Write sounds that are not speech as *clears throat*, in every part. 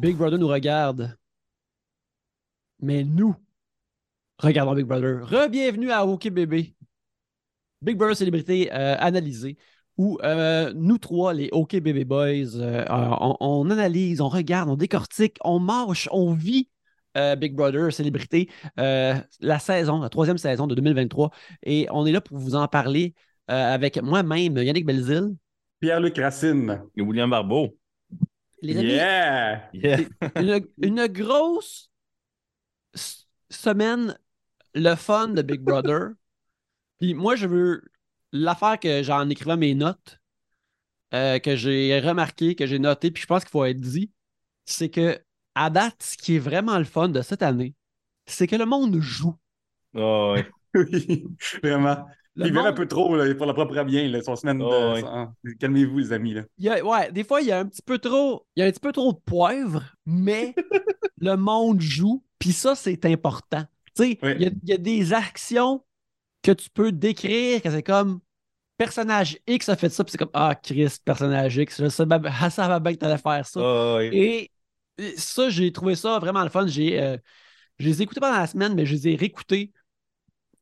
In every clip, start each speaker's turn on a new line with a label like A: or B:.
A: Big Brother nous regarde. Mais nous, regardons Big Brother. Re-bienvenue à OK Bébé. Big Brother Célébrité euh, analysée, où euh, nous trois, les OK Bébé Boys, euh, on, on analyse, on regarde, on décortique, on marche, on vit euh, Big Brother Célébrité, euh, la saison, la troisième saison de 2023. Et on est là pour vous en parler euh, avec moi-même, Yannick Belzil.
B: Pierre-Luc Racine.
C: Et William Barbeau.
A: Les amis,
B: Yeah!
C: Yeah.
A: une, une grosse semaine, le fun de Big Brother. *laughs* Puis moi, je veux l'affaire que j'en écrivant mes notes, euh, que j'ai remarqué, que j'ai noté, puis je pense qu'il faut être dit, c'est que à date, ce qui est vraiment le fun de cette année, c'est que le monde joue.
C: Ah ouais. *laughs*
B: Oui, vraiment.
A: Le
B: Il verra un
A: monde-
B: peu trop là, pour le propre bien, là, son semaine de.
C: Oh, ouais.
B: son- Calmez-vous, les amis. Là.
A: il y a- ouais, des fois, il y a un petit peu trop, il y a un petit peu trop de poivre, mais *laughs* le monde joue, puis ça, c'est important. Tu sais,
B: Oui.
A: il y, a- il y a des actions que tu peux décrire, que c'est comme personnage X a fait ça, puis c'est comme Ah, Chris, personnage X, je sais *laughs* ça va bien que t'allais faire ça.
C: Ah
A: et ça, j'ai trouvé ça vraiment le fun. J'ai, euh, je les ai écoutés pendant la semaine, mais je les ai réécoutés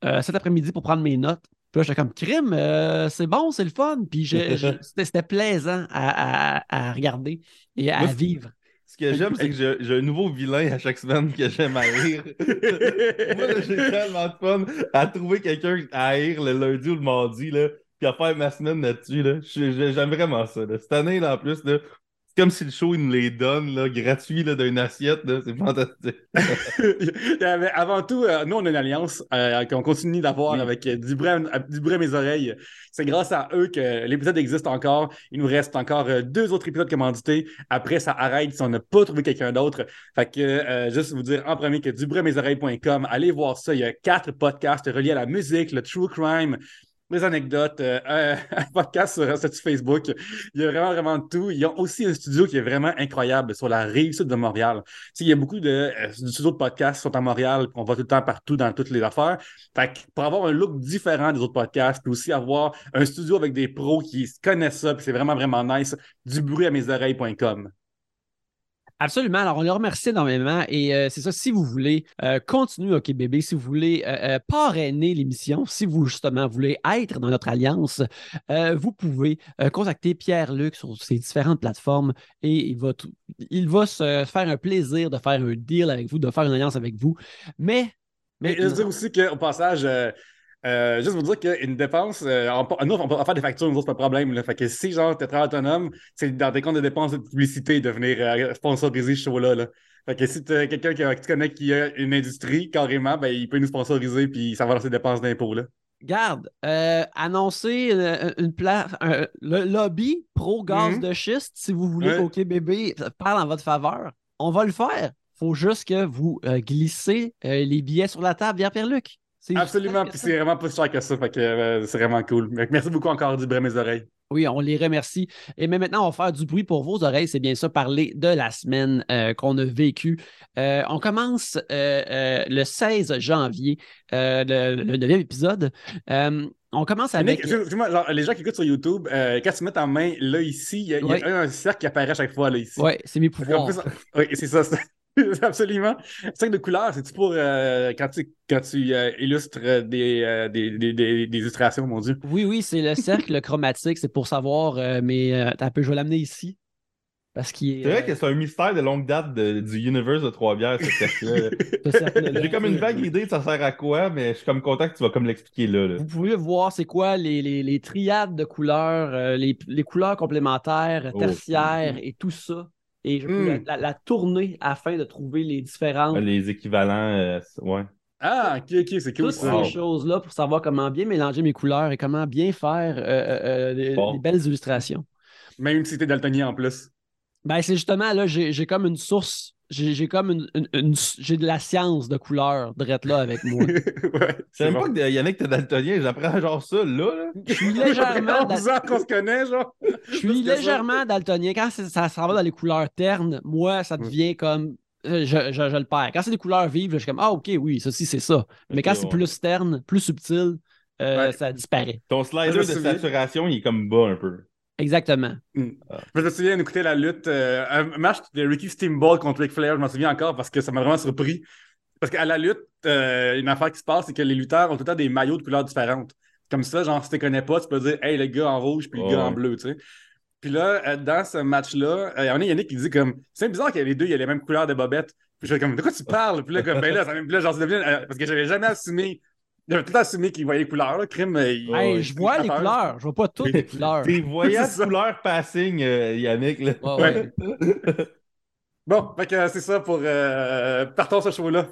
A: euh, cet après-midi pour prendre mes notes. Puis là, j'étais comme crime, euh, c'est bon, c'est le fun. Puis *laughs* c'était, plaisant à, à- à regarder et à
C: Moi,
A: vivre.
C: Ce que j'aime, c'est que j'ai un nouveau vilain à chaque semaine que j'aime haïr. *laughs* Moi, là, j'ai tellement de fun à trouver quelqu'un à haïr le lundi ou le mardi, là, puis à faire ma semaine là-dessus. Là. J'aime vraiment ça. là. Cette année, là, en plus, là, comme si le show, il nous les donne, là, gratuit, là, d'une assiette. C'est fantastique. *laughs*
B: Avait- avant tout, euh, nous, on a une alliance euh, qu'on continue d'avoir
C: Oui.
B: avec euh, du, bruit à, du bruit à mes oreilles. C'est grâce à eux que l'épisode existe encore. Il nous reste encore deux autres épisodes commandités. Après, ça arrête si on n'a pas trouvé quelqu'un d'autre. Fait que, euh, juste vous dire en premier que dubruitmesoreilles.com, allez voir ça. Il y a quatre podcasts reliés à la musique, le true crime, des anecdotes, euh, un, *laughs* un podcast sur, Facebook. Il y a vraiment, vraiment tout. Ils ont aussi un studio qui est vraiment incroyable sur la rive sud de Montréal. Tu sais, il y a beaucoup de euh, studios de podcasts qui sont à Montréal, on va tout le temps partout dans toutes les affaires. Fait que pour avoir un look différent des autres podcasts, puis aussi avoir un studio avec des pros qui connaissent ça, puis c'est vraiment, vraiment nice, du bruit à mes oreilles.com.
A: Absolument. Alors, on les remercie énormément. Et euh, c'est ça, si vous voulez euh, continuer OK Bébé, si vous voulez euh, parrainer l'émission, si vous justement voulez être dans notre alliance, vous pouvez contacter Pierre-Luc sur ses différentes plateformes et il va, tout- il va se faire un plaisir de faire un deal avec vous, de faire une alliance avec vous. Mais,
B: Mais je veux dire aussi qu'au passage, euh, juste vous dire qu'une dépense, euh, on, nous, on peut faire des factures, nous autres, pas de problème. Là. Fait que si, genre, t'es très autonome, c'est dans tes comptes de dépenses de publicité de venir euh, sponsoriser ce show-là. Là. Fait que si t'as quelqu'un qui, tu connais qui a une industrie, carrément, ben, il peut nous sponsoriser puis ça va dans ses dépenses d'impôts.
A: Garde, annoncez une, une place, un- le lobby pro gaz
B: Mhm.
A: de schiste, si vous voulez
B: Ouais.
A: qu'OK Bébé parle en votre faveur, on va le faire. faut juste que vous glissez les billets sur la table Pierre-Luc.
B: Absolument, puis c'est vraiment pas cher que ça, fait que euh, c'est vraiment cool. Merci beaucoup encore du mes oreilles.
A: Oui, on les remercie. Et mais maintenant, on va faire du bruit pour vos oreilles. C'est bien ça, parler de la semaine euh, qu'on a vécue. Euh, on commence le 16 janvier, le, le neuvième épisode. On commence avec.
B: Genre, les gens qui écoutent sur YouTube, quand tu mets ta main là, ici, il y a, il y a un cercle qui apparaît à chaque fois, là, ici.
A: Oui, c'est mes pouvoirs.
B: oui, c'est ça. *laughs* Absolument. Cercle de couleur, c'est-tu pour euh, quand tu, quand tu euh, illustres euh, des, euh, des, des, des- des illustrations, mon Dieu?
A: Oui, oui, c'est le cercle *laughs* chromatique. C'est pour savoir, euh, mais euh, attends un peu, je vais l'amener ici. Parce qu'il est.
C: C'est vrai
A: euh,
C: que c'est un mystère de longue date de- du universe de Trois-Bières, ce cercle-là. *laughs*
A: ce cercle-là.
C: J'ai comme une vague idée de ça sert à quoi, mais je suis comme content que tu vas comme l'expliquer là. là.
A: Vous pouvez voir c'est quoi les, les- les triades de couleurs, euh, les, les couleurs complémentaires,
C: Oh.
A: tertiaires et tout ça. Et je peux
B: Mm.
A: la, la- la tourner afin de trouver les différentes.
C: Les équivalents, euh, ouais.
B: Ah, ok, ok, c'est cool
A: Toutes
B: ça.
A: Ces choses-là pour savoir comment bien mélanger mes couleurs et comment bien faire euh, euh, euh, des,
C: Bon.
A: des belles illustrations.
B: Même si t'es daltonien en plus.
A: Ben, c'est justement là, j'ai j'ai comme une source, j'ai comme une, une- une- j'ai de la science de couleurs drette là avec moi. *laughs*
B: ouais, c'est
C: savais
B: bon.
C: pas que Yannick était daltonien, j'apprends genre ça là. là.
A: Je suis légèrement,
B: Ça fait 11 ans qu'on se connaît, genre.
A: je suis légèrement daltonien. Quand ça s'en va dans les couleurs ternes, moi, ça devient comme. euh, Je, je- je le perds. Quand c'est des couleurs vives, je suis comme Ah, ok, oui, ça, c'est ça. Mais quand c'est plus terne, plus subtil, euh,
B: Ouais.
A: ça disparaît.
C: Ton slider de saturation, il est comme bas un peu.
A: Exactement.
B: Je me souviens d'écouter la lutte, euh, un match de Ricky Steamboat contre Ric Flair, je m'en souviens encore parce que ça m'a vraiment surpris. Parce qu'à la lutte, euh, une affaire qui se passe, c'est que les lutteurs ont tout le temps des maillots de couleurs différentes. Comme ça, genre, si tu ne connais pas, tu peux dire, hey, le gars en rouge puis le gars en bleu, tu sais. Puis là, euh, dans ce match-là, euh, il y en a Yannick qui dit comme, c'est bizarre que les deux, il y a les mêmes couleurs de bobettes. Puis je suis comme, de quoi tu parles? Puis là, comme, ben là, ça, puis là genre, c'est devenu, euh, parce que j'avais jamais assumé, j'avais tout le temps assumé qu'il voyait les couleurs, là, crime. euh, il-
C: Ouais,
A: Hey,
C: ouais.
A: je vois les couleurs, je vois pas toutes les *laughs* couleurs.
C: T'es voyant
B: C'est ça.
C: couleur passing, euh, Yannick. Là.
A: Ouais, ouais. *laughs*
B: Bon, fait que euh, c'est ça pour, euh, partons ce show-là.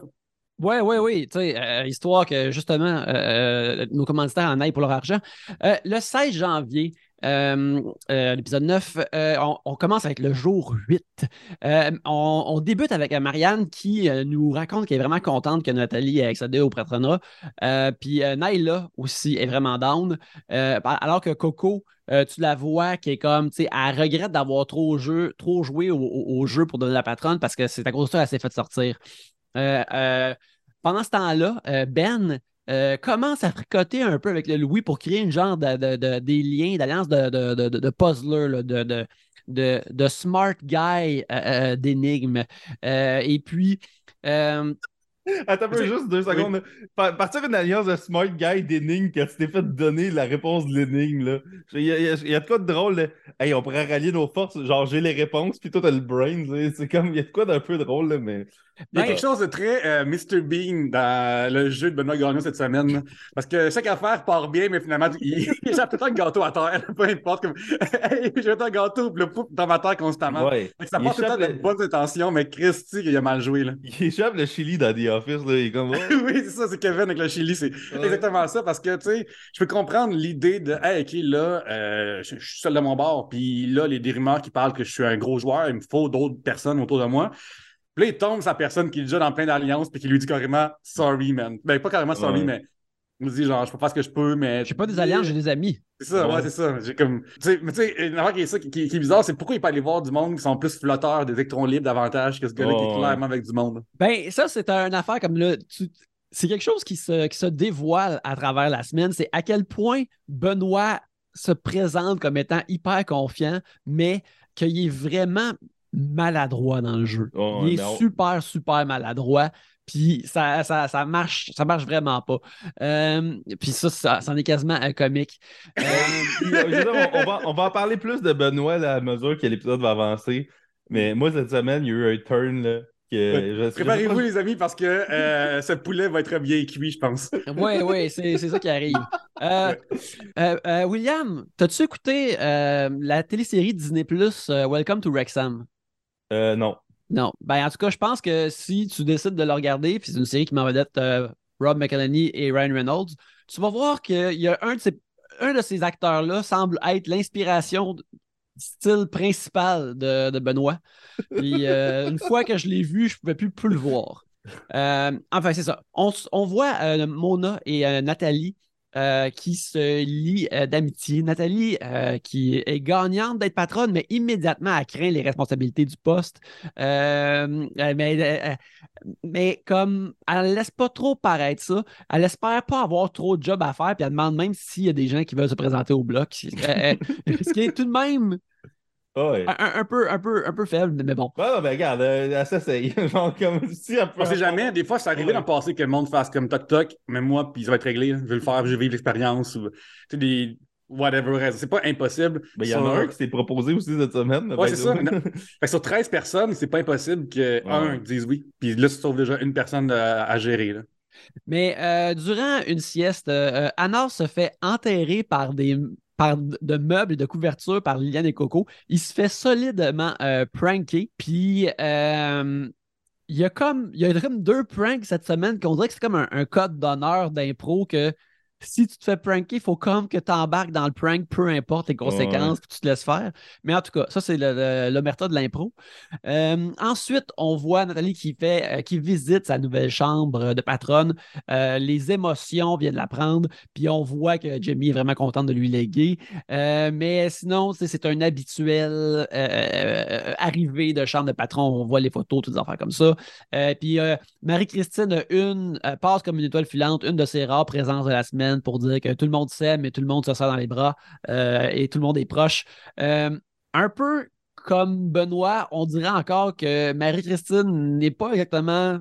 A: Oui, oui, oui. Tu sais, euh, histoire que justement euh, nos commanditaires en aillent pour leur argent. Euh, le 16 janvier, euh, euh, l'épisode 9, euh, on, commence avec le jour 8. Euh, on, débute avec Marianne qui nous raconte qu'elle est vraiment contente que Nathalie ait accédé au patronat. Puis Naila aussi est vraiment down. Alors que Coco, tu la vois qui est comme, tu sais, elle regrette d'avoir trop, joué au, jeu pour donner la patronne parce que c'est à cause de ça qu'elle s'est fait sortir. Pendant ce temps-là, Ben euh, commence à fricoter un peu avec le Louis pour créer une genre de, de- de- des liens, d'alliance de, de, de, puzzler, là, de, de, de, de smart guy euh, euh, d'énigmes. Euh, et puis, euh,
C: Attends un peu, juste deux secondes. Partir une alliance de smart guy d'énigmes quand tu t'es fait donner la réponse de l'énigme. Il y, y a- il y a de quoi de drôle. là. Hey, on pourrait rallier nos forces. Genre, j'ai les réponses, puis toi, t'as le brain. C'est comme, il y a de quoi d'un peu drôle, là, mais.
B: Il y a
A: Ben-
B: quelque chose de très euh, Mr. Bean dans le jeu de Benoît Gagnon cette semaine. Parce que chaque affaire part bien, mais finalement, il, il *laughs* échappe tout le temps le gâteau à terre. Peu importe. Comme, *laughs* hey, j'ai un gâteau, le pouf dans ma terre constamment.
C: Ouais.
B: Ça
C: Il
B: part tout le temps de bonnes intentions, mais Christy, il a mal joué. Là.
C: Il échappe le Chili dans The Office. Là. Il est comme. *laughs*
B: oui, c'est ça, c'est Kevin avec le Chili. C'est exactement ça. Parce que, tu sais, je peux comprendre l'idée de, hey, OK, là, euh, je, je suis seul de mon bord, puis là, les rumeurs qui parlent que je suis un gros joueur, il me faut d'autres personnes autour de moi. Puis là, il tombe sa personne qui est déjà dans plein d'alliances, puis qui lui dit carrément, sorry, man. Ben, pas carrément sorry,
C: Ouais.
B: mais il me dit, genre, je peux faire ce que je peux, mais.
A: j'ai pas des alliances, j'ai des amis.
B: C'est ça, ouais,
C: Ouais.
B: c'est ça. J'ai comme. Mais tu sais, une affaire qui est, ça, qui, qui- qui est bizarre, c'est pourquoi il peut aller voir du monde qui sont plus flotteurs, des électrons libres davantage que ce gars-là qui est clairement avec du monde.
A: Ben, ça, c'est une affaire comme là. tu- C'est quelque chose qui se, qui se dévoile à travers la semaine. C'est à quel point Benoît se présente comme étant hyper confiant, mais qu'il est vraiment maladroit dans le jeu. Il est super, super maladroit. Puis ça, ça, ça marche, ça marche vraiment pas. Euh, puis ça, ça, c'en est quasiment un comique. Euh, *laughs*
C: Puis, euh, dire, on, on va, on va en parler plus de Benoît là, à mesure que l'épisode va avancer. Mais moi, cette semaine, il y a eu un turn là,
B: Préparez-vous, les amis, parce que euh, ce poulet va être bien cuit, je pense. *laughs*
A: Oui, oui, c'est c'est ça qui arrive. Euh, euh, euh, William, t'as-tu écouté euh, la télésérie Disney Plus Welcome to Wrexham?
C: Euh, non.
A: Non. Ben, en tout cas, je pense que si tu décides de le regarder, puis c'est une série qui m'en vedette euh, Rob McElhenney et Ryan Reynolds, tu vas voir qu'il y a un de ces, un de ces acteurs-là semble être l'inspiration style principal de, de Benoît. Puis euh, *laughs* une fois que je l'ai vu, je ne pouvais plus, plus le voir. Euh, enfin, c'est ça. On, voit euh, Mona et Nathalie euh, qui se lient euh, d'amitié. Nathalie euh, qui est gagnante d'être patronne, mais immédiatement, elle craint les responsabilités du poste. Mais, mais comme elle ne laisse pas trop paraître ça, elle espère pas avoir trop de job à faire, puis elle demande même s'il y a des gens qui veulent se présenter au bloc. Ce qui est tout de même
C: Ouais.
A: un, un peu, un, peu, un peu faible, mais bon.
C: Ouais, ben regarde, euh, elle s'essaye. *laughs* Genre, comme si
B: On sait jamais. Des fois, c'est arrivé
C: Ouais.
B: dans le passé que le monde fasse comme toc-toc, mais moi, puis ça va être réglé. Je vais le faire, je vais vivre l'expérience. Ou, tu sais, des. Whatever. C'est pas impossible.
C: Ben, il y en
B: Sur-
C: a un qui s'est proposé aussi cette semaine.
B: Ouais, c'est ça. Non. Fait que sur 13 personnes, c'est pas impossible que un dise oui. Puis là, tu sauves déjà une personne à, à gérer. Là.
A: Mais euh, durant une sieste, euh, Anna se fait enterrer par des par de meubles et de couvertures par Liliane et Coco. Il se fait solidement euh, pranker. Puis euh, il y a comme il y a comme deux pranks cette semaine qu'on dirait que c'est comme un, un code d'honneur d'impro que si tu te fais pranker, il faut comme que tu embarques dans le prank, peu importe les conséquences, puis tu te laisses faire. Mais en tout cas, ça, c'est le- le- l'omerta de l'impro. Euh, ensuite, on voit Nathalie qui fait, euh, qui visite sa nouvelle chambre de patronne. Euh, les émotions viennent la prendre, puis on voit que Jamie est vraiment contente de lui léguer. Mais sinon, c'est un habituel arrivé de chambre de patron. On voit les photos, toutes les affaires comme ça. Puis Marie-Christine une, passe comme une étoile filante, une de ses rares présences de la semaine. Semaine pour dire que tout le monde s'aime et tout le monde se serre dans les bras euh, et tout le monde est proche. Euh, un peu comme Benoît, on dirait encore que Marie-Christine n'est pas exactement.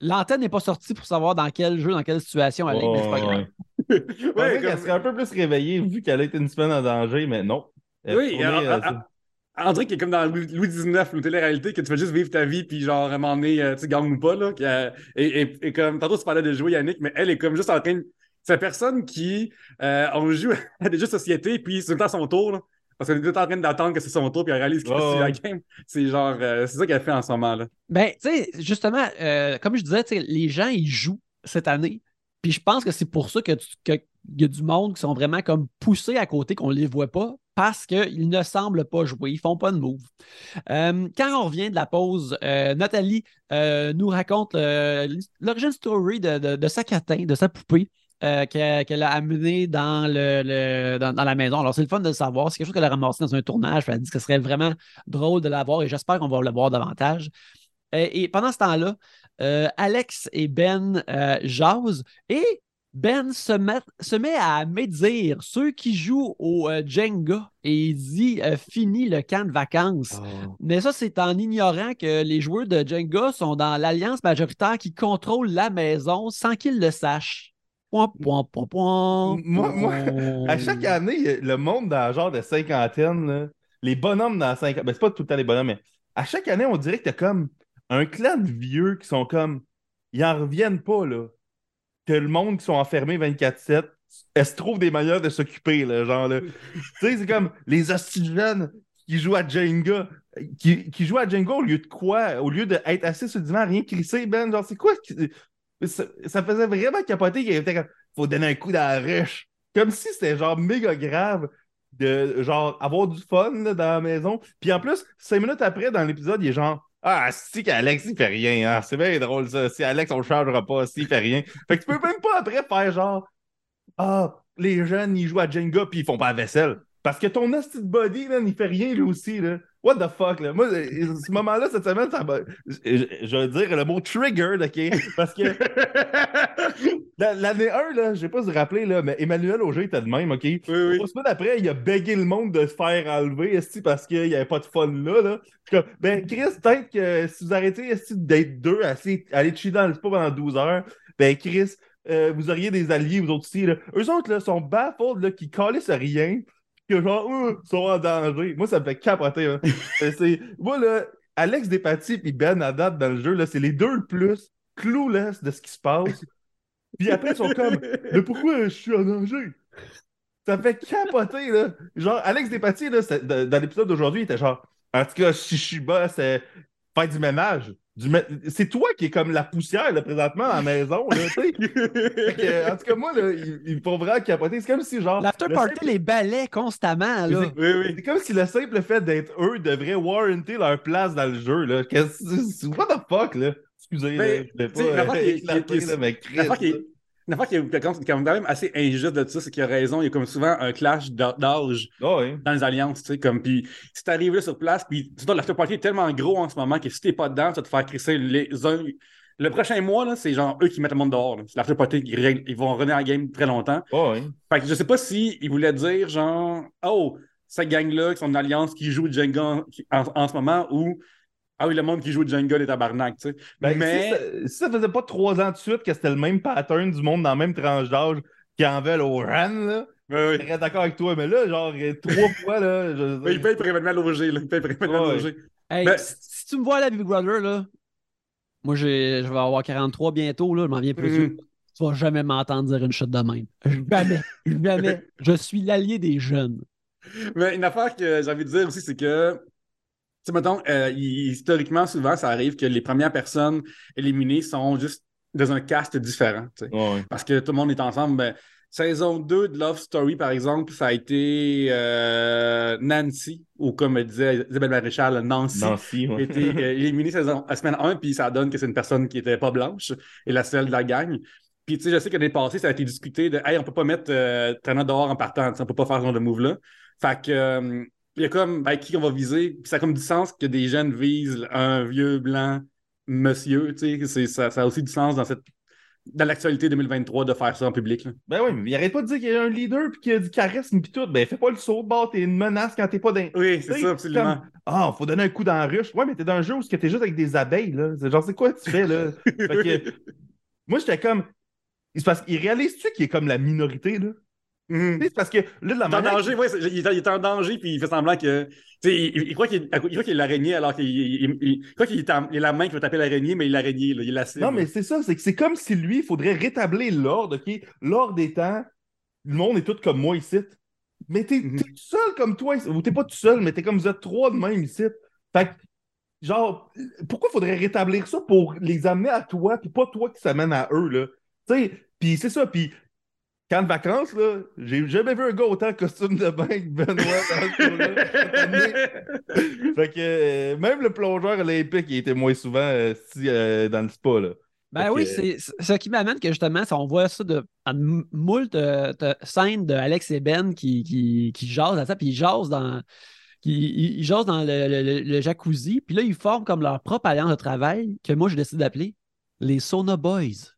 A: L'antenne n'est pas sortie pour savoir dans quel jeu, dans quelle situation elle est, pas
C: Ouais,
A: grave.
C: ouais. *laughs*
B: Comme-
C: Elle serait un peu plus réveillée vu qu'elle a été une semaine en danger, mais non. Elle
B: Oui, alors,
C: euh,
B: dirait qu'il est comme dans Louis XIX, ou télé-réalité, que tu fais juste vivre ta vie, puis genre, à un moment donné, tu gagnes ou pas, là. qui a- et, et, et comme, tantôt, tu parlais de jouer Yannick, mais elle est comme juste en train de. C'est la personne qui, euh, on joue *laughs* à des jeux de société, puis c'est tout le temps à son tour, là. Parce qu'on est tout le temps en train d'attendre que c'est son tour, puis elle réalise que
C: Ouais,
B: c'est la game. *laughs* C'est genre, euh, c'est ça qu'elle fait en ce moment, là.
A: Ben, tu sais, justement, euh, comme je disais, tu sais, les gens, ils jouent cette année. Puis je pense que c'est pour ça que qu'il y a du monde qui sont vraiment comme poussés à côté, qu'on ne les voit pas, parce qu'ils ne semblent pas jouer, ils font pas de move. Euh, quand on revient de la pause, euh, Nathalie euh, nous raconte euh, l'origine story de, de- de sa catin, de sa poupée. Euh, qu'elle a amené dans, le, le- dans, dans la maison. Alors, c'est le fun de le savoir. C'est quelque chose qu'elle a ramassé dans un tournage. Elle a dit que ce serait vraiment drôle de l'avoir et j'espère qu'on va le voir davantage. Euh, et pendant ce temps-là, euh, Alex et Ben euh, jasent et Ben se met, se met à médire ceux qui jouent au Jenga et il dit fini le camp de vacances. Mais ça, c'est en ignorant que les joueurs de Jenga sont dans l'alliance majoritaire qui contrôle la maison sans qu'ils le sachent. Point, point, point, point,
C: Moi- moi. À chaque année, le monde dans le genre de cinquantaine, là, les bonhommes dans la cinquantaine, ben, c'est pas tout le temps les bonhommes, mais à chaque année, on dirait que t'as comme un clan de vieux qui sont comme. Ils en reviennent pas, là. Que le monde qui sont enfermés 24-7, elles se trouvent des manières de s'occuper, là, genre, là. tu sais, c'est comme les jeunes qui jouent à Jenga. Qui, qui jouent à Jenga au lieu de quoi? Au lieu d'être assis sur le divan, rien crisser, Ben. Genre, c'est quoi? Ça, faisait vraiment capoter qu'il était comme. Faut donner un coup dans la ruche. Comme si c'était genre méga grave de genre avoir du fun dans la maison. Puis en plus, cinq minutes après, dans l'épisode, il est genre Ah, si qu'Alex il fait rien, hein. c'est bien drôle ça. Si Alex on le changera pas, s'il fait rien. Fait que tu peux même pas après faire genre Ah, les jeunes ils jouent à Jenga puis ils font pas la vaisselle. Parce que ton hostie de body, man, il fait rien lui aussi, là. What the fuck, là? Moi, euh, ce moment-là, cette semaine, ça m'a. Je, je vais dire le mot triggered, OK? Parce que *laughs* la- l'année 1, là, je sais pas si vous vous rappelez, là, mais Emmanuel Auger était de même, OK?
B: Oui, oui.
C: Trois semaines après, il a bégué le monde de se faire enlever, esti, parce qu'il n'y avait pas de fun là, là. Je suis comme, ben, Chris, peut-être que si vous arrêtez, esti, d'être deux, aller chiller dans le spa pendant 12 heures, ben, Chris, euh, vous auriez des alliés, vous autres aussi, là. Eux autres, là, sont baffled, là, qui calissent rien, que genre, eux, sont en danger. Moi, ça me fait capoter, hein. *laughs* Euh, c'est... Moi, là, Alex Despatie et Ben Haddad dans le jeu, là, c'est les deux le plus clueless de ce qui se passe. Puis après, ils sont comme, *laughs* mais pourquoi je suis en danger? Ça me fait capoter, là. Genre, Alex Despatie, là, dans l'épisode d'aujourd'hui, il était genre, en tout cas, Shishiba, c'est faire du ménage. Du mé- C'est toi qui es comme la poussière, là, présentement, à la maison, là, tu sais. Fait que, en tout cas, moi, là, ils, me font vraiment capoter. C'est comme si, genre.
A: L'after
C: le
A: party
C: simple-
A: les balais constamment. Là.
B: Oui, oui.
C: C'est comme si le simple fait d'être eux devrait warranter leur place dans le jeu, là. Qu'est-ce que c'est- *laughs* What the fuck, là? Excusez,
B: Mais,
C: là, je
B: sais,
C: pas euh, Chris,
B: L'affaire qui est-
C: là.
B: l'affaire qui est quand même assez injuste de ça, c'est qu'il a raison. Il y a comme souvent un clash d'âge
C: Ah
B: dans les alliances, tu sais, comme, puis si t'arrives là sur place, puis tu l'after party est tellement gros en ce moment que si t'es pas dedans, tu vas te faire crisser les uns. Le prochain mois, là, c'est genre eux qui mettent le monde dehors. l'after party, ils, ils vont revenir à la game très longtemps.
C: Ouais.
B: Fait que je sais pas si ils voulaient dire genre, oh, cette gang-là qui sont une alliance qui joue Jenga en, en- en ce moment, ou ah oui, le monde qui joue Jenga des tabarnak, tu sais.
C: Ben,
B: Mais.
C: si, ça, si ça faisait pas trois ans de suite que c'était le même pattern du monde dans la même tranche d'âge qui en veulent au RAN, là, je serais d'accord avec toi. Mais là, genre, trois *laughs* fois, là, je...
B: Il paye pour événement loger, là. Il paye pour événement
C: Ouais.
B: loger.
A: Hey,
B: Ben-
A: si, si tu me vois à la Big Brother, là, moi j'ai- je vais avoir 43 bientôt, là, je m'en viens plus vieux. Tu vas jamais m'entendre dire une chute de même. Jamais, jamais. *laughs* Je suis l'allié des jeunes.
B: Mais une affaire que j'ai envie de dire aussi, c'est que, sais, mettons, euh, historiquement, souvent, ça arrive que les premières personnes éliminées sont juste dans un cast différent. Parce que tout le monde est ensemble. Ben, saison 2 de Love Story, par exemple, ça a été euh, Nancy, ou comme disait Isabelle Maréchal, Nancy.
C: Nancy,
B: a
C: ouais.
B: été euh, éliminé saison, à semaine 1, puis ça donne que c'est une personne qui était pas blanche et la seule de la gang. Puis, tu sais, je sais que l'année passée, ça a été discuté de Hey, on peut pas mettre euh, Trana dehors en partant, on peut pas faire ce genre de move-là. Fait que, il y a comme, ben, qui on va viser? Puis ça a comme du sens que des jeunes visent un vieux blanc monsieur, tu sais, ça, ça a aussi du sens dans cette, dans l'actualité 2023 de faire ça en public. là.
C: Ben oui, mais il arrête pas de dire qu'il y a un leader puis qu'il y a du charisme puis tout. Ben fais pas le saut de bord, t'es une menace quand t'es pas dans.
B: Oui, c'est ça, absolument.
C: Ah, faut donner un coup dans la ruche. Ouais, mais t'es dans un jeu où t'es juste avec des abeilles, là. C'est genre, c'est quoi tu fais, là? *laughs* Fait que, moi, j'étais comme. C'est parce qu'il réalise-tu qu'il est comme la minorité, là?
B: Mhm.
C: C'est parce que là, de la
B: Il est en danger, ouais, il, est, il est en danger, puis il fait semblant que. Il, il croit qu'il il croit qu'il est l'araignée, alors qu'il il, il- il croit qu'il est, la main qui va taper l'araignée, mais il est l'araignée, il est la cible.
C: Non, mais c'est ça, c'est que c'est comme si lui, il faudrait rétablir l'ordre, OK? L'ordre des temps, le monde est tout comme moi ici. Mais t'es
B: Mhm.
C: t'es tout seul comme toi, ici. ou t'es pas tout seul, mais t'es comme vous êtes trois de même ici. Fait que, genre, pourquoi faudrait rétablir ça pour les amener à toi, puis pas toi qui s'amène à eux, là? Tu sais, puis c'est ça, puis camp de vacances, là, j'ai jamais vu un gars autant en costume de bain que Benoît dans ce. *laughs* Fait que euh, même le plongeur olympique, il était moins souvent euh, si, euh, dans le spa, là.
A: Ben
C: Fait
A: oui,
C: que-
A: c'est ce qui m'amène que justement, si on voit ça de, en moult de scènes de Alex et Ben qui, qui, qui jasent à ça, puis ils jasent dans, ils, ils jasent dans le, le- jacuzzi, puis là, ils forment comme leur propre alliance de travail que moi, j'ai décidé d'appeler les Sauna Boys.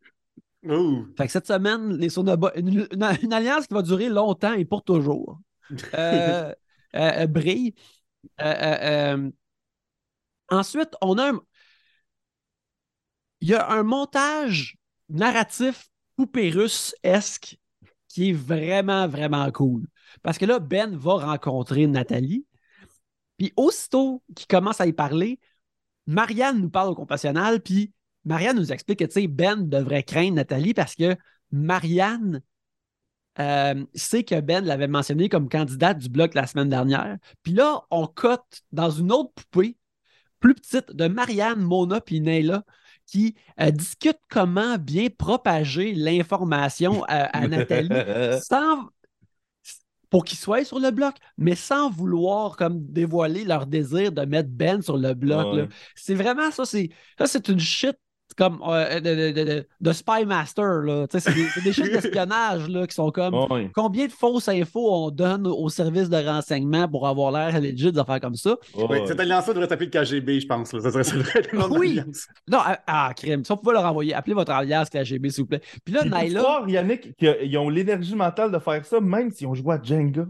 A: Fait que cette semaine, les une, une- une alliance qui va durer longtemps et pour toujours, *laughs* euh, euh, euh, brille. Euh, ensuite, on a un, il y a un montage narratif poupée russe-esque qui est vraiment, vraiment cool. Parce que là, Ben va rencontrer Nathalie. Puis aussitôt qu'il commence à y parler, Marianne nous parle au compassionnal, puis Marianne nous explique que tu sais, Ben devrait craindre Nathalie parce que Marianne euh, sait que Ben l'avait mentionné comme candidate du bloc la semaine dernière. Puis là, on cote dans une autre poupée, plus petite, de Marianne, Mona puis Nayla, qui euh, discutent comment bien propager l'information à, à *laughs* Nathalie sans pour qu'ils soient sur le bloc, mais sans vouloir comme dévoiler leur désir de mettre Ben sur le bloc.
C: Ouais.
A: C'est vraiment ça, c'est ça, c'est une shit comme euh, de, de, de- de Spy Master. Là. Tu sais, C'est des, shit *laughs* d'espionnage là, qui sont comme combien de fausses infos on donne aux services de renseignement pour avoir l'air legit de faire comme ça?
B: Oui,
C: Ouais.
B: cette alliance-là devrait s'appeler le KGB, je pense. là. Ça serait ça devrait être le nom de
A: Oui. Non, ah, ah, crime. Si on pouvait leur envoyer, appelez votre alias KGB, s'il vous plaît. Puis là, Naila.
C: Yannick, qu'ils ont l'énergie mentale de faire ça, même s'ils ont joué à Jenga.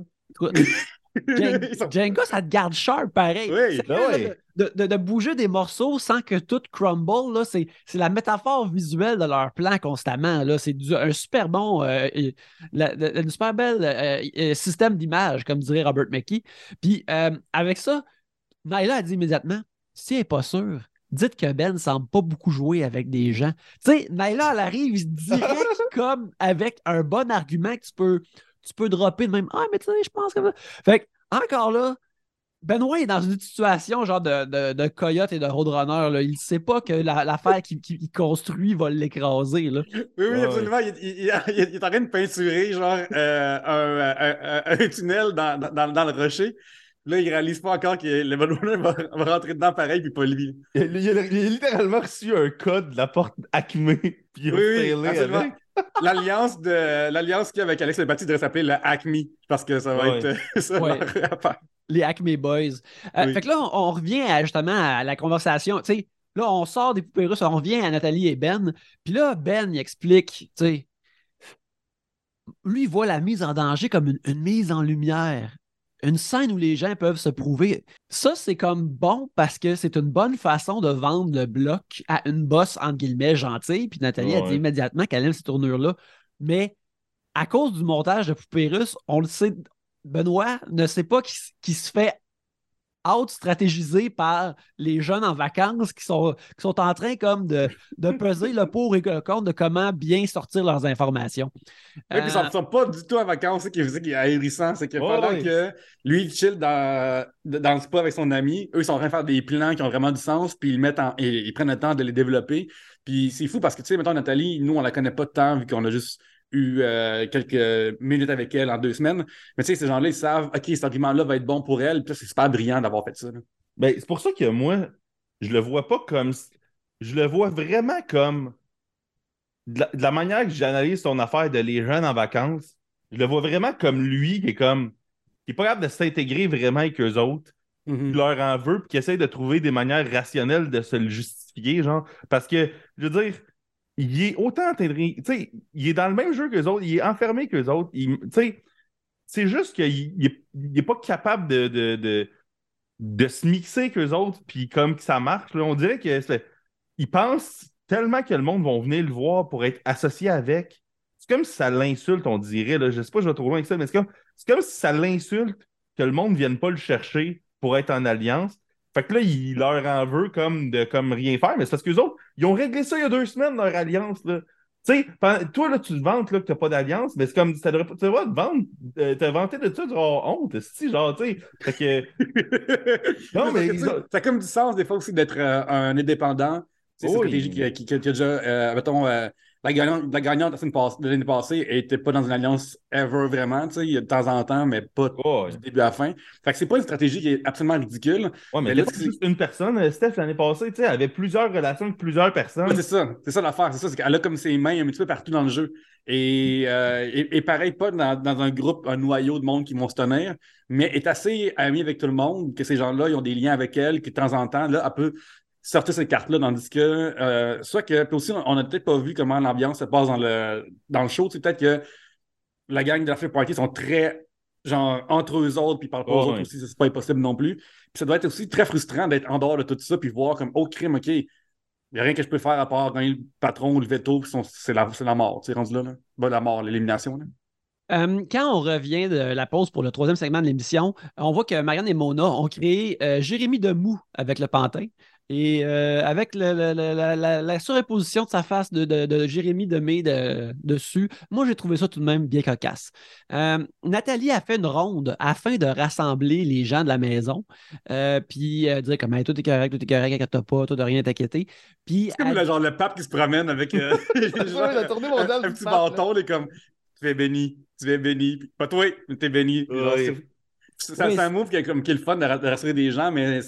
C: *laughs*
A: Jenga, ça te garde sharp pareil.
B: Oui.
C: Ben oui.
A: de, de- de bouger des morceaux sans que tout crumble, là, c'est, c'est la métaphore visuelle de leur plan constamment. Là. C'est du- un super bon, euh, et- la- la- une super belle euh, système d'image, comme dirait Robert McKee. Puis euh, avec ça, Naila a dit immédiatement si elle n'est pas sûre, dites que Ben ne semble pas beaucoup jouer avec des gens. Tu sais, Naila, elle arrive direct *laughs* comme avec un bon argument que tu peux, tu peux dropper de même. Ah, mais tu sais, je pense que. Fait que, encore là, Benoît est dans une situation genre de, de, de coyote et de roadrunner. Là. Il ne sait pas que la- l'affaire qu'il qu'il construit va l'écraser. là.
B: Oui, oui,
C: Ouais,
B: absolument. Il, il- il- il est en train de peinturer genre euh, un, un- un- un tunnel dans, dans, dans le rocher. Là, il réalise pas encore que le Runner va, va rentrer dedans pareil, puis pas lui.
C: Il a, il a- il a littéralement reçu un code de la porte Acme, puis il a
B: Oui,
C: avec.
B: L'alliance de l'alliance qu'il y a avec Alex Lebati devrait s'appeler le Acme, parce que ça va
C: Ouais.
B: être euh, *laughs* ça
A: Ouais. *laughs* Les Acme Boys. Euh,
B: Oui.
A: Fait que là, on, on revient à, justement à la conversation. Tu sais, là, on sort des poupées russes, on revient à Nathalie et Ben. Puis là, Ben, il explique, tu sais, lui, il voit la mise en danger comme une, une mise en lumière. Une scène où les gens peuvent se prouver. Ça, c'est comme bon parce que c'est une bonne façon de vendre le bloc à une bosse, entre guillemets, gentille. Puis Nathalie a dit immédiatement qu'elle aime ces tournures-là. Mais à cause du montage de poupées russes, on le sait, Benoît ne sait pas qu'il s- qu'il se fait out-stratégisé par les jeunes en vacances qui sont, qui sont en train comme de, de peser le pour et le contre de comment bien sortir leurs informations.
B: Oui, puis ils sont,
A: Euh,
B: sont pas du tout en vacances, c'est qui, est ahurissant. C'est que pendant que lui, il chill dans, dans le spa avec son ami, eux, ils sont en train de faire des plans qui ont vraiment du sens, puis ils, mettent en- et- ils prennent le temps de les développer. Puis c'est fou parce que, tu sais, mettons, Nathalie, nous, on la connaît pas de temps, vu qu'on a juste eu euh, quelques minutes avec elle en deux semaines. Mais tu sais, ces gens-là, ils savent, OK, cet argument-là va être bon pour elle, puis c'est super brillant d'avoir fait ça.
C: Ben, c'est pour ça que moi, je le vois pas comme. Je le vois vraiment comme. De la, de la manière que j'analyse son affaire de les jeunes en vacances, je le vois vraiment comme lui qui est comme. qui est pas capable de s'intégrer vraiment avec eux autres, qui leur en veut, puis qui essaye de trouver des manières rationnelles de se le justifier, genre. Parce que, je veux dire, il est autant sais, il est dans le même jeu que les autres, il est enfermé que les autres. Il- c'est juste qu'il n'est pas capable de, de, de, se mixer que les autres, puis comme que ça marche. on dirait que c'est- il pense tellement que le monde va venir le voir pour être associé avec. C'est comme si ça l'insulte, on dirait. Là. Je sais pas, je vais trop loin avec ça, mais c'est comme, c'est comme si ça l'insulte que le monde ne vienne pas le chercher pour être en alliance. Fait que là, il leur en veut comme de comme rien faire, mais c'est parce que les autres, ils ont réglé ça il y a deux semaines, leur alliance. Là. Tu sais, toi, là, tu te vantes là, que tu n'as pas d'alliance, mais c'est comme, ça devrait pas, tu devrais te vendre, euh, te vanter de ça, avoir honte, si, genre, tu sais. Fait que, *laughs* Non, mais
B: que,
C: ont-
B: Ça a comme du sens, des fois, aussi, d'être euh, un indépendant. C'est une
C: Oui.
B: stratégie qui, qui- qui a déjà, euh, mettons, euh, la gagnante, la gagnante de l'année passée n'était pas dans une alliance ever vraiment, tu sais, il y a de temps en temps, mais pas
C: oh,
B: du début à la fin. Fait que c'est pas une stratégie qui est absolument ridicule.
C: ouais, mais
B: Mais
C: là, juste une personne. Euh, Steph, l'année passée, tu sais, elle avait plusieurs relations avec plusieurs personnes.
B: Ouais, c'est ça, c'est ça l'affaire, c'est ça, c'est qu'elle a comme ses mains un petit peu partout dans le jeu. Et, euh, et, et pareil, pas dans, dans un groupe, un noyau de monde qui vont se tenir, mais est assez amie avec tout le monde, que ces gens-là, ils ont des liens avec elle, que de temps en temps, là, elle peut sortir cette carte-là, tandis que, euh, soit que, puis aussi, on n'a peut-être pas vu comment l'ambiance se passe dans le, dans le show, c'est peut-être que la gang de la Free Party sont très, genre, entre eux autres, puis ils parlent pas
C: Oh,
B: aux autres aussi, c'est pas impossible non plus. Puis ça doit être aussi très frustrant d'être en dehors de tout ça, puis voir comme, oh crime, OK, il n'y a rien que je peux faire à part gagner le patron ou le veto, puis c'est la, c'est la mort, tu sais, rendu là. là. Ben, la mort, l'élimination. là.
A: Euh, quand on revient de la pause pour le troisième segment de l'émission, on voit que Marianne et Mona ont créé euh, Jérémy Demou avec le pantin. Et euh, avec le- le- le- la, la- la surimposition de sa face de, de, de Jérémy Demé de- dessus, moi j'ai trouvé ça tout de même bien cocasse. Euh, Nathalie a fait une ronde afin de rassembler les gens de la maison, euh, puis euh, dire comme Hey, tout est correct, tout est correct, inquiète pas, toi de rien t'inquiéter. Puis
B: C'est comme
A: elle-
B: le, genre le pape qui se promène avec euh, *laughs* *laughs* genre,
C: la tournée mondiale
B: un, petit
C: pape,
B: bâton, il est comme tu es béni, tu es béni, puis pas toi, mais t'es béni. Genre, c'est- Ça,
A: Oui,
B: c'est un move qui est, comme, qui est le fun de, ra- de rassurer des gens, mais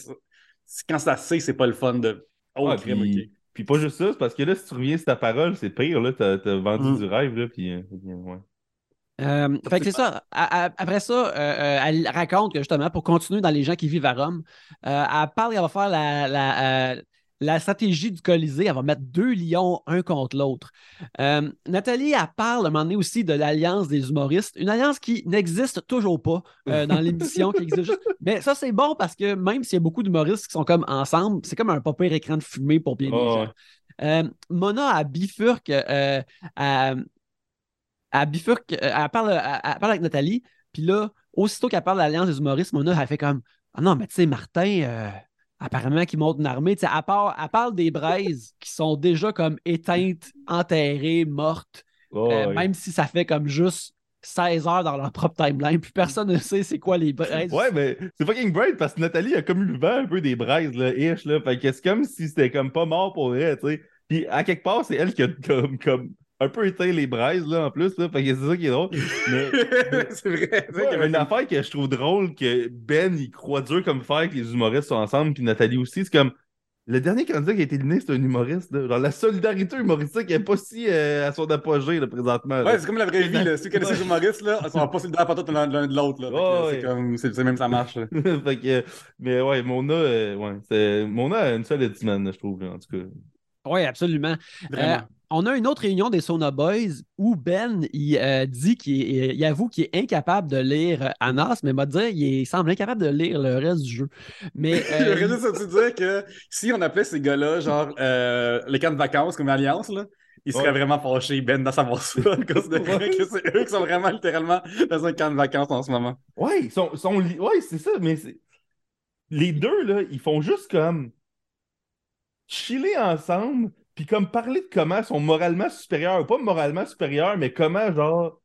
B: quand ça sait, c'est pas le fun de. Oh, crime,
C: puis,
B: ok.
C: puis pas juste ça, c'est parce que là, si tu reviens sur ta parole, c'est pire, là, t'as, t'as vendu
B: Mm.
C: du rêve, là, puis euh, ouais.
A: Euh, fait que c'est ça. À- à- après ça, euh, euh, elle raconte que justement, pour continuer dans les gens qui vivent à Rome, euh, elle parle qu'elle va faire la, la, euh, la stratégie du Colisée. Elle va mettre deux lions un contre l'autre. Euh, Nathalie, elle parle à un moment donné aussi de l'Alliance des humoristes, une alliance qui n'existe toujours pas euh, *laughs* dans l'émission, qui existe juste. Mais ça, c'est bon parce que même s'il y a beaucoup d'humoristes qui sont comme ensemble, c'est comme un pas pire écran de fumée pour bien des
C: Oh,
A: gens. Euh, Mona, elle bifurque, elle, elle bifurque, elle parle, elle- elle parle avec Nathalie, puis là, aussitôt qu'elle parle de l'Alliance des humoristes, Mona, elle fait comme Ah non, mais tu sais, Martin, apparemment qu'il monte une armée. Tu sais, elle, elle parle des braises qui sont déjà comme éteintes, enterrées, mortes,
C: Oh,
A: euh, même si ça fait comme juste 16 heures dans leur propre timeline, puis personne ne sait c'est quoi les braises.
C: Ouais, mais c'est fucking great parce que Nathalie a comme eu le vent un peu des braises, là, ish, là. Fait que c'est comme si c'était comme pas mort pour vrai, tu sais. Puis à quelque part, c'est elle qui a comme, comme un peu éteint les braises, là, en plus, là. Fait que c'est ça qui est drôle. Mais *laughs*
B: c'est vrai. c'est
C: Ouais, une affaire que je trouve drôle que Ben il croit dur comme fer que les humoristes sont ensemble puis Nathalie aussi c'est comme le dernier candidat qui a été éliminé c'est un humoriste là. genre la solidarité humoristique n'est pas si euh, à son apogée là, présentement là.
B: Ouais, c'est comme la vraie vie. Là. Ceux qui connaissent les humoristes, là, ils sont pas solidaires pas l'un de l'autre. là.
C: Ouais,
B: C'est comme, c'est c'est même ça marche. là. *laughs*
C: fait que mais ouais Mona euh, ouais c'est Mona a une solide semaine là, je trouve là, en tout cas
A: Oui, absolument.
B: Vraiment.
A: Euh, on a une autre réunion des Sona Boys où Ben il, euh, dit qu'il il avoue qu'il est incapable de lire euh, Anas, mais m'a dit il semble incapable de lire le reste du jeu. Mais *laughs* euh,
B: J'aurais juste te dire que si on appelait ces gars-là, genre, euh, les camps de vacances comme Alliance, là, ils seraient
C: Ouais.
B: vraiment fâchés, Ben, d'en savoir ça, de *laughs*
C: Ouais.
B: que c'est eux qui sont vraiment littéralement dans un camp de vacances en ce moment.
C: ouais ils sont, sont li- ouais c'est ça mais c'est- les deux là ils font juste comme chiller ensemble puis comme parler de comment ils sont moralement supérieurs pas moralement supérieurs mais comment genre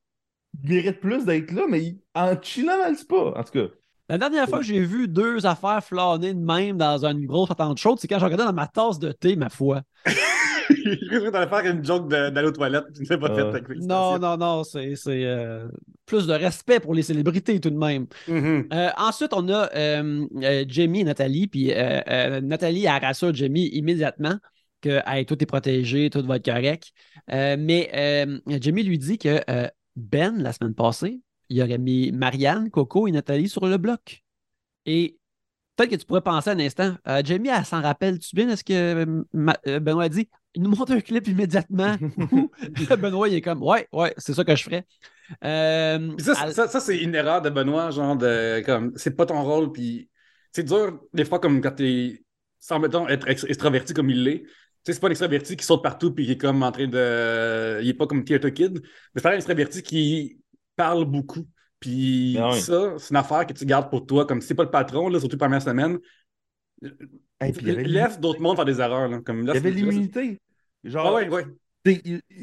C: ils méritent plus d'être là mais ils- en chillant dans le spa en tout cas
A: la dernière fois que j'ai vu deux affaires flâner de même dans une grosse attente chaude, c'est quand je regardais dans ma tasse de thé, ma foi. *laughs*
B: Je crois que t'allais faire une joke d'aller aux toilettes, tu ne l'as pas
C: Ah.
B: fait
A: Non, non, non, c'est c'est, euh, plus de respect pour les célébrités tout de même.
B: Mhm.
A: Euh, ensuite, on a euh, euh, Jamie et Nathalie. Puis euh, euh, Nathalie, elle rassure Jamie immédiatement que hey, tout est protégé, tout va être correct. Euh, mais euh, Jamie lui dit que euh, Ben, la semaine passée, il aurait mis Marianne, Coco et Nathalie sur le bloc. Et peut-être que tu pourrais penser un instant, Jamie, elle s'en rappelle-tu bien? Est-ce que Benoît a dit? Il nous montre un clip immédiatement *laughs* *laughs* Benoît il est comme Ouais, ouais, c'est ça que je ferais. Euh,
B: ça,
A: à-
B: ça, ça, c'est une erreur de Benoît, genre de comme c'est pas ton rôle, puis c'est dur des fois comme quand t'es sans mettons être ex- extraverti comme il l'est. Tu sais, c'est pas un extraverti qui saute partout puis qui est comme en train de. Il est pas comme Theater Kid, mais c'est un extraverti qui parle beaucoup. Puis
C: oui.
B: ça, c'est une affaire que tu gardes pour toi, comme si c'est pas le patron, là, surtout la première semaine.
C: Hey,
B: Laisse d'autres mondes faire des erreurs. Là, comme,
C: Il y avait l'immunité. Genre,
B: Ah ouais, ouais.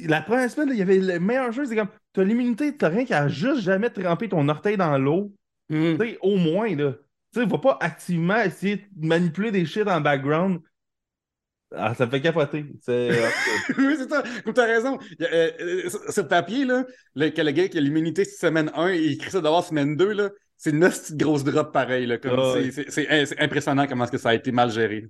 C: la première semaine, là, il y avait le meilleur jeu, c'est comme, t'as l'immunité, t'as rien qu'à juste jamais tremper ton orteil dans l'eau.
B: Hmm.
C: Au moins, là. Tu sais, va pas activement essayer de manipuler des shit en background. Ah, ça me fait capoter. C'est. *laughs*
B: oui, c'est ça. Comme t'as raison. Il y a, euh, euh, sur- papier, là, le, que le gars qui a l'immunité semaine 1 et il écrit ça d'abord semaine 2, là, c'est une petite grosse drop pareil. Là, comme
C: Ah
B: c'est-
C: ouais.
B: c'est, c'est- c'est impressionnant comment est-ce que ça a été mal géré.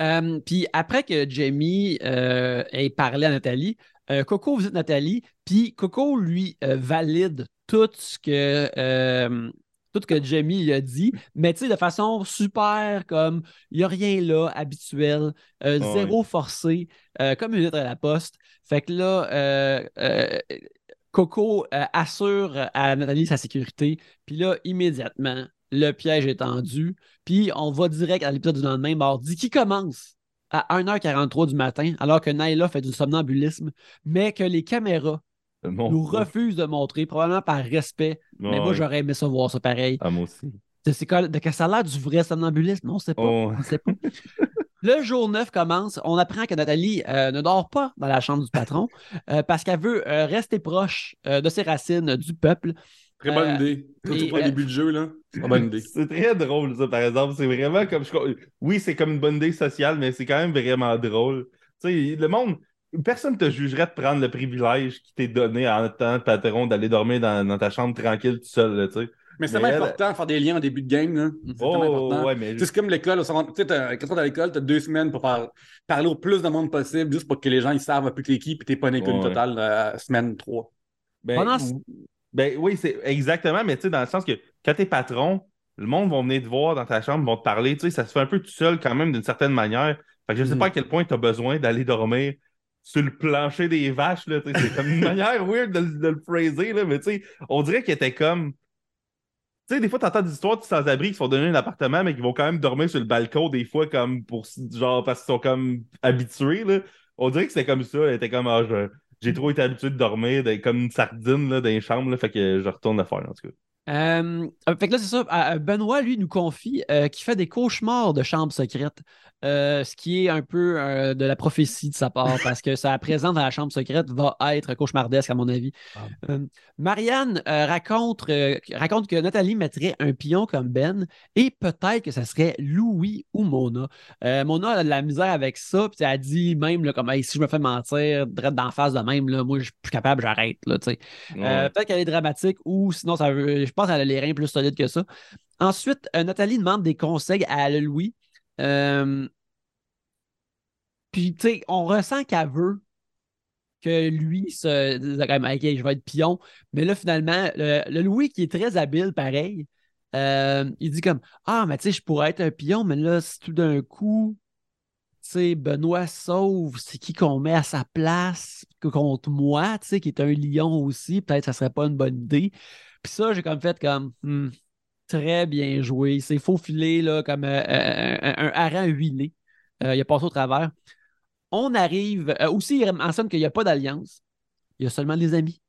A: Euh, puis après que Jamie euh, ait parlé à Nathalie, euh, Coco visite Nathalie, puis Coco lui euh, valide tout ce que euh, tout ce que Jamie a dit, mais tu sais, de façon super comme il n'y a rien là, habituel, euh,
C: Ah
A: zéro forcé, euh, comme une lettre à la poste. Fait que là, euh, Coco assure à Nathalie sa sécurité, puis là, immédiatement, le piège est tendu. Puis on va direct à l'épisode du lendemain, mardi, qui commence à 1h43 du matin, alors que Naila fait du somnambulisme, mais que les caméras nous
C: Dieu.
A: refusent de montrer, probablement par respect. mais moi,
C: Ouais.
A: j'aurais aimé ça voir ça pareil.
C: Ah, moi aussi.
A: C'est- de que ça a l'air du vrai somnambulisme? On ne sait pas.
C: Oh.
A: On sait pas. *laughs* Le jour 9 commence. On apprend que Nathalie euh, ne dort pas dans la chambre du patron euh, parce qu'elle veut euh, rester proche euh, de ses racines du peuple.
B: Très bonne
A: Euh,
B: idée. Surtout
A: et,
B: pour le
A: euh,
B: début de jeu, là. C'est bonne idée. *laughs*
C: C'est très drôle, ça, par exemple. C'est vraiment comme. je- Oui, c'est comme une bonne idée sociale, mais c'est quand même vraiment drôle. Tu sais, le monde. Personne ne te jugerait de prendre le privilège qui t'est donné en tant que patron d'aller dormir dans, dans ta chambre tranquille tout seul, tu sais.
B: Mais c'est
C: elle-
B: important de faire des liens en début de game. là. C'est tellement
C: Oh,
B: important.
C: ouais, mais.
B: C'est comme l'école. Tu sais, quand tu es à l'école, tu as deux semaines pour faire- parler au plus de monde possible, juste pour que les gens ils savent un peu t'es qui, puis t'es pas une
C: Ouais.
B: totale euh, semaine 3.
C: Ben,
A: Pendant-
C: ben oui, c'est exactement, mais tu sais, dans le sens que quand t'es patron, le monde va venir te voir dans ta chambre, vont te parler, tu sais, ça se fait un peu tout seul quand même d'une certaine manière. Fait que je sais
B: Mhm.
C: pas à quel point tu as besoin d'aller dormir sur le plancher des vaches, c'est comme une *laughs* manière weird de, le- de le phraser, là, mais tu sais, on dirait qu'il était comme. Tu sais, des fois, t'entends des histoires de sans-abri qui se font donner un appartement, mais qui vont quand même dormir sur le balcon, des fois, comme pour. Genre, parce qu'ils sont comme habitués, là. On dirait que c'était comme ça. Elle était comme, ah, j'ai trop été habitué de dormir comme une sardine, là, dans les chambres, là, fait que je retourne le faire, en tout cas.
A: Euh, euh, fait que là, c'est ça. euh, Benoît, lui, nous confie euh, qu'il fait des cauchemars de chambres secrètes, euh, ce qui est un peu euh, de la prophétie de sa part, *laughs* parce que sa présence dans la chambre secrète va être cauchemardesque, à mon avis.
C: Ah.
A: Euh, Marianne raconte, raconte que Nathalie mettrait un pion comme Ben et peut-être que ça serait Louis ou Mona. Mona a de la misère avec ça, puis elle dit même là, comme Hey, si je me fais mentir, direct d'en face de même, là, moi je suis plus capable, j'arrête.
C: Ouais.
A: Peut-être qu'elle est dramatique ou sinon, ça veut, je pense qu'elle a les reins plus solides que ça. Ensuite, Nathalie demande des conseils à Louis. Euh, Puis, tu sais, on ressent qu'elle veut que lui se dise OK, je vais être pion. Mais là, finalement, le, le Louis qui est très habile, pareil, euh, il dit comme Ah, mais tu sais, je pourrais être un pion, mais là, si tout d'un coup, tu sais, Benoît sauve, c'est qui qu'on met à sa place contre moi, tu sais, qui est un lion aussi, peut-être que ça serait pas une bonne idée. Puis ça, j'ai comme fait comme Hmm, très bien joué. C'est faufilé là, comme euh, un, un, un hareng huilé. Euh, il a passé au travers. On arrive. euh, aussi, il mentionne qu'il n'y a pas d'alliance. Il y a seulement des amis.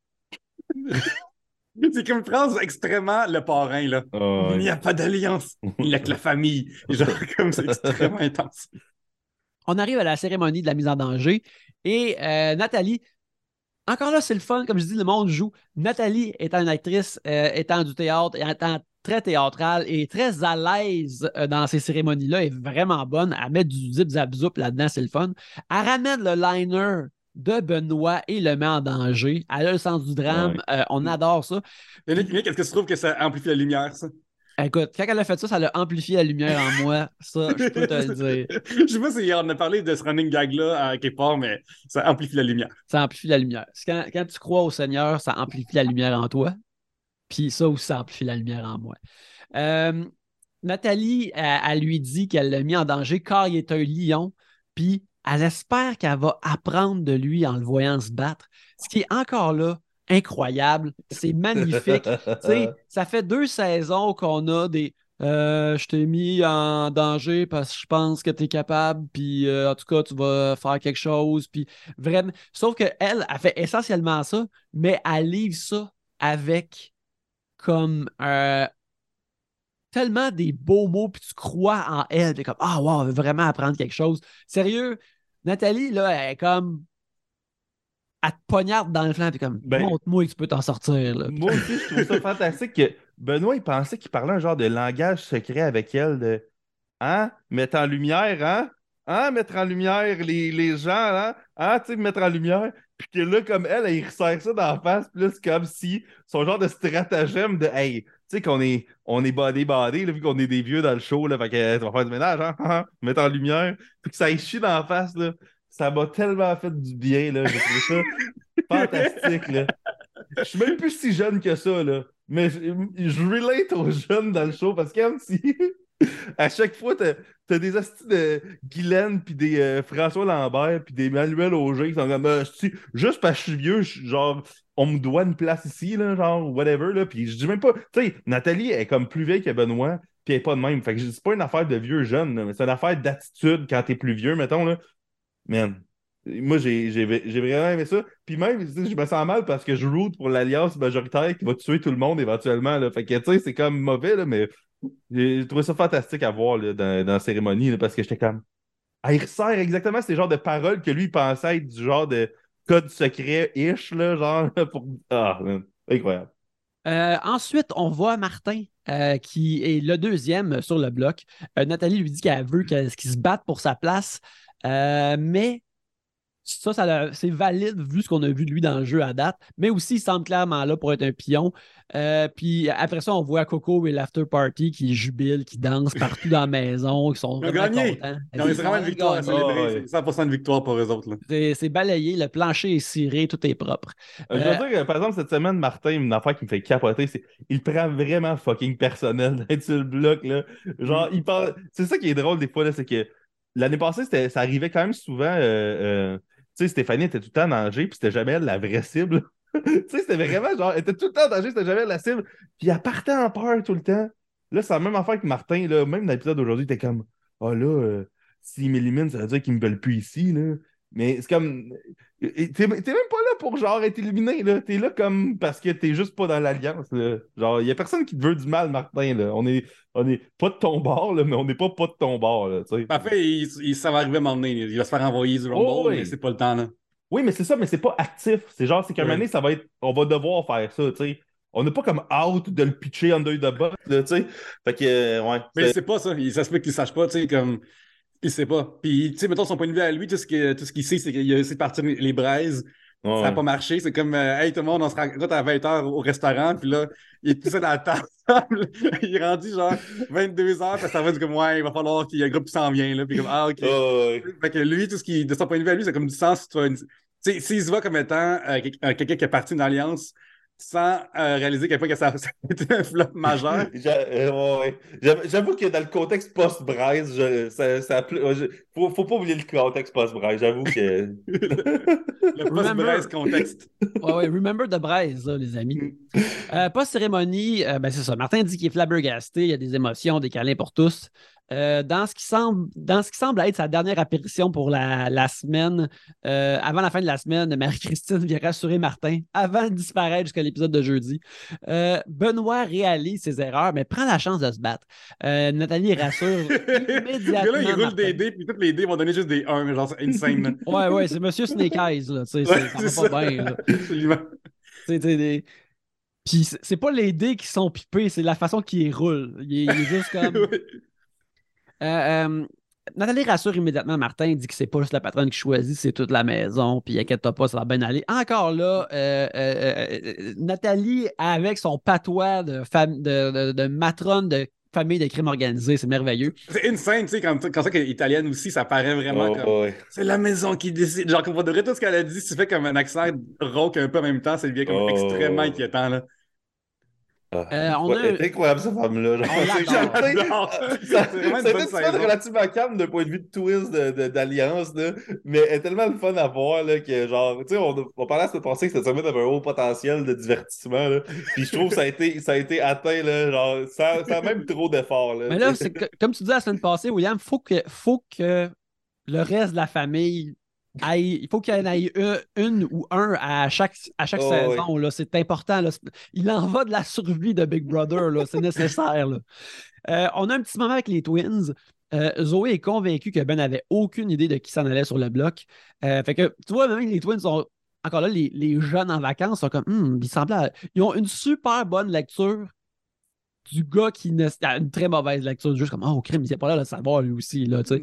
A: *laughs*
B: C'est comme une phrase extrêmement le parrain, là.
C: Ah,
B: Il n'y a pas d'alliance. Il n'y a que la famille. *laughs* Genre, comme c'est extrêmement intense.
A: On arrive à la cérémonie de la mise en danger et euh, Nathalie, encore là, c'est le fun, comme je dis, le monde joue. Nathalie étant une actrice, euh, étant du théâtre, et étant très théâtrale et très à l'aise euh, dans ces cérémonies-là, est vraiment bonne. Elle met du zip zap zoup là-dedans, c'est le fun. Elle ramène le liner de Benoît et le met en danger. Elle a le sens du drame. Euh, on adore ça.
B: Yannick, Yannick, est-ce que tu trouves que ça amplifie la lumière, ça?
A: Écoute, quand elle a fait ça, ça a amplifié la lumière en moi. Ça, je peux te le dire. *laughs*
B: Je sais pas si on a parlé de ce running gag-là à quelque part, mais ça amplifie la lumière.
A: ça amplifie la lumière. Quand, quand tu crois au Seigneur, ça amplifie la lumière en toi. Puis ça aussi, ça amplifie la lumière en moi. Euh, Nathalie, elle, elle lui dit qu'elle l'a mis en danger car il est un lion. Puis elle espère qu'elle va apprendre de lui en le voyant se battre. Ce qui est encore là incroyable. C'est magnifique. *laughs* Ça fait deux saisons qu'on a des. euh, je t'ai mis en danger parce que je pense que tu es capable, puis euh, en tout cas, tu vas faire quelque chose. Puis vraiment. Sauf qu'elle, elle fait essentiellement ça, mais elle livre ça avec comme euh, tellement des beaux mots, puis tu crois en elle. T'es comme, ah, wow, elle veut vraiment apprendre quelque chose. Sérieux, Nathalie, là, elle est comme. Elle te poignarde dans le flanc, puis comme,
C: Ben-
A: montre-moi que tu peux t'en sortir. Là.
C: Moi aussi, je trouve ça *laughs* fantastique que Benoît, il pensait qu'il parlait un genre de langage secret avec elle de Hein? Mettre en lumière, hein? Hein? Mettre en lumière les, les gens, hein? Hein? Tu sais, mettre en lumière. Puis que là, comme elle, elle, il resserre ça dans la face. C'est comme si son genre de stratagème de Hey, tu sais qu'on est, on est body body, là, vu qu'on est des vieux dans le show, là, fait que tu vas faire du ménage, hein? *laughs* hein, Mettre en lumière. Puis que ça chie dans la face, là. Ça m'a tellement fait du bien, là. J'ai trouvé ça *laughs* fantastique, là. Je suis même plus si jeune que ça, là. Mais je, je relate aux jeunes dans le show parce que si à chaque fois, t'as as des hosties de Guylaine puis des euh, François Lambert puis des Manuel Auger qui sont comme euh, juste parce que je suis vieux, genre on me doit une place ici, là, genre whatever. Là, puis je dis même pas. Tu sais, Nathalie est comme plus vieille que Benoît, puis elle est pas de même. Fait que c'est pas une affaire de vieux jeune, mais c'est une affaire d'attitude quand t'es plus vieux, mettons. Là. Man, moi, j'ai vraiment aimé ça. Puis même, je me sens mal parce que je route pour l'alliance majoritaire qui va tuer tout le monde éventuellement. Là. Fait que, tu sais, c'est comme mauvais, là, mais j'ai trouvé ça fantastique à voir là, dans, dans la cérémonie parce que j'étais comme. Ah, il resserre exactement ces genres de paroles que lui pensait être du genre de code secret-ish, genre, *laughs* pour. Ah, incroyable.
A: Euh, ensuite, on voit Martin, euh, qui est le deuxième sur le bloc. Euh, Nathalie lui dit qu'elle veut qu'il se batte pour sa place, mais ça, ça c'est valide vu ce qu'on a vu de lui dans le jeu à date, mais aussi il semble clairement là pour être un pion. Euh, puis après ça, on voit Coco et l'after party qui jubilent, qui dansent partout dans la maison, qui sont
B: Ils ont
A: vraiment
B: gagné.
A: contents.
B: C'est vraiment une victoire à célébrer.
C: Oh, ouais.
B: C'est 100% de victoire pour eux autres. Là.
A: C'est balayé, le plancher est ciré, tout est propre.
C: Euh, Je
A: Euh,
C: veux dire, par exemple, cette semaine, Martin, une affaire qui me fait capoter, c'est il prend vraiment fucking personnel *laughs* d'être sur le bloc, là. Genre, il parle. C'est ça qui est drôle des fois, là, c'est que l'année passée, ça arrivait quand même souvent. Sais, Stéphanie était tout le temps en danger, puis c'était jamais la vraie cible. *laughs* tu sais, c'était vraiment genre, elle était tout le temps en danger, c'était jamais la cible. Puis elle partait en peur tout le temps. Là, c'est la même affaire que Martin, là. Même dans l'épisode d'aujourd'hui, était comme, ah là, euh, s'il m'élimine, ça veut dire qu'il me veulent plus ici, là. Mais c'est comme. T'es t'es même pas là pour genre être éliminé, là. T'es là comme parce que t'es juste pas dans l'alliance, là. Genre, y a personne qui te veut du mal, Martin, là. On est, on est pas de ton bord, là, mais on n'est pas pas de ton bord, là.
B: Parfait, il, il- ça va arriver à m'emmener. Il va se faire envoyer du Rumble,
C: Oh, oui.
B: mais c'est pas le temps. Là.
C: Oui, mais c'est ça, mais c'est pas actif. C'est genre, c'est qu'à un moment donné, ça va être. On va devoir faire ça, tu sais. On n'est pas comme out de le pitcher under the bot, là, tu sais. Fait que, euh, ouais.
B: Mais
C: c'est-
B: c'est pas ça. Il- Ça se peut qu'il sache pas, tu sais, comme. Il sait pas. Puis, tu sais, mettons son point de vue à lui, tout ce tout ce qu'il sait, c'est qu'il a essayé de partir les braises.
C: ouais.
B: Ça n'a pas marché. C'est comme, euh, hey, tout le monde, on se rencontre à 20h au restaurant, puis là, il est tout seul à la table. *laughs* il est rendu genre 22h, puis ça va dire comme, ouais, il va falloir qu'il y ait un groupe qui s'en vient, là. Puis comme, ah, ok.
C: Ouais.
B: Fait que lui, tout ce qui, de son point de vue à lui, c'est comme du sens. Tu sais, s'il se voit comme étant euh, euh, quelqu'un qui est parti d'une alliance sans euh, réaliser à quel point que ça, *laughs* ça a été un flop majeur. *laughs*
C: Euh, ouais, ouais. J'avoue- que dans le contexte post-Braise, ça, ça, je- faut, faut pas oublier le contexte post-Braise. J'avoue que. *laughs*
B: Le post-braise contexte.
A: Ouais, ouais, remember the braise, là, les amis. Euh, pas cérémonie, euh, ben c'est ça. Martin dit qu'il est flabbergasté, il y a des émotions, des câlins pour tous. Euh, dans, ce qui semble, dans ce qui semble être sa dernière apparition pour la, la semaine, euh, avant la fin de la semaine, Marie-Christine vient rassurer Martin avant de disparaître jusqu'à l'épisode de jeudi. Euh, Benoît réalise ses erreurs, mais prend la chance de se battre. Nathalie rassure *laughs* immédiatement.
B: Là, il roule
A: Martin.
B: des dés, puis toutes les dés vont donner juste des 1, genre, c'est insane. *laughs*
A: Ouais, ouais, c'est Monsieur Snake Eyes, là.
B: Ouais,
A: c'est- ça va pas bien, là. *laughs* Des- Puis c'est- pas les dés qui sont pipés, c'est la façon qu'il roule. Il est, il est juste comme. Euh, euh, Nathalie rassure immédiatement Martin, dit que c'est pas juste la patronne qui choisit, c'est toute la maison, puis inquiète-toi pas, ça va bien aller. Encore là, euh, euh, euh, Nathalie, avec son patois de, fam- de, de- de matrone de famille de crime organisé, c'est merveilleux.
B: C'est insane, tu sais, quand, quand ça qu'elle est italienne aussi, ça paraît vraiment
C: Oh,
B: comme.
C: ouais.
B: C'est la maison qui décide. Genre, comme on devrait tout ce qu'elle a dit, si tu fais comme un accent rauque un peu en même temps, ça devient comme
C: Oh.
B: extrêmement inquiétant, là.
C: Ah,
A: Euh, on
C: ouais,
A: a-
C: elle est incroyable, cette femme-là.
B: vraiment une
C: semaine
B: saison.
C: relativement calme d'un point de vue de twist de- de- d'alliance, là, mais elle est tellement le fun à voir là, que genre, tu sais, on, on parlait à ce passé que cette semaine avait un haut potentiel de divertissement, là, puis je trouve que ça a été, ça a été atteint, là, genre, sans, sans même trop d'efforts. là,
A: Mais là, que- comme tu disais la semaine passée, William, faut que, faut que le reste de la famille aille, il faut qu'il y en ait une, ou un à chaque, à chaque
C: Oh,
A: saison. là. C'est important. là. Il en va de la survie de Big Brother. là. C'est nécessaire. là. Euh, on a un petit moment avec les Twins. Euh, Zoé est convaincue que Ben avait aucune idée de qui s'en allait sur le bloc. Euh, fait que, tu vois, même les Twins sont. Encore là, les, les jeunes en vacances sont comme. Hmm, ils semblaient. Ils ont une super bonne lecture du gars qui ne- a une très mauvaise lecture, juste comme Oh, crime, il n'est pas là de le savoir lui aussi. Là, tu sais.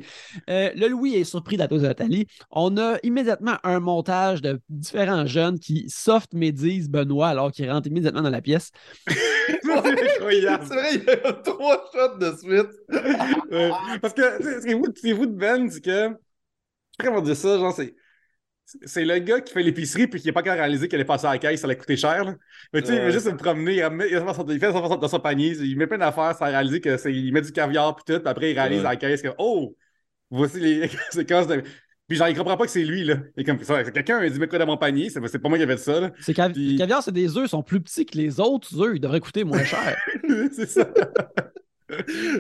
A: Euh, le Louis est surpris de la dose de Nathalie. On a immédiatement un montage de différents jeunes qui soft médisent Benoît alors qu'il rentre immédiatement dans la pièce. *laughs*
B: c'est incroyable.
C: C'est vrai, il y a trois shots de suite.
B: Ouais. Parce que, tu sais, ce qui est fou- ce qui est fou de Ben, c'est que. Comment dire ça? Genre, c'est. C'est le gars qui fait l'épicerie puis qui n'a pas encore réalisé qu'elle est passée à la caisse, ça allait coûter cher. là. Mais tu sais, il va juste se promener, il, remet- il, remet son- il fait son- dans son panier, il met plein d'affaires sans réaliser que c'est, il met du caviar puis tout, puis après il réalise
C: Ouais.
B: à la caisse que oh, voici les *laughs* séquences de. Puis genre, il comprend pas que c'est lui, là. Comme ça. Quelqu'un a dit, mets quoi dans mon panier, c'est c'est pas moi qui avais dit ça, là.
A: C'est cav-
B: Puis-
A: le caviar, c'est des œufs, ils sont plus petits que les autres œufs, ils devraient coûter moins cher. *laughs*
B: c'est ça.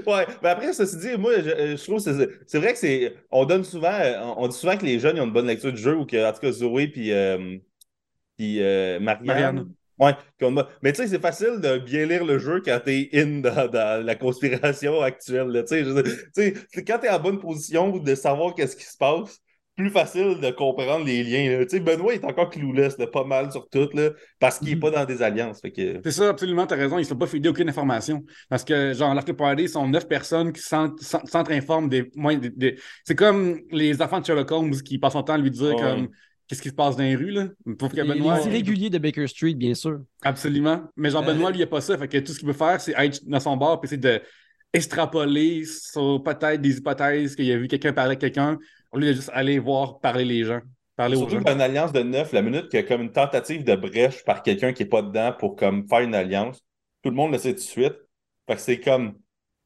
C: Ouais, mais après, ceci dit, moi, je, je trouve que c'est vrai que c'est. On donne souvent. euh, On, dit souvent que les jeunes ils ont une bonne lecture du jeu ou que, en tout cas, Zoé puis, euh, puis euh, Marianne.
B: Marianne.
C: Ouais, Mais tu sais, c'est facile de bien lire le jeu quand t'es in dans, dans la conspiration actuelle. Tu sais, quand t'es en bonne position de savoir qu'est-ce qui se passe, plus facile de comprendre les liens. là. Tu sais, Benoît est encore clouless, là, pas mal sur tout, là, parce qu'il est
A: Mhm.
C: pas dans des alliances. Fait que...
B: C'est ça, absolument, t'as raison. Ils ne sont pas feedés aucune information. Parce que, genre, l'After Party, ils sont neuf personnes qui s'en- s'en- s'entre-informent des. moins des- des- C'est comme les enfants de Sherlock Holmes qui passent son temps à lui dire
C: Ouais.
B: comme qu'est-ce qui se passe dans les rues, là? Pour que Benoît.
A: les irréguliers de Baker Street, bien sûr.
B: Absolument. Mais genre,
A: Euh,
B: Benoît, lui, il a pas ça. Fait que tout ce qu'il veut faire, c'est être dans son bar puis essayer de extrapoler sur peut-être des hypothèses qu'il a vu quelqu'un parler avec quelqu'un, au lieu de juste aller voir parler les gens. Parler aux
C: Surtout
B: gens.
C: qu'une alliance de neuf, la minute qu'il y a comme une tentative de brèche par quelqu'un qui n'est pas dedans pour comme faire une alliance, tout le monde le sait tout de suite. Fait que c'est comme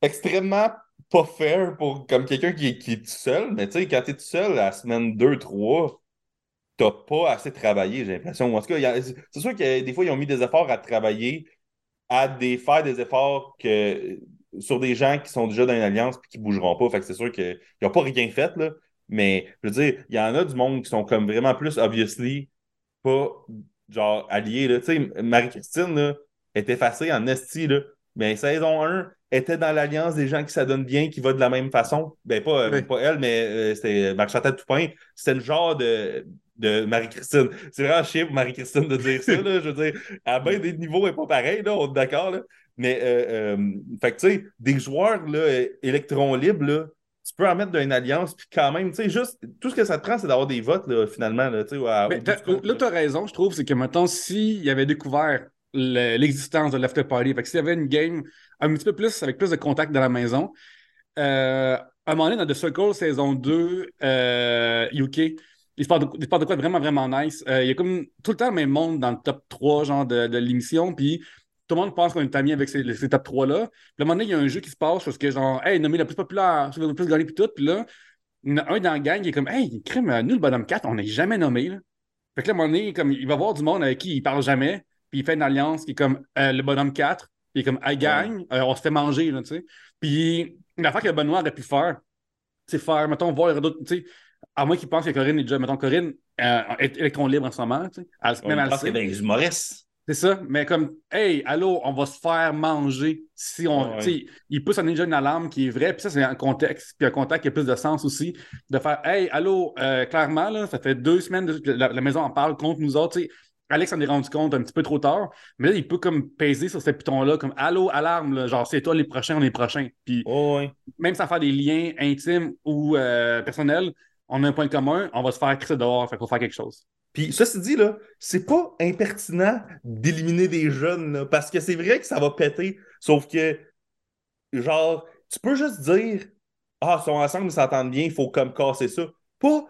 C: extrêmement pas fair pour comme quelqu'un qui, qui est tout seul. Mais tu sais, quand tu es tout seul, la semaine 2, 3, t'as pas assez travaillé, j'ai l'impression. En tout cas, c'est sûr que des fois, ils ont mis des efforts à travailler, à des, faire des efforts que, sur des gens qui sont déjà dans une alliance et qui bougeront pas. Fait que c'est sûr qu'ils n'ont pas rien fait, là. Mais je veux dire, il y en a du monde qui sont comme vraiment plus obviously pas genre alliés. Tu sais, Marie-Christine là, est effacée en esti, là. Mais saison 1 était dans l'alliance des gens qui s'adonnent bien, qui va de la même façon. Ben, pas,
B: Oui.
C: pas elle, mais euh, c'était Marie-Chantal Toupin. C'était le genre de, de Marie-Christine. C'est vraiment chier pour Marie-Christine de dire ça. Là. Je veux dire, à bien des niveaux, elle n'est pas pareil, là, on est d'accord. Là. Mais, euh, euh, fait que, tu sais, des joueurs là, électrons libres, là, tu peux en mettre dans une alliance, puis quand même, tu sais, juste, tout ce que ça te prend, c'est d'avoir des votes, là, finalement, là, tu sais, à-
B: Mais
C: compte,
B: là, tu as raison, je trouve, c'est que maintenant, s'il avait découvert le- l'existence de l'after party, fait que s'il y avait une game un petit peu plus, avec plus de contact dans la maison, euh, à un moment donné, dans The Circle saison 2, euh, UK, il se passe de, il se passe de quoi de vraiment, vraiment nice. Euh, il y a comme tout le temps le même monde dans le top 3 genre, de, de l'émission, puis tout le monde pense qu'on est amis avec ces, ces top 3-là. Puis à un moment donné, il y a un jeu qui se passe parce que, genre, hey, nommé le plus populaire, celui le plus gagné, puis tout, puis là, il y en a un dans la gang qui est comme, hey, crime, nous, le bonhomme 4, on n'est jamais nommé, là. Fait que là, à un moment donné, comme, il va voir du monde avec qui il parle jamais, puis il fait une alliance qui est comme euh, le bonhomme 4, puis il est comme, hey, gang, euh, on se fait manger, là, tu sais. Puis l'affaire que Benoît aurait pu faire, c'est faire, mettons, voir d'autres, tu sais, à moins qu'il pense que Corinne est déjà, mettons, Corinne euh, est électron libre en ce moment, tu sais. Elle- Même
C: pense.
B: C'est ça, mais comme, hey, allô, on va se faire manger si on.
C: Ouais.
B: Il peut sonner déjà une alarme qui est vraie, puis ça, c'est un contexte, puis un contact qui a plus de sens aussi, de faire, hey, allô, euh, clairement, là, ça fait deux semaines que la, la maison en parle contre nous autres, tu sais. Alex en est rendu compte un petit peu trop tard, mais là, il peut comme peser sur ce piton-là, comme allô, alarme, là, genre c'est toi les prochains, on est les prochains. Puis
C: Oh, ouais.
B: même sans faire des liens intimes ou euh, personnels, on a un point commun, on va se faire crisser dehors, fait qu'il faut faire quelque chose.
C: Puis, ceci dit, là, c'est pas impertinent d'éliminer des jeunes, là, parce que c'est vrai que ça va péter, sauf que, genre, tu peux juste dire, ah, ils sont ensemble, ils s'entendent bien, il faut comme casser ça. Pas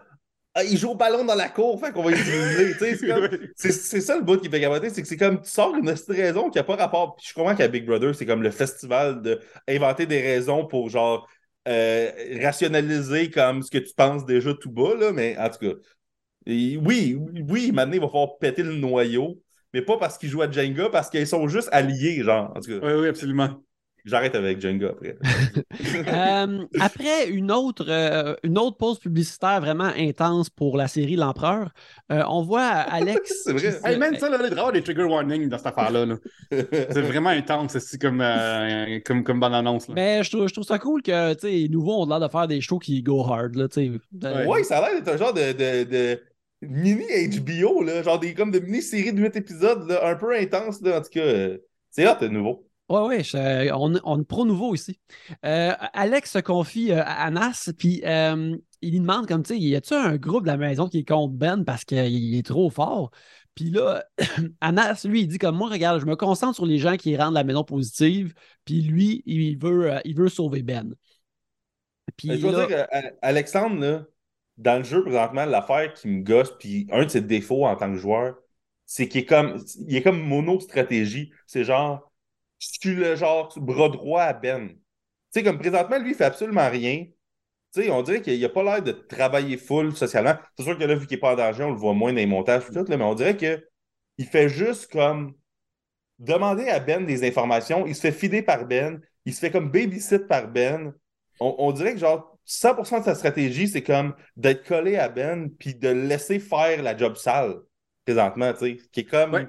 C: ah, il joue au ballon dans la cour, fait qu'on va utiliser. *laughs* c'est, c'est, ça le bout qui fait capoter, c'est que c'est comme tu sors une raison qui n'a pas rapport. Puis je comprends qu'à Big Brother, c'est comme le festival d'inventer des raisons pour genre euh, rationaliser comme ce que tu penses déjà tout bas, là, mais en tout cas. oui, oui, maintenant il va falloir péter le noyau, mais pas parce qu'ils jouent à Jenga, parce qu'ils sont juste alliés, genre. En tout cas.
B: Oui, oui, absolument.
C: J'arrête avec Jenga après. *laughs*
A: Euh, après une autre, euh, une autre pause publicitaire vraiment intense pour la série L'Empereur, euh, on voit Alex. *laughs*
B: c'est vrai. Hey man, ça, là, il doit des trigger warnings dans cette affaire-là. *laughs* c'est vraiment intense, c'est comme, comme, comme bonne annonce. Là.
A: Mais je trouve, je trouve ça cool que les nouveaux ont l'air de faire des shows qui go hard. Là,
C: ouais. ouais, ça a l'air d'être un genre de... de, de mini HBO, là, genre des, comme de mini-série de 8 épisodes, là, un peu intense, là, en tout cas. c'est hâte de nouveau.
A: Oui, oui, on, on pro nouveau ici. Euh, Alex se confie euh, à Anas, puis euh, il lui demande comme, tu sais, y a-tu un groupe de la maison qui est contre Ben parce qu'il est trop fort? Puis là, *clears throat* Anas, lui, il dit comme moi, regarde, je me concentre sur les gens qui rendent la maison positive, puis lui, il veut, il veut sauver Ben.
C: Puis je veux dire, Alexandre, dans le jeu présentement, l'affaire qui me gosse, puis un de ses défauts en tant que joueur, c'est qu'il est comme, il est comme mono-stratégie. C'est genre, je suis le genre bras droit à Ben. Tu sais, comme présentement, lui, il fait absolument rien. Tu sais, on dirait qu'il n'a pas l'air de travailler full socialement. C'est sûr que là, vu qu'il n'est pas en danger, on le voit moins dans les montages, tout, là, mais on dirait qu'il fait juste comme demander à Ben des informations. Il se fait fider par Ben. Il se fait comme babysit par Ben. On, dirait que genre 100% de sa stratégie, c'est comme d'être collé à Ben puis de laisser faire la job sale présentement, tu sais. Qui est comme.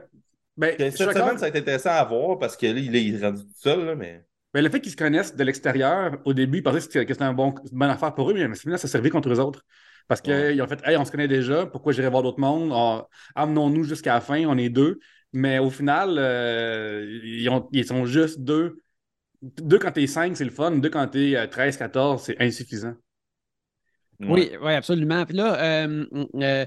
C: Ben, cette semaine, ça a été intéressant à voir parce que là, il est rendu tout seul, là, mais.
B: Mais le fait qu'ils se connaissent de l'extérieur, au début, ils pensaient que c'était un bon, une bonne affaire pour eux, mais finalement, ça servait contre eux autres. Parce qu'ils ont fait, hey, on se connaît déjà, pourquoi j'irai voir d'autres mondes? Amenons-nous jusqu'à la fin, on est deux. Mais au final, euh, ils, sont juste deux. Deux quand t'es cinq, c'est le fun. Deux quand t'es 13, euh, 14, c'est insuffisant.
A: Oui, oui, absolument. Puis là, euh, euh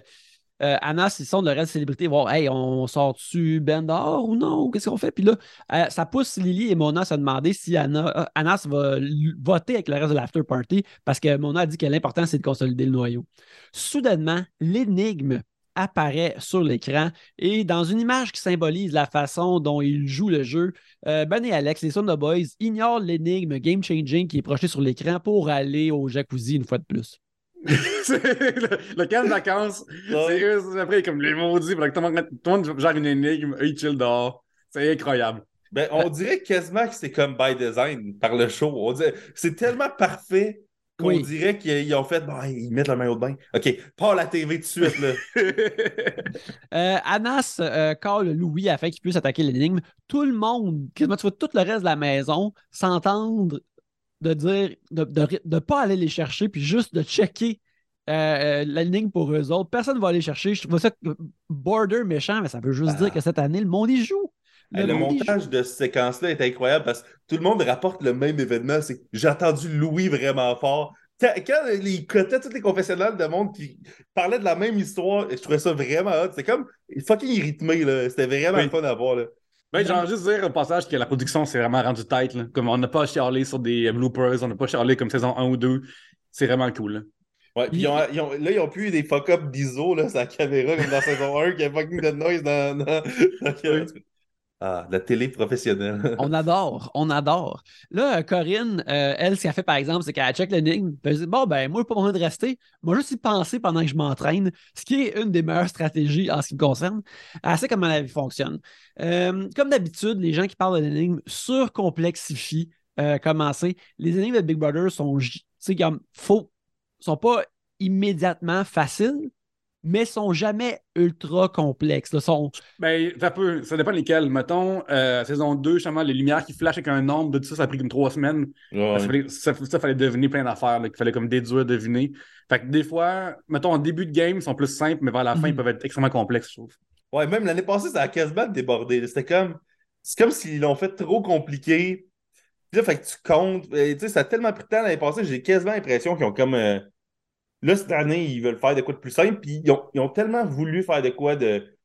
A: euh, Anas, ils sont de reste célébrité, voir, hey, on sort-tu Ben dehors ou non? Qu'est-ce qu'on fait? Puis là, euh, ça pousse Lily et Mona à se demander si Anna, euh, Anas va voter avec le reste de l'after party parce que Mona a dit que l'important, c'est de consolider le noyau. Soudainement, l'énigme apparaît sur l'écran et dans une image qui symbolise la façon dont ils jouent le jeu, Ben et Alex, les of Boys, ignorent l'énigme game changing qui est projeté sur l'écran pour aller au jacuzzi une fois de plus. *laughs*
B: le, le camp de vacances, c'est eux, après, comme les maudits, tout le monde gère une énigme, eux, ils chill dehors. C'est incroyable.
C: Ben, on dirait quasiment que c'est comme by design par le show. C'est tellement parfait qu'on dirait qu'ils ont fait bon, ils mettent le maillot de bain. OK, pas la TV tout de suite. Là. *laughs*
A: euh, Anas euh, call Louis afin qu'il puisse attaquer l'énigme. Tout le monde, quasiment tu vois tout le reste de la maison s'entendre de dire, de ne pas aller les chercher, puis juste de checker euh, euh, la ligne pour eux autres. Personne ne va aller chercher. Je trouve ça border méchant, mais ça veut juste dire que cette année, le monde y joue.
C: Le, montage de cette séquence-là est incroyable parce que tout le monde rapporte le même événement. C'est j'ai entendu Louis vraiment fort. Quand il cotait tous les confessionnels de monde qui parlaient de la même histoire, je trouvais ça vraiment hot. C'était comme fucking rythmé. C'était vraiment fun à voir. Là.
B: Ben, j'ai juste dire au passage que la production s'est vraiment rendue tête. Comme on n'a pas chialé sur des bloopers, on n'a pas chialé comme saison 1 ou 2. C'est vraiment cool.
C: Ouais, puis ils ont, ils ont, là, ils ont plus des fuck-up d'ISO, là, sa caméra, comme dans saison 1, qui a fucking de noise dans. dans... Ah, la télé professionnelle. *laughs*
A: on adore, on adore. Là, Corinne, euh, elle, ce qu'elle fait par exemple, c'est qu'elle check l'énigme, elle dit Bon, ben, moi, pas besoin de rester. Moi, juste y penser pendant que je m'entraîne, ce qui est une des meilleures stratégies en ce qui me concerne. Elle sait comment la vie fonctionne. Euh, comme d'habitude, les gens qui parlent de l'énigme surcomplexifient euh, comment c'est. Les énigmes de Big Brother sont, tu sais, comme, faux, sont pas immédiatement faciles, mais sont jamais ultra complexes. Sont...
B: Ben, ça peut, ça dépend lesquels. Mettons, euh, saison 2, justement, les lumières qui flashent avec un nombre, de tout ça, ça a pris comme trois semaines. Ça, fallait, fallait deviner plein d'affaires, qu'il fallait comme déduire, deviner. Fait que des fois, mettons, en début de game, ils sont plus simples, mais vers la fin, ils mhm. peuvent être extrêmement complexes, je trouve.
C: Ouais, même l'année passée, ça a quasiment débordé. C'était comme. C'est comme s'ils l'ont fait trop compliqué. Puis là, fait que tu comptes. Tu sais, ça a tellement pris de temps l'année passée, j'ai quasiment l'impression qu'ils ont comme. Euh, Là, cette année, ils veulent faire de quoi de plus simple, puis ils ont, tellement voulu faire de quoi de.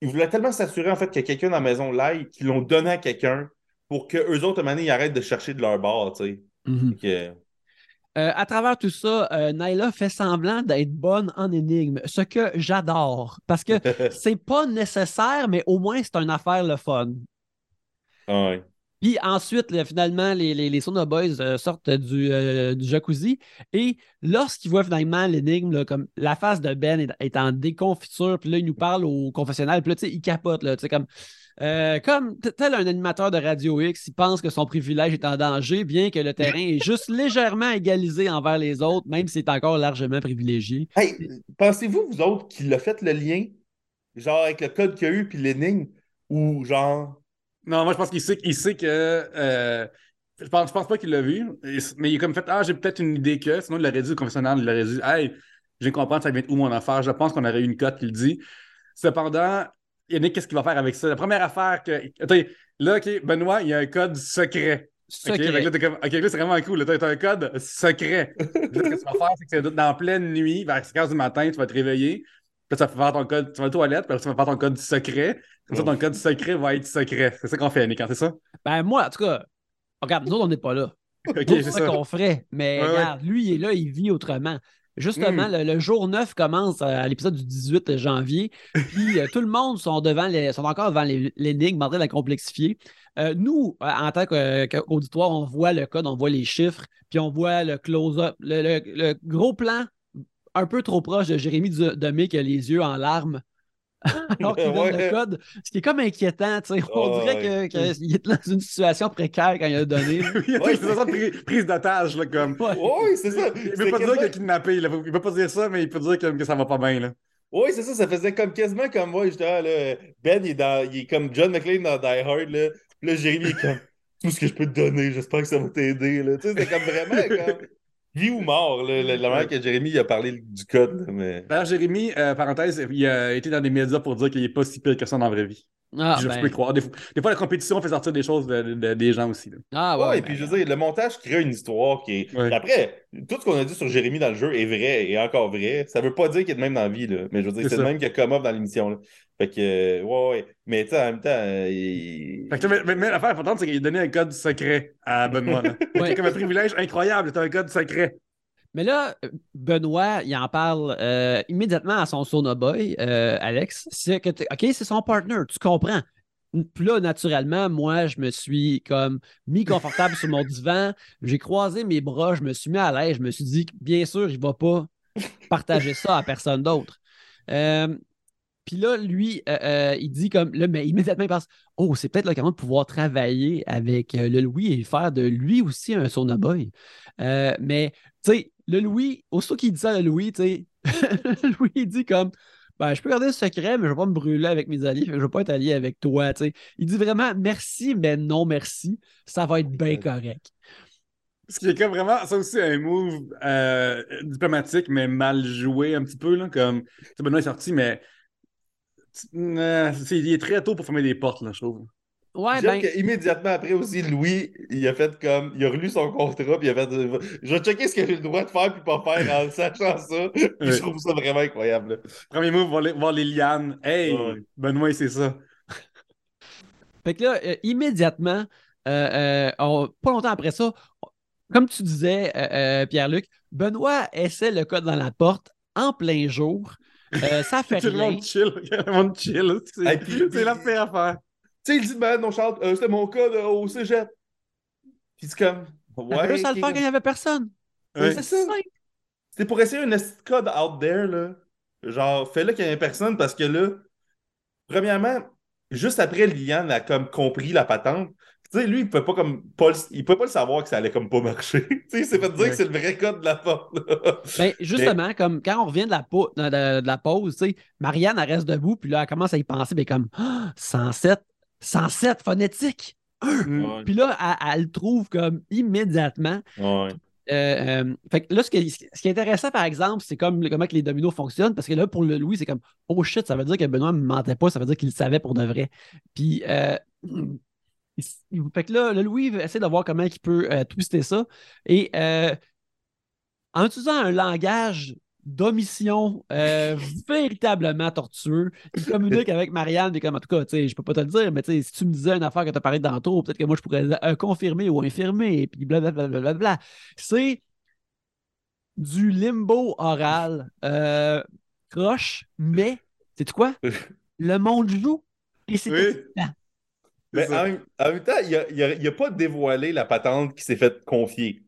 C: Ils voulaient tellement s'assurer en fait qu'il y a quelqu'un dans la maison live qu'ils l'ont donné à quelqu'un pour qu'eux autres, à un moment ils arrêtent de chercher de leur bord, tu sais.
A: Mm-hmm. Euh, à travers tout ça, euh, Nyla fait semblant d'être bonne en énigme, ce que j'adore. Parce que *laughs* c'est pas nécessaire, mais au moins c'est une affaire le fun.
C: Ouais.
A: Puis ensuite, là, finalement, les, les, les Boys euh, sortent du, euh, du jacuzzi et lorsqu'ils voient finalement l'énigme, comme la face de Ben est, est en déconfiture, puis là, il nous parle au confessionnal, puis là, tu sais, il capote, là, tu sais, comme, euh, comme tel un animateur de Radio X, il pense que son privilège est en danger, bien que le terrain est juste *laughs* légèrement égalisé envers les autres, même s'il est encore largement privilégié.
C: Hey, pensez-vous, vous autres, qu'il a fait le lien, genre avec le code qu'il y a eu puis l'énigme, ou genre.
B: Non, moi, je pense qu'il sait, il sait que. euh, je, pense, je pense pas qu'il l'a vu, mais il est comme fait Ah, j'ai peut-être une idée que. Sinon, il l'aurait dit au confessionnal, il l'aurait dit Hey, je viens de comprendre ça vient de où mon affaire. Je pense qu'on aurait eu une cote qui le dit. Cependant, Yannick, qu'est-ce qu'il va faire avec ça? La première affaire que. Attends, là, OK, Benoît, il y a un code secret. OK,
A: Secret.
B: là, comme, c'est vraiment cool. là, T'as t'as un code secret. Là, ce que tu vas faire, c'est que c'est dans pleine nuit, vers 5 heures du matin, tu vas te réveiller. Puis là, tu vas faire ton code, tu vas aux toilettes, puis là, tu vas faire ton code secret. Comme ça, ton code secret va être secret. C'est ça qu'on fait, Yannick, hein, c'est ça?
A: Ben, moi, en tout cas, regarde, nous, autres, on n'est pas là. *laughs*
B: OK,
A: Nous,
B: c'est
A: ça
B: ça.
A: qu'on ferait. Mais
B: Ouais, ouais.
A: regarde, lui, il est là, il vit autrement. Justement,
B: Mm.
A: le, le jour 9 commence à l'épisode du 18 janvier. Puis euh, tout le monde sont, devant les, sont encore devant l'énigme, en train de la complexifier. Euh, nous, euh, en tant qu'auditoire, on voit le code, on voit les chiffres, puis on voit le close-up, le, le- le gros plan un peu trop proche de Jérémy Demé qui a les yeux en larmes. *laughs* Alors qu'il donne le code, ce qui est comme inquiétant. tu sais. On dirait que- que- qu'il est dans une situation précaire quand il a donné. *laughs*
B: Oui, il a
C: Ouais,
B: de pri- prise d'otage, là, comme.
A: Ouais.
C: Oui, c'est ça.
B: Il
C: C'était
B: veut pas dire qu'il a kidnappé, là. Il veut pas dire ça, mais il peut dire que, que ça va pas bien, là.
C: Oui, c'est ça, ça faisait comme quasiment comme moi, justement, là, Ben, il est, dans, il est comme John McClane dans Die Hard, là. Là, Jérémy est comme, *laughs* tout ce que je peux te donner, j'espère que ça va t'aider, là. Tu sais, c'était comme vraiment comme, vie ou mort, là, la, la manière que Jérémy il a parlé du code, mais...
B: D'ailleurs, Jérémy, euh, parenthèse, il a été dans des médias pour dire qu'il est pas si pire que ça dans la vraie vie.
A: Ah,
B: je, je
A: ben.
B: peux y croire. Des fois, des fois, la compétition fait sortir des choses de- de- des gens aussi. là.
A: Ah,
C: Ouais,
A: ouais.
C: et puis je veux dire, le montage crée une histoire qui est.
B: Ouais.
C: Après, tout ce qu'on a dit sur Jérémy dans le jeu est vrai et encore vrai. Ça veut pas dire qu'il est de même dans la vie, là. Mais je veux dire,
B: C'est
C: c'est le même qu'il y a come up dans l'émission. Fait que, euh, ouais, ouais. Mais tu sais, en même temps, il-
B: Fait que, mais, mais- mais l'affaire importante, c'est qu'il a donné un code secret à Benoît. *laughs*
A: Ouais.
B: C'est comme un privilège incroyable, t'as un code secret.
A: Mais là, Benoît, il en parle euh, immédiatement à son Sona Boy, euh, Alex. C'est que, OK, c'est son partner, tu comprends. Puis là, naturellement, moi, je me suis comme mis confortable sur mon divan, j'ai croisé mes bras, je me suis mis à l'aise, je me suis dit que bien sûr, il ne va pas partager ça à personne d'autre. Euh, puis là, lui, euh, euh, il dit comme, là, mais immédiatement, il pense, oh, c'est peut-être l'occasion de pouvoir travailler avec euh, le Louis et faire de lui aussi un Sona Boy. Euh, mais, tu sais, le Louis, aussitôt qu'il dit ça à Louis, tu sais, *laughs* Louis, il dit comme, ben, je peux garder le secret, mais je vais pas me brûler avec mes alliés, je vais pas être allié avec toi, tu sais. Il dit vraiment merci, mais non merci, ça va être bien correct.
B: Ce qui est comme vraiment, ça aussi, un move euh, diplomatique, mais mal joué un petit peu. Là, comme, tu sais, Benoît est sorti, mais euh, c'est- il est très tôt pour fermer des portes, là, je trouve.
A: Ouais, ben,
C: qu'immédiatement après aussi, Louis, il a fait comme. Il a relu son contrat, puis il a fait. euh, Je vais checker ce que j'ai le droit de faire, puis pas faire en sachant ça. *laughs* Puis je trouve ça vraiment incroyable. là.
B: Premier move, voir les, voir les lianes. Hey,
C: Ouais.
B: Benoît, c'est ça.
A: Fait que là, euh, immédiatement, euh, euh, on- pas longtemps après ça, comme tu disais, euh, euh, Pierre-Luc, Benoît essaie le code dans la porte en plein jour. Euh, ça *laughs* fait
B: Tout le monde chill. Tout *laughs* le monde chill. C'est la pire affaire.
C: Tu sais, il dit, ben non, Charles, euh, c'était mon cas de- au cégep. Puis c'est comme. Ouais.
A: peut ça le faire quand il n'y avait personne.
B: Ouais.
A: C'est
C: ça.
A: simple.
C: C'était pour essayer un code out there, là. Genre, fais-le qu'il n'y ait personne parce que là, premièrement, juste après, Liane a comme compris la patente. Tu sais, lui, il peut pas comme pas le- il peut pas le savoir que ça allait comme pas marcher. *laughs* tu sais, il s'est fait dire
B: Ouais.
C: que c'est le vrai code de la porte.
A: Ben, justement, comme quand on revient de la, pau- de, de- de la pause, tu sais, Marianne, elle reste debout, puis là, elle commence à y penser, ben comme Ah, 107, 107 phonétique.
B: Mm.
A: Puis là, elle, elle le trouve comme immédiatement.
C: Ouais.
A: Euh, euh, fait que là, ce qui, est, ce qui est intéressant, par exemple, c'est comme comment que les dominos fonctionnent, parce que là, pour le Louis, c'est comme Oh shit, ça veut dire que Benoît ne me mentait pas, ça veut dire qu'il le savait pour de vrai. Puis, euh, il- fait que là, le Louis essaie de voir comment il peut euh, twister ça. Et euh, en utilisant un langage d'omission euh, *laughs* véritablement tortueux, il communique avec Marianne, et comme en tout cas, tu sais, je peux pas te le dire, mais si tu me disais une affaire que tu as parlé tantôt, peut-être que moi je pourrais euh, confirmer ou infirmer, et puis blablabla. C'est du limbo oral. Euh, croche, mais, c'est quoi? *laughs* Le monde joue. Et c'est
B: Oui.
C: Mais en même, en même temps, il a, il a- il a pas dévoilé la patente qui s'est fait confier.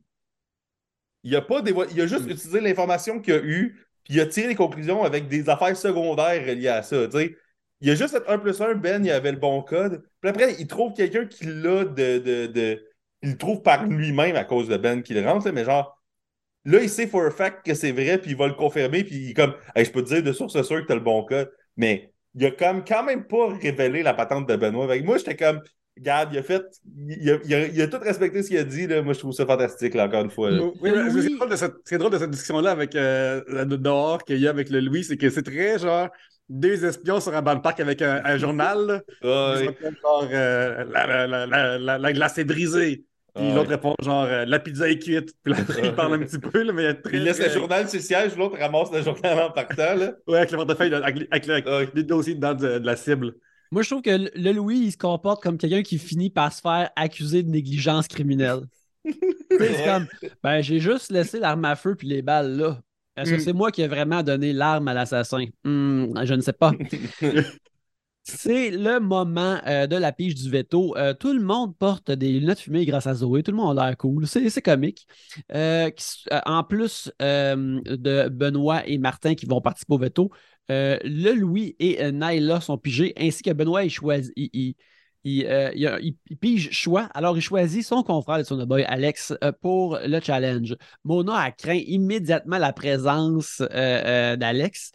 C: Il a pas dévoilé, il a juste
B: Mm.
C: utilisé l'information qu'il a eue, puis il a tiré les conclusions avec des affaires secondaires reliées à ça. tu sais. Il a juste fait 1 plus 1, Ben, il avait le bon code. Puis après, il trouve quelqu'un qui l'a de, de, de- Il le trouve par lui-même à cause de Ben qui le rentre, mais genre. Là, il sait for a fact que c'est vrai, puis il va le confirmer, puis il est comme Hey, je peux te dire de source sûre que t'as le bon code. Mais il a comme quand même pas révélé la patente de Benoît. Que moi, j'étais comme Regarde, il a fait. Il a, il a- il a tout respecté ce qu'il a dit. Là. Moi, je trouve ça fantastique, là, encore une fois. là.
B: Oui, mais
A: Le
B: c'est drôle de cette, c'est drôle de cette discussion-là avec euh, la- de dehors qu'il y a avec le Louis, c'est que c'est très genre deux espions sur un banc de parc avec un, un journal. comme genre euh, la, la, la, la, la- la glace est brisée. Puis
C: Ah,
B: l'autre répond genre euh, la pizza est cuite. Puis là, après, il parle un petit peu, là, mais il y a très.
C: Il laisse le journal sur le siège, l'autre ramasse le journal en partant. Là.
B: Ouais, avec le portefeuille, de- avec, avec le- avec
C: Ah, ouais.
B: les dossiers dedans de, de la cible.
A: Moi, je trouve que le- Louis, il se comporte comme quelqu'un qui finit par se faire accuser de négligence criminelle. *laughs* Tu sais, c'est comme, ben, j'ai juste laissé l'arme à feu puis les balles là. Est-ce que
B: Mm.
A: c'est moi qui ai vraiment donné l'arme à l'assassin? Hmm, je ne sais pas. *laughs* C'est le moment euh, de la pige du veto. Euh, tout le monde porte des lunettes fumées grâce à Zoé. Tout le monde a l'air cool. C'est comique. Euh, en plus de Benoît et Martin qui vont participer au veto, le Louis et Naila sont pigés, ainsi que Benoît, il choisit. Pige choix. Alors, il choisit son confrère de son boy, Alex, pour le challenge. Mona a craint immédiatement la présence d'Alex.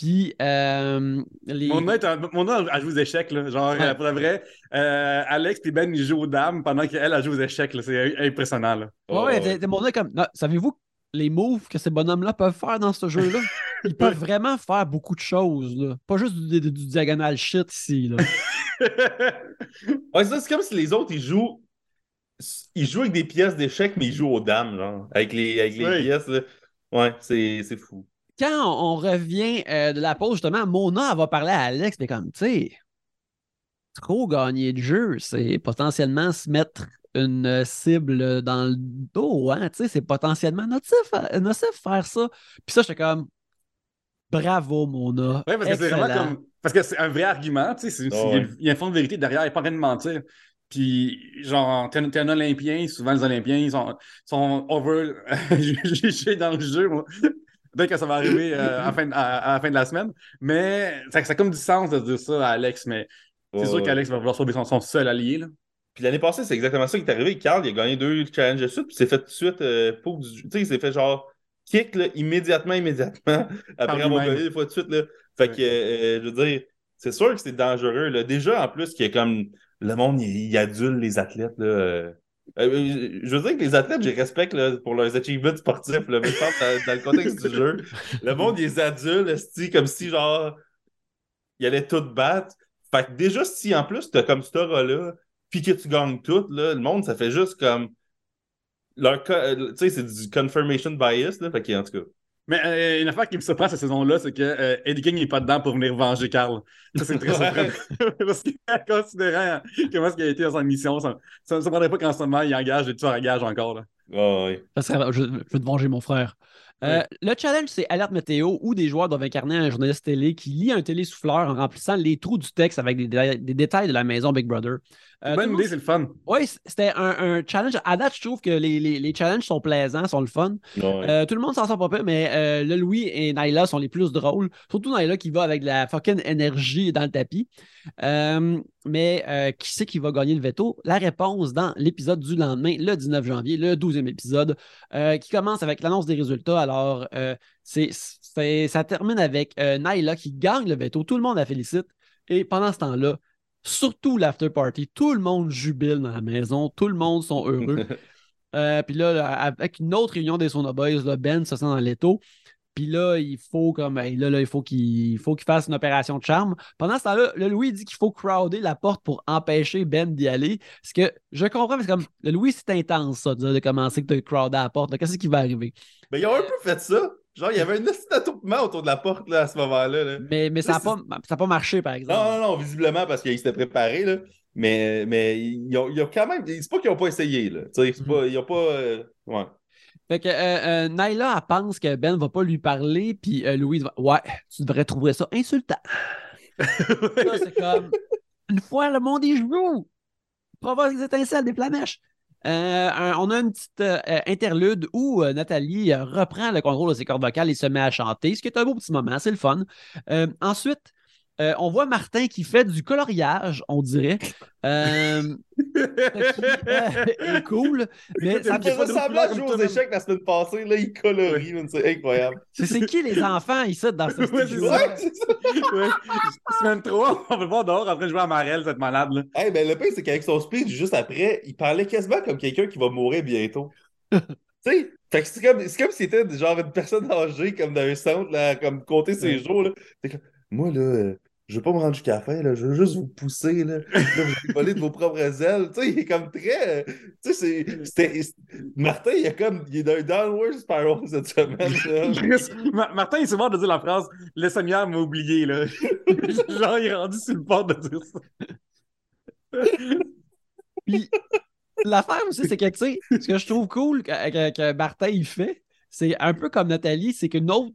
A: Puis, euh, les...
B: Mon nom, est un- mon nom, elle joue aux échecs. Là. Genre,
A: Ouais.
B: pour de vrai, euh, Alex et Ben, ils jouent aux dames pendant qu'elle, elle joue aux échecs. là. C'est impressionnant. Là.
A: Ouais,
C: Oh,
A: ouais,
C: ouais.
A: t'es- t'es- Mona est comme. Savez-vous les moves que ces bonhommes-là peuvent faire dans ce jeu-là? *laughs* Ils peuvent vraiment faire beaucoup de choses. Là. Pas juste du, du- du diagonal shit ici. Là. *laughs*
C: Ouais, ça, c'est comme si les autres, ils jouent. Ils jouent avec des pièces d'échecs, mais ils jouent aux dames, genre. Avec les, avec les
B: Oui.
C: pièces, là. Ouais, c'est c'est fou.
A: Quand on, revient euh, de la pause, justement, Mona elle va parler à Alex, mais comme, tu sais, trop gagner de jeu, c'est potentiellement se mettre une cible dans le dos, hein, tu sais, c'est potentiellement nocif, euh, nocif faire ça. Puis ça, j'étais comme, bravo, Mona.
B: Oui, parce que c'est vraiment comme. Parce que c'est un vrai argument, tu sais.
C: Ah
B: il y a-
C: ouais.
B: Il y a un fond de vérité derrière, il n'est pas en train de mentir. Puis, genre, t'es un, t'es un Olympien, souvent les Olympiens, ils sont, sont over *laughs* jugés dans le jeu. Peut-être que ça va arriver euh, à, la fin de, à- à la fin de la semaine. Mais ça, ça a comme du sens de dire ça à Alex. Mais c'est sûr
C: ouais.
B: qu'Alex va vouloir sauver son, son seul allié. Là.
C: Puis l'année passée, c'est exactement ça qui est arrivé. Carl, il a gagné deux challenges de suite, puis s'est fait tout de suite euh, pour du- Tu sais, il s'est fait genre kick là, immédiatement, immédiatement, *laughs* après avoir gagné des fois de suite. Là. Fait que, euh, je veux dire, c'est sûr que c'est dangereux. Là. Déjà, en plus, qu'il y a comme le monde, il, il adule les athlètes. Là. Euh. Euh, je veux dire que les athlètes, j'ai respect là, pour leurs achievements sportifs, là, mais je pense dans, le contexte du jeu, le monde, il les adule, esti, comme si, genre, il allait tout battre. Fait que déjà, si en plus, t'as comme cette aura-là, puis que tu gagnes tout, là, le monde, ça fait juste comme. Leur, euh, tu sais, c'est du confirmation bias, là. Fait que, en tout cas.
B: Mais euh, une affaire qui me surprend cette saison-là, c'est que euh, Eddie King n'est pas dedans pour venir venger Carl. Ça, c'est très *laughs* surprenant. *laughs* Parce que, *laughs* considérant comment il a été dans sa mission, ça ne me surprendrait pas qu'en ce moment, il engage des tueurs à gages encore. Là.
C: Ouais.
A: Ça serait- je, je vais te venger, mon frère. Euh, Le challenge, c'est alerte météo où des joueurs doivent incarner un journaliste télé qui lit un télésouffleur en remplissant les trous du texte avec des, dé- des détails de la maison Big Brother. Euh,
B: Bonne idée, c'est le fun.
A: Oui, c'était un, un challenge. À date, je trouve que les, les- les challenges sont plaisants, sont le fun.
C: Ouais.
A: Euh, tout le monde s'en sort pas peu, mais euh, le Louis et Naila sont les plus drôles. Surtout Naila qui va avec de la fucking énergie dans le tapis. Euh, mais qui c'est qui va gagner le veto? La réponse dans l'épisode du lendemain, le 19 janvier, le 12e épisode, qui commence avec l'annonce des résultats. Alors, c'est, ça termine avec Naila qui gagne le veto. Tout le monde la félicite. Et pendant ce temps-là, surtout l'after party, tout le monde jubile dans la maison. Tout le monde sont heureux. *laughs* Euh, puis là, avec une autre réunion des Sona Boys, là, Ben se sent dans l'étau. Puis là, il faut comme là, là, il faut qu'il faut qu'il fasse une opération de charme. Pendant ce temps-là, le Louis dit qu'il faut crowder la porte pour empêcher Ben d'y aller. Parce que je comprends, parce que comme le Louis, c'est intense, ça, de, de commencer que tu crowder à la porte. Qu'est-ce qui va arriver?
C: Ben, ils ont un peu fait ça. Genre, il y avait un esti d'attroupement autour de la porte, là, à ce moment-là. Là.
A: Mais, mais ça n'a pas, pas marché, par exemple.
C: Non, non, non, visiblement, parce qu'ils s'étaient préparés, là. Mais, mais ils, ont, ils ont quand même. C'est pas qu'ils n'ont pas essayé, là. C'est
A: Mhm.
C: pas. Ils ont pas. euh, Ouais.
A: Fait que euh, euh, elle pense que Ben va pas lui parler, puis Louise va Ouais, tu devrais trouver ça insultant. *laughs* Ça, c'est comme une fois le monde y joue, provoque des étincelles, des flamèches. Euh, on a une petite euh, interlude où euh, Nathalie euh, reprend le contrôle de ses cordes vocales et se met à chanter, ce qui est un beau petit moment, c'est le fun. Ensuite, euh, on voit Martin qui fait du coloriage, on dirait. Euh, *laughs* qui euh, est cool, mais ça
B: de
C: semblant de
B: couleur
C: jouer aux échecs la semaine passée, là, il colorie, c'est incroyable. *laughs*
A: c'est c'est qui les enfants ici dans ce
B: Ouais,
A: studio?
B: c'est ça.
C: Ouais, c'est ça.
B: Ouais. Semaine 3, on va le voir dehors en train de jouer à Marel, cette malade là.
C: Hey, ben, le pire, c'est qu'avec son speech, juste après, il parlait quasiment comme quelqu'un qui va mourir bientôt. *laughs* tu sais, fait que c'est comme, c'est comme si c'était genre une personne âgée, comme dans un centre, là, comme compter ses jours, là. Moi, là, euh, je veux pas me rendre jusqu'à la fin, là, je veux juste vous pousser, là. Là, vous voler de vos propres ailes. Tu sais, il est comme très. Tu sais, c'est- c'était. c'est- Martin, il est comme. Il est dans un downward spiral cette semaine, là. *laughs*
B: Chris, Ma- Martin, il se mort de dire la phrase Le Seigneur m'a oublié, là. *laughs* Genre, il est rendu sur le bord de dire ça.
A: Puis l'affaire aussi, c'est que, tu sais, ce que je trouve cool que, que- que Martin il fait, c'est un peu comme Nathalie, c'est qu'une autre.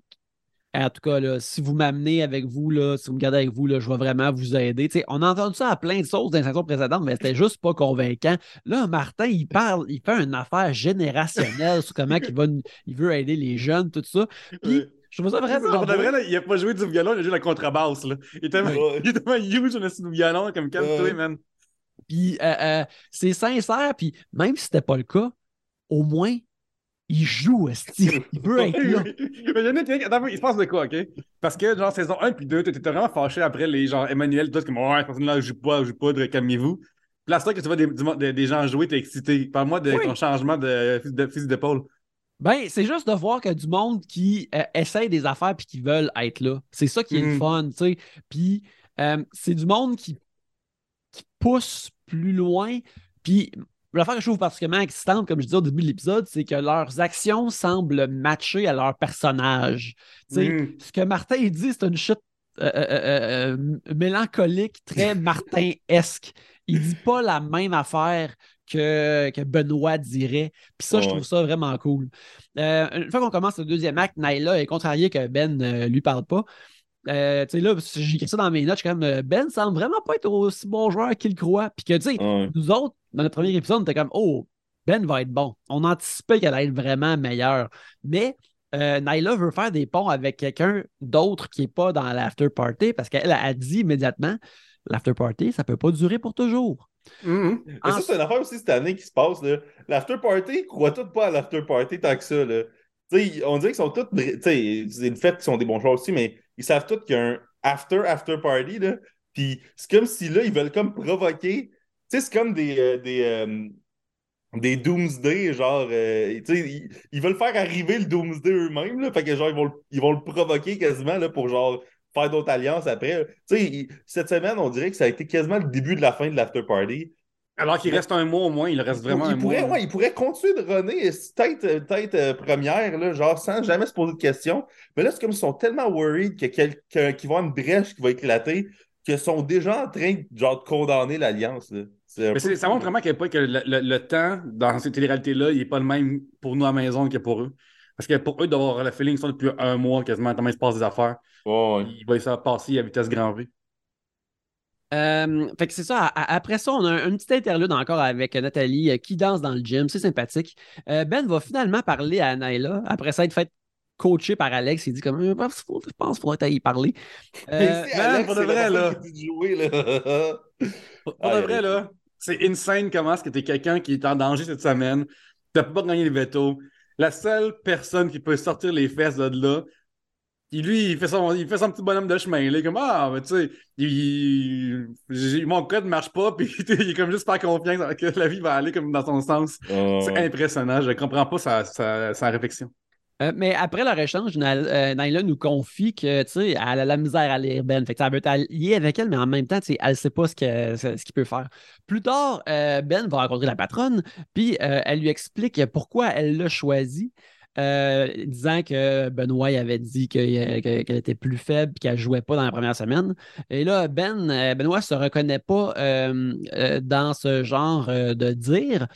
A: En tout cas, là, si vous m'amenez avec vous, là, si vous me gardez avec vous, là, je vais vraiment vous aider. Tu sais, on a entendu ça à plein de sauces dans les saisons précédentes, mais c'était juste pas convaincant. Là, Martin, il parle, il fait une affaire générationnelle sur comment il, va, il veut aider les jeunes, tout ça. Puis, je trouve ça vraiment.
B: Genre, de
A: beau.
B: vrai, là, il a pas joué du violon, il a joué la contrebasse, là. Il est tellement, il huge, on a du violon, comme calme-toi,
C: Ouais.
B: man.
A: Puis euh, euh, c'est sincère, puis même si c'était pas le cas, au moins, il joue, esti. Il veut être là.
B: Mais il y en a qui- attends, il se passe de quoi, OK? Parce que, genre, saison 1 puis 2, t'étais vraiment fâché après les, genre, Emmanuel, c'est comme, ouais, cette personne-là, joue pas, joue pas, de- calmez-vous. Puis là, que tu vois des, du- des, des gens jouer, t'es excité. Parle-moi de
A: Oui.
B: ton changement de, de fusil d'épaule.
A: Ben, c'est juste de voir que du monde qui euh, essaye des affaires puis qui veulent être là. C'est ça qui est le
B: Mhm.
A: fun, tu sais. Puis euh, c'est du monde qui, qui pousse plus loin. Puis l'affaire que je trouve particulièrement excitante, comme je disais au début de l'épisode, c'est que leurs actions semblent matcher à leur personnage.
B: Mhm.
A: ce que Martin dit, c'est une chute euh, euh, euh, mélancolique, très *laughs* Martin-esque. Il dit pas la même affaire que, que Benoît dirait. Puis ça, je trouve ça vraiment cool. Une fois qu'on commence le deuxième acte, Naila est contrariée que Ben ne lui parle pas. Euh, tu sais, là, j'ai écrit ça dans mes notes, je suis comme euh, Ben semble vraiment pas être aussi bon joueur qu'il croit. Puis que, tu sais,
C: Ouais.
A: nous autres, dans notre premier épisode, on était comme Oh, Ben va être bon. On anticipait qu'elle allait être vraiment meilleure. Mais euh, Nyla veut faire des ponts avec quelqu'un d'autre qui n'est pas dans l'after party parce qu'elle a dit immédiatement l'after party, ça peut pas durer pour toujours.
B: Mhm.
C: Mais ça, c'est une affaire aussi cette année qui se passe. L'after party, ils croient tous pas à l'after party tant que ça. Là. On dirait qu'ils sont tous. C'est le fait qu'ils sont des bons joueurs aussi, mais ils savent tous qu'il y a un after after party. Là. Puis c'est comme si là, ils veulent comme provoquer. Tu sais, c'est comme des. euh, des euh, des Doomsday, genre, euh, tu sais, ils, ils veulent faire arriver le Doomsday eux-mêmes, là, fait que genre, ils vont, le- ils vont le provoquer quasiment, là, pour genre, faire d'autres alliances après. Tu sais, cette semaine, on dirait que ça a été quasiment le début de la fin de l'after party.
B: Alors qu'il reste un mois au moins, il reste vraiment
C: il,
B: un
C: pourrait,
B: mois.
C: ouais, il pourrait continuer de runner tête, tête euh, première, là, genre sans jamais se poser de questions. Mais là, c'est comme ils sont tellement worried que quel- que- qu'il va y avoir une brèche qui va éclater qu'ils sont déjà en train genre, de condamner l'Alliance.
B: Mais
C: peu-
B: ça montre vraiment que le, le- le temps dans cette télé-réalité-là, il n'est pas le même pour nous à la maison que pour eux. Parce que pour eux, d'avoir le feeling ça depuis un mois quasiment, tellement il se passe des affaires,
C: Ouais, ouais.
B: il va essayer de passer à vitesse grand V.
A: Euh, fait que c'est ça. Après ça, on a un, une petite interlude encore avec Nathalie euh, qui danse dans le gym. C'est sympathique. Euh, ben va finalement parler à Naila après ça être fait coaché par Alex. Il dit comme Euh, Faut- je pense qu'il faudrait y parler. *laughs* Euh,
C: Alex,
B: pour de vrai, là.
C: jouer. *laughs*
B: Pour de vrai, là, c'est insane comment est-ce que t'es quelqu'un qui est en danger cette semaine, t'as pas gagné les veto. La seule personne qui peut sortir les fesses de là, qui lui, il fait son, il fait son petit bonhomme de chemin. Il est comme Ah, mais tu sais, il- mon code marche pas, *laughs* puis il est comme juste pas confiance que la vie va aller comme dans son sens.
C: Ouais,
B: C'est impressionnant, je comprends pas sa, sa, sa réflexion.
A: Euh, mais après leur échange, Naila euh, nous confie que, elle a la misère à lire Ben. Fait que ça veut être allié avec elle, mais en même temps, elle sait pas ce que- ce peut faire. Plus tard, euh, Ben va rencontrer la patronne, puis elle lui explique pourquoi elle l'a choisi. disant que Benoît avait dit que- que- qu'elle était plus faible et qu'elle jouait pas dans la première semaine. Et là, Ben, Benoît se reconnaît pas dans ce genre de dire.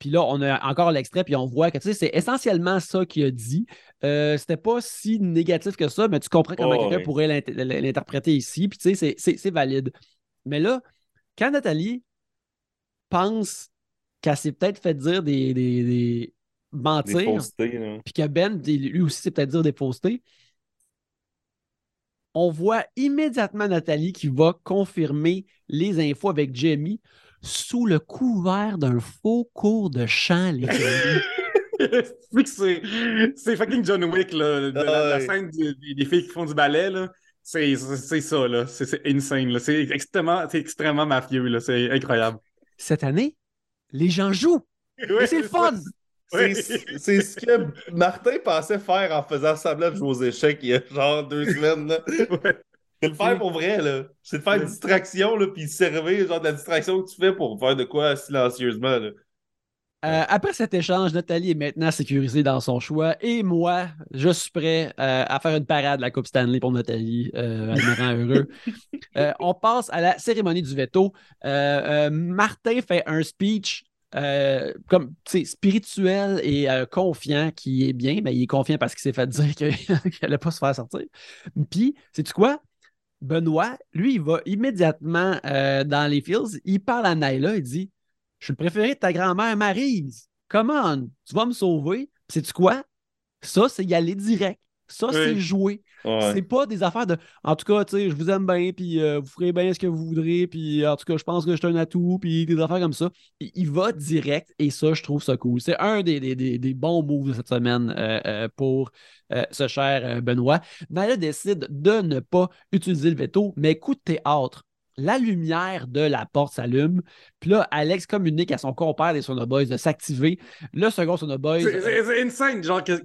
A: Puis là, on a encore l'extrait, puis on voit que tu sais, c'est essentiellement ça qu'il a dit. Euh, C'était pas si négatif que ça, mais tu comprends comment
C: Oh,
A: quelqu'un pourrait l'int- l'interpréter ici. Puis tu sais, c'est- valide. Mais là, quand Nathalie pense qu'elle s'est peut-être fait dire des, des, des mentir, puis que Ben, lui aussi, c'est peut-être dire des faussetés, on voit immédiatement Nathalie qui va confirmer les infos avec Jamie sous le couvert d'un faux cours de chant, les *laughs*
B: c'est c'est fucking John Wick, là. de la, scène du- des, filles qui font du ballet, là. C'est ça, là. C'est insane, là. C'est extrêmement, c'est extrêmement mafieux, là. C'est incroyable.
A: Cette année, les gens jouent. *laughs* C'est le fun!
C: C'est c'est ce que Martin pensait faire en faisant semblant de jouer aux échecs il y a genre deux semaines. là.
B: Ouais.
C: C'est le faire pour vrai, là. C'est de faire une distraction, là, puis servir, genre, de la distraction que tu fais pour faire de quoi silencieusement, là.
A: Euh, après cet échange, Nathalie est maintenant sécurisée dans son choix et moi, je suis prêt euh, à faire une parade de la Coupe Stanley pour Nathalie. Euh, elle me rend heureux. *laughs* On passe à la cérémonie du veto. Martin fait un speech comme spirituel et confiant qui est bien, mais il est confiant parce qu'il s'est fait dire *laughs* qu'il n'allait pas se faire sortir. Puis, sais-tu quoi? Benoît, lui, il va immédiatement euh, dans les fields, il parle à Naila, il dit Je suis le préféré de ta grand-mère Maryse. Come on, tu vas me sauver. Puis sais-tu quoi? Ça, c'est y aller direct. Ça, c'est jouer.
C: Ouais.
A: C'est pas des affaires de. En tout cas, tu sais, je vous aime bien, puis euh, vous ferez bien ce que vous voudrez, puis en tout cas, je pense que je suis un atout, puis des affaires comme ça. Il, il va direct, et ça, je trouve ça cool. C'est un des, des- des- des bons moves de cette semaine euh, euh, pour euh, ce cher euh, Benoît. Nala décide de ne pas utiliser le veto, mais coup de théâtre. La lumière de la porte s'allume. Puis là, Alex communique à son compère des Sonoboys de s'activer. Le second Sonoboys.
B: C'est insane, genre, que,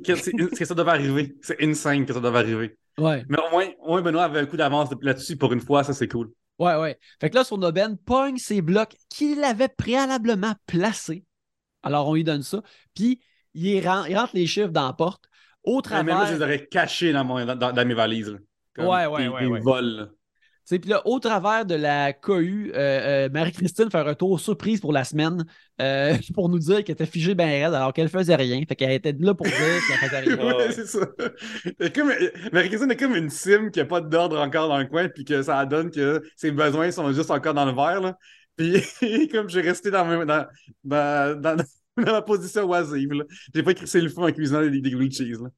B: que ça devait arriver. C'est insane que ça devait arriver.
A: Ouais.
B: Mais au moins, au moins Benoît avait un coup d'avance là-dessus pour une fois, ça c'est cool.
A: Ouais, ouais. Fait que là, son aubaine pogne ses blocs qu'il avait préalablement placés. Alors, on lui donne ça. Puis, il, ren- il rentre les chiffres dans la porte. Au
B: Mais même là, je les
A: travers.
B: aurais cachés dans, mon, dans, dans mes valises. là. Comme
A: Ouais, ouais,
B: des,
A: ouais,
B: des
A: ouais.
B: vols.
A: Puis là, au travers de la cohue, euh, euh, Marie-Christine fait un retour surprise pour la semaine euh, *laughs* pour nous dire qu'elle était figée bien raide alors qu'elle faisait rien. Fait qu'elle était là pour dire qu'elle faisait rien. *laughs*
C: Ouais.
B: C'est ça. Comme, Marie-Christine est comme une sim qui n'a pas d'ordre encore dans le coin, puis que ça donne que ses besoins sont juste encore dans le verre. Là. Puis, *laughs* comme j'ai resté dans, ma- dans, dans, dans, ma position oisive, j'ai pas crissé le feu en cuisinant des, des cheese. Là.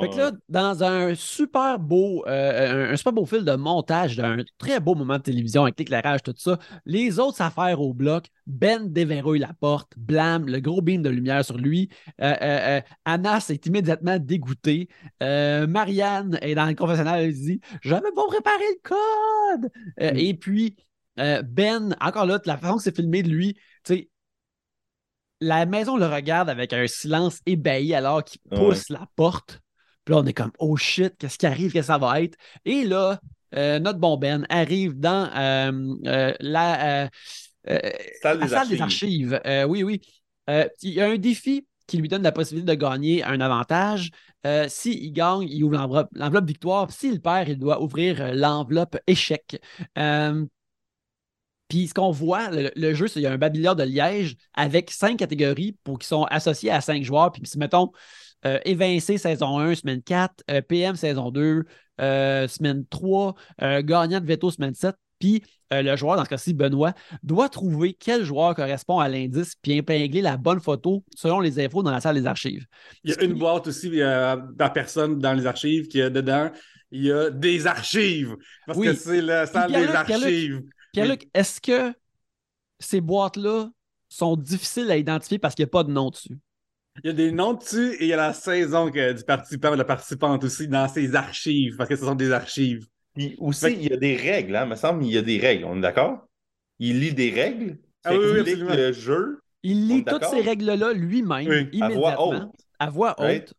A: Fait que là, dans un super beau, euh, un, un super beau fil de montage d'un très beau moment de télévision avec l'éclairage, tout ça, les autres affaires au bloc, Ben déverrouille la porte, blâme, le gros beam de lumière sur lui. Euh, euh, euh, Anas est immédiatement dégoûté. Euh, Marianne est dans le confessionnal, elle dit J'avais pas préparé le code. Euh,
B: Mm.
A: Et puis, euh, Ben, encore là, de la façon que c'est filmé de lui, tu sais, la maison le regarde avec un silence ébahi alors qu'il pousse la porte. Puis là, on est comme, oh shit, qu'est-ce qui arrive, qu'est-ce que ça va être? Et là, euh, notre bon Ben arrive dans euh, euh, la, euh,
C: Salle
A: la
C: des
A: salle des
C: archives.
A: oui, oui. Il y a un défi qui lui donne la possibilité de gagner un avantage. Euh, S'il gagne, il ouvre l'enveloppe victoire. S'il perd, il doit ouvrir l'enveloppe échec. Euh, puis ce qu'on voit, le, le jeu, c'est qu'il y a un babillard de Liège avec cinq catégories pour qui sont associées à cinq joueurs. Puis si mettons euh, Évincé saison 1, semaine 4, euh, PM saison 2, euh, semaine 3, euh, gagnant de veto semaine 7. Puis le joueur, dans ce cas-ci, Benoît, doit trouver quel joueur correspond à l'indice puis épingler la bonne photo selon les infos dans la salle des archives.
B: Il y a une boîte aussi par personne dans les archives qui a dedans. Il y a des archives. Parce
A: Oui.
B: que c'est la salle des
A: Pierre-Luc,
B: archives.
A: Pierre-Luc, est-ce que ces boîtes-là sont difficiles à identifier parce qu'il n'y a pas de nom dessus?
B: Il y a des noms dessus et il y a la saison que- du participant et de la participante aussi dans ces archives, parce que ce sont des archives.
C: Puis aussi,
B: Fait-
C: il y a des règles, hein. Il me semble qu'il y a des règles. On est d'accord? Il lit des règles.
B: Ah
C: ça
B: oui, oui,
C: explique
B: absolument.
C: le jeu.
A: Il
C: On
A: lit
C: est
A: toutes ces règles-là lui-même,
B: Oui,
C: à voix
A: immédiatement,
C: haute.
A: à voix haute.
C: Right.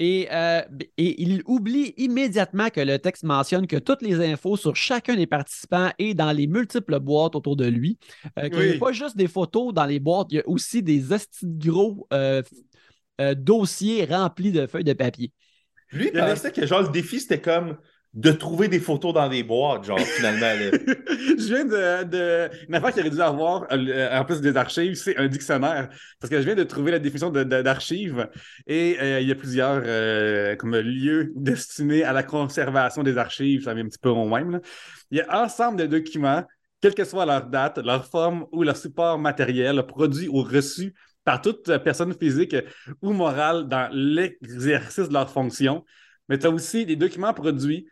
A: Et, euh, et il oublie immédiatement que le texte mentionne que toutes les infos sur chacun des participants et dans les multiples boîtes autour de lui. Euh, qu'il n'y a pas juste des photos dans les boîtes, il y a aussi des gros euh, euh, dossiers remplis de feuilles de papier.
C: Lui, il
B: a
C: pensait que genre le défi, c'était comme de trouver des photos dans des boîtes, genre, finalement. Là. *laughs*
B: je viens de, de, Une affaire qu'il aurait dû avoir, euh, en plus des archives, c'est un dictionnaire. Parce que je viens de trouver la définition d'archives et euh, il y a plusieurs euh, comme lieux destinés à la conservation des archives. Ça vient un petit peu au même. Là. Il y a ensemble de documents, quelle que soit leur date, leur forme ou leur support matériel, produit ou reçu par toute personne physique ou morale dans l'exercice de leur fonction. Mais tu as aussi des documents produits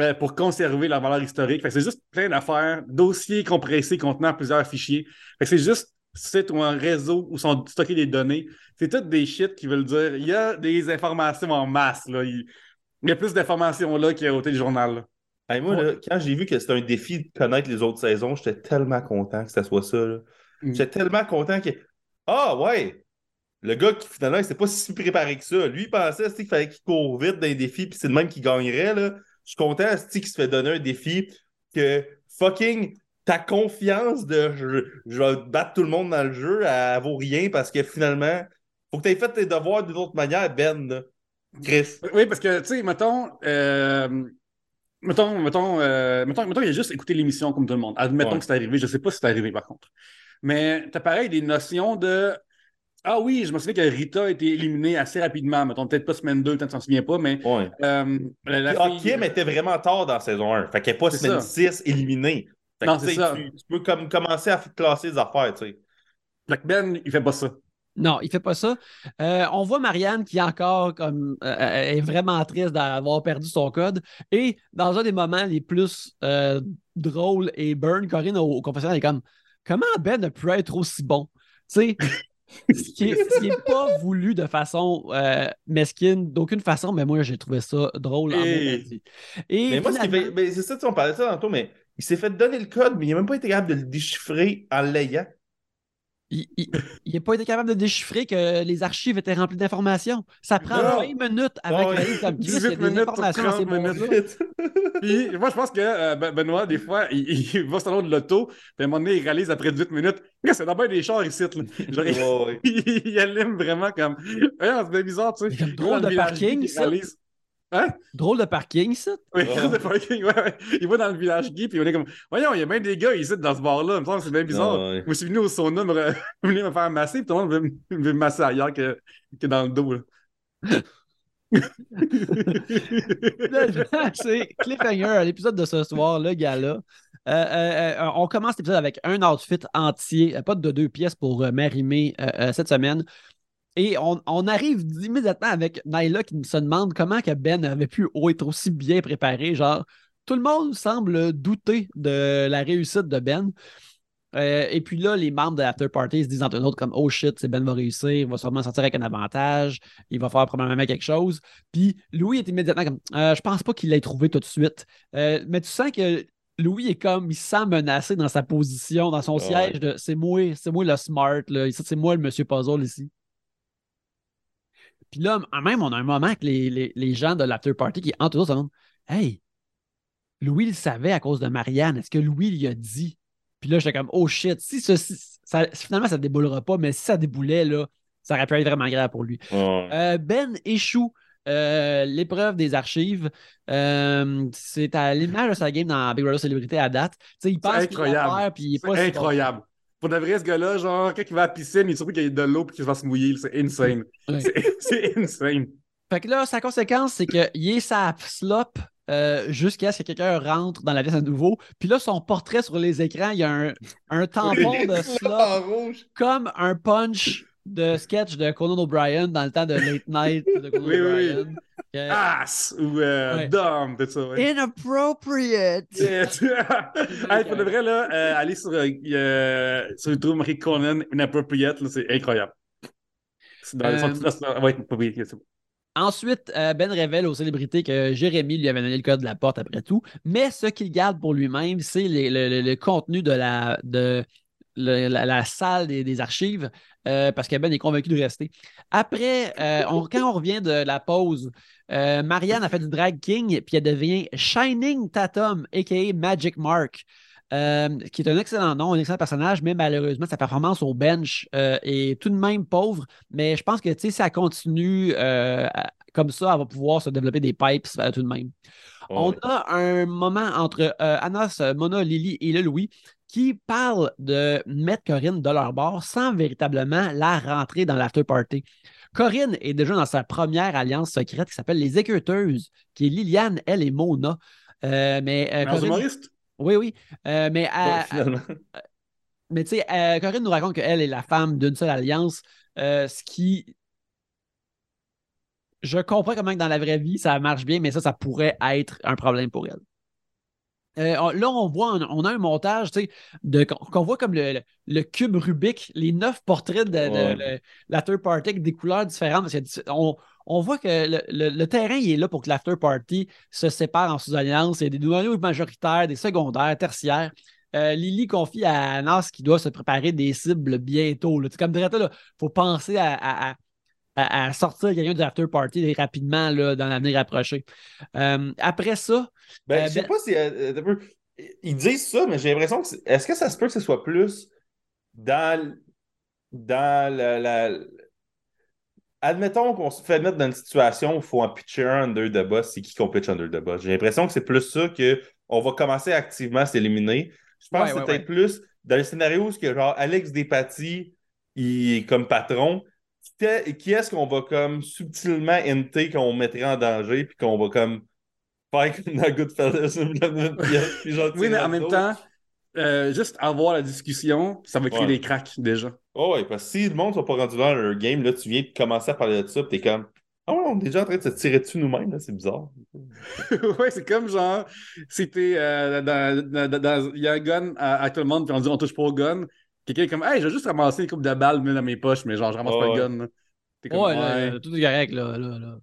B: euh, pour conserver la valeur historique. C'est juste plein d'affaires, dossiers compressés contenant plusieurs fichiers. C'est juste site ou un réseau où sont stockées des données. C'est toutes des shit qui veulent dire il y a des informations en masse. Là. Il, y a plus d'informations là qu'il y a au téléjournal.
C: moi, quand j'ai vu que c'était un défi de connaître les autres saisons, j'étais tellement content que ça soit ça. Mm. J'étais tellement content que ah ouais! Le gars qui finalement il s'est pas si préparé que ça. Lui, il pensait qu'il fallait qu'il court vite dans les défis, puis c'est le même qui gagnerait. Là. Je suis content qu'il se fait donner un défi que fucking ta confiance de je, vais battre tout le monde dans le jeu, elle, vaut rien parce que finalement, faut que tu aies fait tes devoirs d'une autre manière, Ben. Chris.
B: Oui, parce que, tu sais, mettons, euh, mettons, mettons, euh, mettons, mettons, il a juste écouté l'émission comme tout le monde. Admettons que c'est arrivé. Je sais pas si c'est arrivé, par contre. Mais tu as pareil des notions de. Ah oui, je me souviens que Rita a été éliminée assez rapidement. Mettons, peut-être pas semaine 2, tu t'en souviens pas, mais.
C: Ouais. Euh, la, Kim était vraiment tard dans saison 1. Fait qu'elle n'est pas semaine 6 éliminée. non, c'est ça. Tu, peux comme commencer à classer les affaires, tu sais.
B: Fait que Ben, il fait pas ça.
A: Non, il fait pas ça. Euh, on voit Marianne qui encore comme euh, est vraiment triste d'avoir perdu son code. Et dans un des moments les plus drôles et burn, Corinne au, au confessionnal est comme comment Ben a pu être aussi bon? Tu sais, *laughs* ce qui n'est pas voulu de façon euh, mesquine, d'aucune façon, mais moi, j'ai trouvé ça drôle
C: Et... mais moi, c'est ça, on parlait de ça tantôt, mais il s'est fait donner le code, mais il n'a même pas été capable de le déchiffrer en l'ayant
A: il n'a pas été capable de déchiffrer que les archives étaient remplies d'informations. Ça prend 20 minutes avec oh, la comme Chris, il y a des informations minutes. *laughs*
B: Puis moi, je pense que euh, ben, Benoît, des fois, il, *laughs* va sur de l'auto, puis à un moment donné, il réalise après 18 minutes c'est d'abord des chars ici. Genre, *laughs* il, il, allume vraiment comme. c'est bizarre, tu sais.
A: Drôle de parking, ça.
B: Hein?
A: Drôle de parking, ça.
B: Oui, *laughs* drôle de parking, ouais, ouais. Il va dans le village gay, puis on est comme, voyons, il y a même des gars ici dans ce bar-là. Il me semble que c'est bien bizarre. Moi, je suis venu au sauna me, *laughs* venir me faire masser, puis tout le monde veut, me masser ailleurs que, que dans le dos. *laughs*
A: c'est Cliffhanger, l'épisode de ce soir, le gars-là. Euh, euh, euh, on commence l'épisode avec un outfit entier, pas de deux pièces pour m'arrimer cette semaine. Et on, arrive immédiatement avec Nyla qui se demande comment que Ben avait pu être aussi bien préparé. Genre, tout le monde semble douter de la réussite de Ben. Euh, et puis là, les membres de l'after party se disent entre eux autres comme Oh shit, c'est Ben va réussir, il va sûrement sortir avec un avantage, il va faire probablement quelque chose. Puis Louis est immédiatement comme euh, Je pense pas qu'il l'ait trouvé tout de suite. Euh, mais tu sens que Louis est comme il se sent menacé dans sa position, dans son siège de c'est moi, c'est moi le smart, là. c'est moi le monsieur puzzle ici. Puis là, même, on a un moment avec les, gens de l'after party qui, entre autres, se demandent Hey, Louis le savait à cause de Marianne. Est-ce que Louis lui a dit? Puis là, j'étais comme Oh shit, si ceci, ça, finalement, ça ne déboulera pas, mais si ça déboulait, là, ça aurait pu être vraiment grave pour lui. Euh, ben échoue euh, l'épreuve des archives. Euh, c'est à l'image de sa game dans Big Brother Célébrité à date.
B: il passe incroyable. C'est incroyable. Pour de vrai, ce gars-là, genre, quand il va à la piscine, il trouve qu'il y a de l'eau et qu'il va se mouiller. C'est insane. *laughs* C'est insane.
A: Fait que là, sa conséquence, c'est qu'il est sa slop euh, jusqu'à ce que quelqu'un rentre dans la pièce à nouveau. Puis là, son portrait sur les écrans, il y a un, un *laughs* tampon de slop comme un punch de sketch de Conan O'Brien dans le temps de Late Night de Conan oui, O'Brien. Oui,
B: oui. Ass ou euh, dumb, tout ça.
A: Ouais. Inappropriate. *laughs*
B: hey, pour de vrai, là, euh, aller sur, euh, sur YouTube, marquer Conan Inappropriate, c'est incroyable. Dans euh, ouais, c'est bon.
A: Ensuite, euh, Ben révèle aux célébrités que Jérémy lui avait donné le code de la porte après tout, mais ce qu'il garde pour lui-même, c'est le, le, le, contenu de la, de, la, salle des, archives euh, parce que Ben est convaincu de rester. Après, euh, quand on revient de la pause, euh, Marianne a fait du drag king puis elle devient Shining Tatum, a.k.a. Magic Mark. qui est un excellent nom, un excellent personnage, mais malheureusement, sa performance au bench est tout de même pauvre. Mais je pense que si ça continue comme ça, elle va pouvoir se développer des pipes tout de même. On a un moment entre Anas, Mona, Lily et le Louis qui parlent de mettre Corinne de leur bord sans véritablement la rentrer dans l'after party. Corinne est déjà dans sa première alliance secrète qui s'appelle les Équeuteuses, qui est Liliane, elle et Mona. Euh, mais, euh, Corinne-
B: humoriste?
A: Oui, oui. Euh, mais
C: Ouais,
A: mais tu sais, Corinne nous raconte qu'elle est la femme d'une seule alliance, ce qui. Je comprends comment que dans la vraie vie, ça marche bien, mais ça, ça pourrait être un problème pour elle. Euh, on- là, on voit, un- on a un montage, tu sais, de- qu'on voit comme le, le- le cube Rubik, les neuf portraits de, de-
C: Ouais.
A: le- l'after party avec des couleurs différentes. on, on voit que le, terrain il est là pour que l'after party se sépare en sous-alliances. Il y a des noyaux majoritaires, des secondaires, tertiaires. Euh, Lily confie à Nas qu'il doit se préparer des cibles bientôt. là. Comme dirait il faut penser à, à- à- à- à sortir quelqu'un du after party rapidement là, dans l'avenir approché. Euh, après ça,
C: Ben,
A: Euh,
C: je sais
A: ben-
C: pas si. euh, peu- Ils disent ça, mais j'ai l'impression que. Est-ce que ça se peut que ce soit plus dans. Dans la. la- Admettons qu'on se fait mettre dans une situation où il faut en pitcher un under the boss, c'est qui qu'on pitch under the boss? J'ai l'impression que c'est plus ça qu'on va commencer activement à s'éliminer. Je pense
A: Ouais,
C: que c'est
A: ouais,
C: peut-être plus dans le scénario où genre Alex Despatie il est comme patron. Qui est- Qui est-ce qu'on va comme subtilement enter qu'on mettrait en danger puis qu'on va comme faire comme dans Goodfellas une pièce, puis
B: Oui, mais en même temps, euh, juste avoir la discussion, ça va créer
C: Ouais.
B: des cracks déjà.
C: Oh ouais, parce que si le monde ne sont pas rendu dans leur game, là, tu viens de commencer à parler de ça, puis t'es comme Ah ouais, on est déjà en train de se tirer dessus nous-mêmes, là, c'est bizarre. *laughs*
B: ouais, c'est comme genre, si t'es euh, dans, dans- dans- dans- il y a un gun à, à tout le monde, puis on dit on touche pas au gun. Quelqu'un est comme, hey, je vais juste ramasser une coupe de balles dans mes poches, mais genre, je ramasse pas
C: ouais.
B: le gun. là. T'es comme,
A: Ouais, là, tout est correct, là. là, là.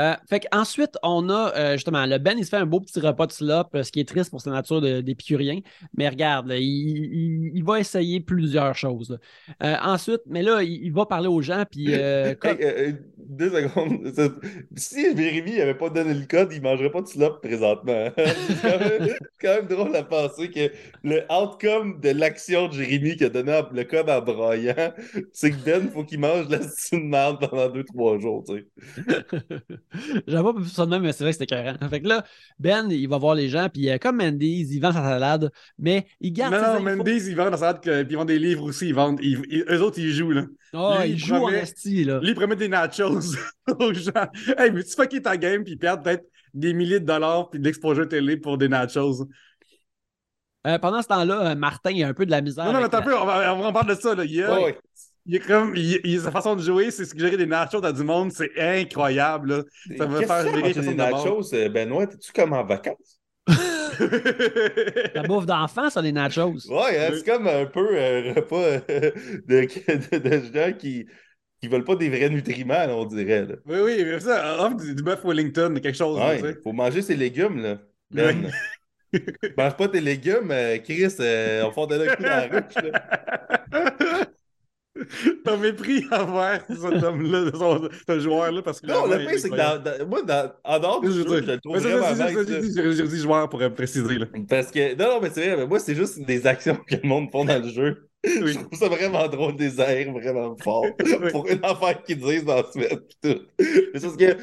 A: Euh, fait qu'ensuite, on a euh, justement le Ben, il se fait un beau petit repas de slop, euh, ce qui est triste pour sa nature d'épicurien. Mais regarde, là, il, il- il va essayer plusieurs choses. Euh, ensuite, mais là, il, il va parler aux gens, puis *laughs* comme-
C: Hey, deux secondes. *laughs* Si Jérémy n'avait pas donné le code, il ne mangerait pas de slop présentement. *laughs* c'est quand, même- c'est quand même drôle à penser que le outcome de l'action de Jérémy qui a donné le code en broyant, c'est que Ben, il faut qu'il mange de la de merde pendant deux, trois jours. Tu sais.
A: J'avais pas vu ça de même, mais c'est vrai que c'était écœurant. Fait que là, Ben, il va voir les gens, puis euh, comme Mendy's, il vend sa salade, mais il garde
B: Non,
A: ses
B: non,
A: infos.
B: Mendy's, ils vendent la salade, que- puis ils vendent des livres aussi, ils vendent. ils- ils- eux autres, ils jouent, là.
A: Ah,
B: Lui,
A: il
B: il
A: joue en
B: promet-
A: esti, là.
B: Lui, il promet des nachos *laughs* aux gens. Hey, mais tu fucker ta game, puis perdre peut-être des milliers de dollars, puis de l'exposure télé pour des nachos?
A: Euh, pendant ce temps-là, euh, Martin, il a un peu de la misère.
B: Non, non, mais attends un
A: la-
B: peu, on, va, on parler de ça, là. Il y a-
C: Ouais, ouais.
B: Il est comme, il, il- sa façon de jouer, c'est suggérer des nachos dans du monde, c'est incroyable, là. Ça faire personne
C: des
B: de
C: nachos, euh, Benoît? T'es-tu comme en vacances?
A: La bouffe d'enfant, ça, les nachos.
C: Ouais, hein, c'est comme un peu un repas euh, *laughs* de, de, de gens qui qui veulent pas des vrais nutriments, là, on dirait. Là.
B: oui, oui, mais ça, offre du, du bœuf Wellington, quelque chose, là,
C: Ouais,
B: sais.
C: faut manger ses légumes, là. Ben. Mange pas tes légumes, euh, Chris, euh, on fait donner un coup dans la ruche, là. *laughs* *laughs*
B: Ton mépris envers cet homme-là, ce joueur-là, parce que.
C: Non, le pire,
B: est
C: c'est que dans, dans- moi, dans, en dehors du
B: Je
C: jeu, le trouve
B: Mais ça,
C: vraiment
B: ça, ça,
C: nice,
B: ça,
C: là.
B: j'ai dit- j'ai dit joueur pour préciser, là.
C: Parce que, non, non, mais c'est vrai, mais moi, c'est juste des actions que le monde font dans le jeu. *laughs*
B: Oui.
C: Je trouve ça vraiment drôle, des airs vraiment fort. *laughs*
B: Oui.
C: Pour une affaire qu'ils disent dans la semaine. pis tout. Mais c'est que,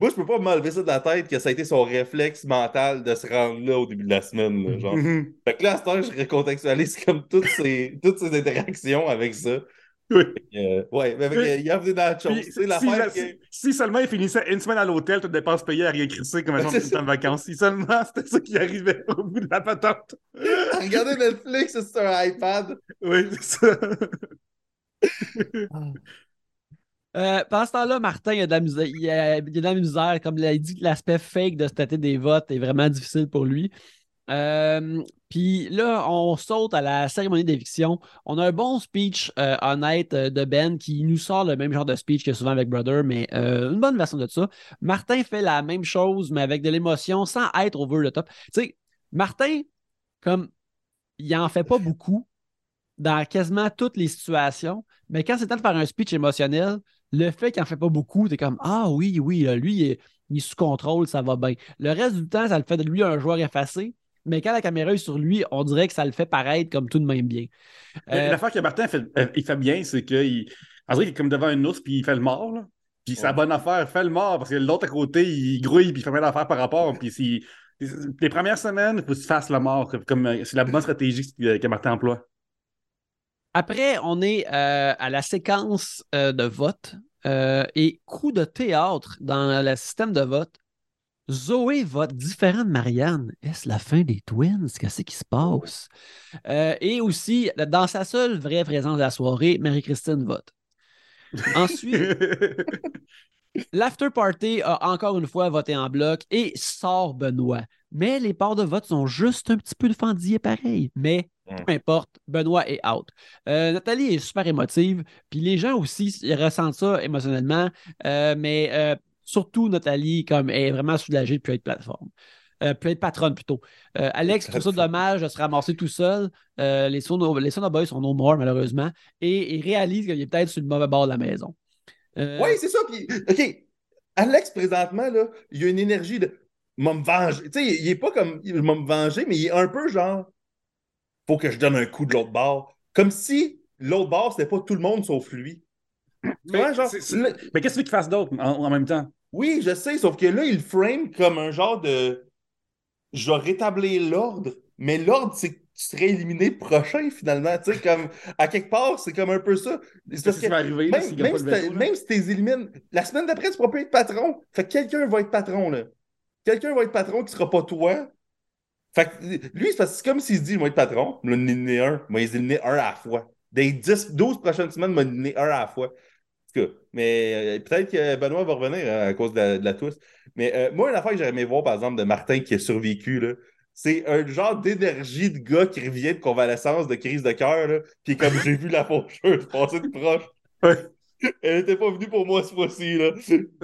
C: moi, je peux pas m'enlever ça de la tête que ça a été son réflexe mental de se rendre là au début de la semaine. là, genre.
B: Mhm.
C: Fait que là, à cette heure, je recontextualise comme toutes ces, toutes ces interactions avec ça. *laughs*
B: Oui.
C: Euh, ouais, mais avec il y a des nachos.
B: Puis, si, la-
C: que-
B: si- si seulement il finissait une semaine à l'hôtel, toutes dépenses payées à rien crisser comme *laughs* un temps de vacances. Si seulement *laughs* c'était ça qui arrivait au bout de la patente.
C: Regardez Netflix sur un iPad.
B: Oui, c'est ça.
A: Euh, pendant ce temps-là, Martin, il a de la misère. Il a, il a de la misère. Comme il a dit que l'aspect fake de stater des votes est vraiment difficile pour lui. Euh, Puis là, on saute à la cérémonie d'éviction. On a un bon speech euh, honnête euh, de Ben qui nous sort le même genre de speech que souvent avec Brother, mais euh, une bonne version de ça. Martin fait la même chose, mais avec de l'émotion, sans être over the top. Tu sais, Martin, comme il en fait pas beaucoup dans quasiment toutes les situations, mais quand c'est temps de faire un speech émotionnel, le fait qu'il en fait pas beaucoup, t'es comme Ah oui, oui, lui, il il est sous contrôle, ça va bien. Le reste du temps, ça le fait de lui un joueur effacé, mais quand la caméra est sur lui, on dirait que ça le fait paraître comme tout de même bien. Euh,
B: L'affaire que Martin fait, euh, il fait bien, c'est qu'il. Est comme devant un ours, puis il fait le mort, là. Puis c'est la bonne affaire, fais le mort, parce que l'autre à côté, il grouille, puis il fait mal d'affaires par rapport. Puis si, les premières semaines, il faut que tu fasses le mort. Comme, euh, c'est la bonne stratégie que, que Martin emploie.
A: Après, on est euh, à la séquence euh, de vote euh, et coup de théâtre dans le système de vote. Zoé vote différent de Marianne. Est-ce la fin des Twins? Qu'est-ce qui se passe? Euh, et aussi, dans sa seule vraie présence de la soirée, Marie-Christine vote. Ensuite, *laughs* l'after party a encore une fois voté en bloc et sort Benoît. Mais les parts de vote sont juste un petit peu de fendillé pareil. Mais peu importe, Benoît est out. Euh, Nathalie est super émotive, puis les gens aussi ils ressentent ça émotionnellement, euh, mais euh, surtout Nathalie comme est vraiment soulagée de plus être plateforme. Euh, plus être patronne plutôt. Euh, Alex trouve ça dommage de se ramasser tout seul. Euh, les Sono les Sono Boys sont no more, malheureusement, et il réalise qu'il est peut-être sur le mauvais bord de la maison. Euh,
C: Oui, c'est ça. Puis, OK, Alex, présentement, là, il a une énergie de. M'a me venger. Tu sais, il il est pas comme. Il m'a me venger, mais il est un peu genre. Faut que je donne un coup de l'autre bord. Comme si l'autre bord, c'était pas tout le monde sauf lui.
B: Mais,
C: genre,
B: qu'est-ce que tu veux qu'il fasse d'autre en, en même temps?
C: Oui, je sais, sauf que là, il frame comme un genre de. Je vais rétablir l'ordre, mais l'ordre, c'est que tu serais éliminé prochain, finalement. Tu sais, comme. À quelque part, c'est comme un peu ça. C'est parce que
B: arriver
C: même, si
B: le
C: t'as-
B: veto, là?
C: même si t'es élimines, la semaine d'après, tu pourras plus être patron. Fait que quelqu'un va être patron, là. Quelqu'un va être patron qui sera pas toi. Fait que lui, c'est comme s'il se dit, il va être patron, il va en éliminer un, il va les éliminer un à la fois. Des 10, 12 prochaines semaines, il va en éliminer un à la fois. En tout cas, mais euh, peut-être que Benoît va revenir euh, à cause de la, de la tousse. Mais euh, moi, une affaire que j'aurais aimé voir, par exemple, de Martin qui a survécu, là, c'est un genre d'énergie de gars qui revient de convalescence, de crise de cœur, là, puis comme j'ai vu la faucheuse *laughs* passer de proche. *laughs*
B: Ouais.
C: Elle était pas venue pour moi ce fois-ci, là.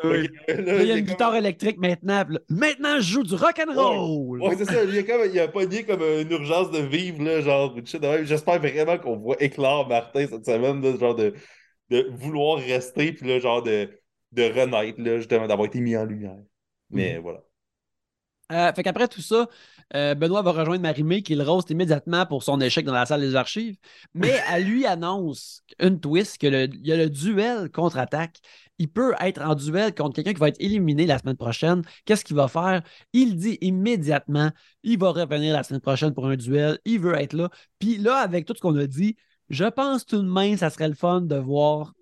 B: Oui.
C: Là,
A: il y a une
C: comme-
A: guitare électrique maintenant. là, maintenant, je joue du rock and roll.
C: Ouais, c'est ça. Il a, comme, il a pogné comme une urgence de vivre, là, genre. J'espère vraiment qu'on voit éclore Martin cette semaine, là, genre de, de vouloir rester, puis là, genre de, de renaître, là, justement, d'avoir été mis en lumière. Mais voilà.
A: Euh, fait qu'après tout ça, euh, Benoît va rejoindre Marimé qui le roast immédiatement pour son échec dans la salle des archives. Mais *laughs* elle lui annonce une twist que le- il y a le duel contre-attaque. Il peut être en duel contre quelqu'un qui va être éliminé la semaine prochaine. Qu'est-ce qu'il va faire? Il dit immédiatement, il va revenir la semaine prochaine pour un duel. Il veut être là. Puis là, avec tout ce qu'on a dit, je pense tout de même ça serait le fun de voir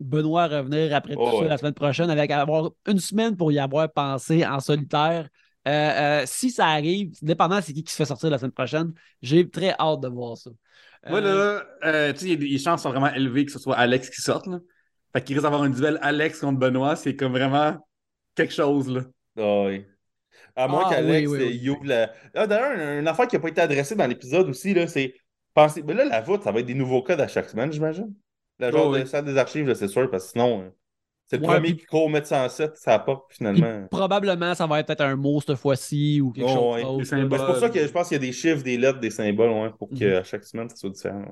A: Benoît revenir après tout
C: Oh,
A: ça
C: ouais.
A: la semaine prochaine avec avoir une semaine pour y avoir pensé en solitaire. Euh, euh, si ça arrive, dépendant c'est qui qui se fait sortir la semaine prochaine, j'ai très hâte de voir ça.
B: Moi,
A: Euh,
B: là, euh, tu sais, les chances sont vraiment élevées que ce soit Alex qui sorte. Là. Fait qu'il risque d'avoir un duel Alex contre Benoît. C'est comme vraiment quelque chose. Là.
C: Ah oui. À moins
A: Ah,
C: qu'Alex,
A: oui, oui, oui.
C: il ouvre la. Ah, D'ailleurs, une, une affaire qui n'a pas été adressée dans l'épisode aussi, là, c'est. Pensez... Mais là, la voûte, ça va être des nouveaux codes à chaque semaine, j'imagine. La genre
B: Oh,
C: de
B: oui.
C: salle des archives, là, c'est sûr, parce que sinon, euh, c'est le
A: Ouais,
C: premier
A: puis-
C: qui court mettre 107, ça pas,
A: puis
C: finalement.
A: probablement, ça va être peut-être un mot cette fois-ci ou quelque
C: Oh,
A: chose
C: ouais. Ben, c'est pour ça que je pense qu'il y a des chiffres, des lettres, des symboles, ouais, pour
A: Mhm.
C: qu'à chaque semaine, ça soit différent.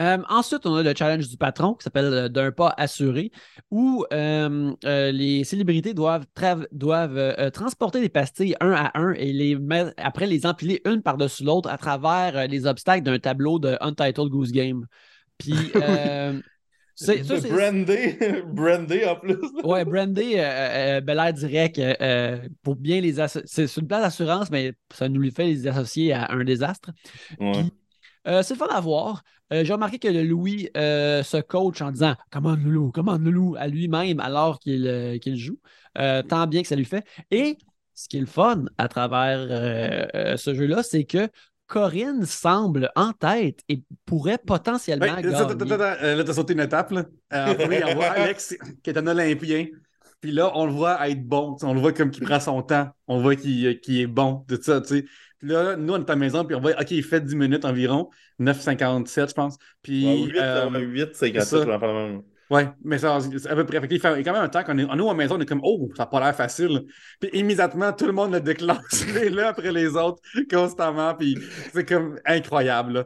A: Euh, ensuite, on a le challenge du patron qui s'appelle euh, D'un pas assuré, où euh, les célébrités doivent, doivent transporter des pastilles un à un et les mettre- après les empiler une par-dessus l'autre à travers les obstacles d'un tableau de Untitled Goose Game. Puis, *laughs* euh, c'est, ça,
C: Brandé, *laughs* brandé en plus. *laughs*
A: Ouais, Brandy, euh, euh, Bel Air direct, euh, pour bien les associer. C'est une place d'assurance, mais ça nous les fait les associer à un désastre.
C: Ouais.
A: Euh, c'est le fun à voir. Euh, J'ai remarqué que Louis euh, se coach en disant Commande Loulou, commande Loulou à lui-même alors qu'il joue. Tant bien que ça lui fait. Et ce qui est le fun à travers ce jeu-là, c'est que Corinne semble en tête et pourrait potentiellement gagner.
B: attends, attends, euh, là, t'as sauté une étape. Là. Euh, en premier, on *laughs* voit Alex qui est un Olympien. Puis là, on le voit être bon. On le voit comme qu'il prend son temps. On voit qu'il qu'il est bon. Tout ça, tu sais. Là, nous, on est à la maison, puis on voit, OK, il fait 10 minutes environ. 9,57, je pense. Puis.
C: Ouais, 8,
B: euh,
C: ouais, 8, c'est
B: c'est ça.
C: gratuit, j'en parle même.
B: Ouais, mais ça, c'est à peu près. Fait qu'il fait- il y a quand même un temps qu'on est. Nous, à la maison, on est comme, oh, ça n'a pas l'air facile. Puis immédiatement, tout le monde le déclenche *laughs* l'un après les autres, constamment. Puis c'est comme incroyable. là.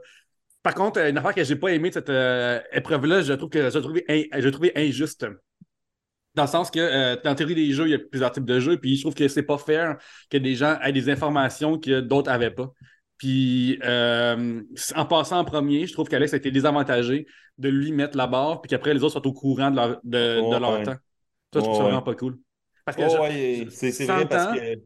B: Par contre, une affaire que j'ai pas aimé de cette euh, épreuve-là, je trouve que je in- je trouvé injuste. Dans le sens que, euh, dans la théorie des jeux, il y a plusieurs types de jeux, puis je trouve que c'est pas fair que des gens aient des informations que d'autres n'avaient pas. Puis, euh, en passant en premier, je trouve qu'Alex a été désavantagé de lui mettre la barre, puis qu'après, les autres soient au courant de leur, de, de leur
C: Ouais.
B: temps. Ça, je trouve ça
C: Ouais,
B: vraiment
C: ouais.
B: pas cool. Parce que
C: Oh, ouais, c'est c'est
B: 100
C: vrai parce
B: ans,
C: que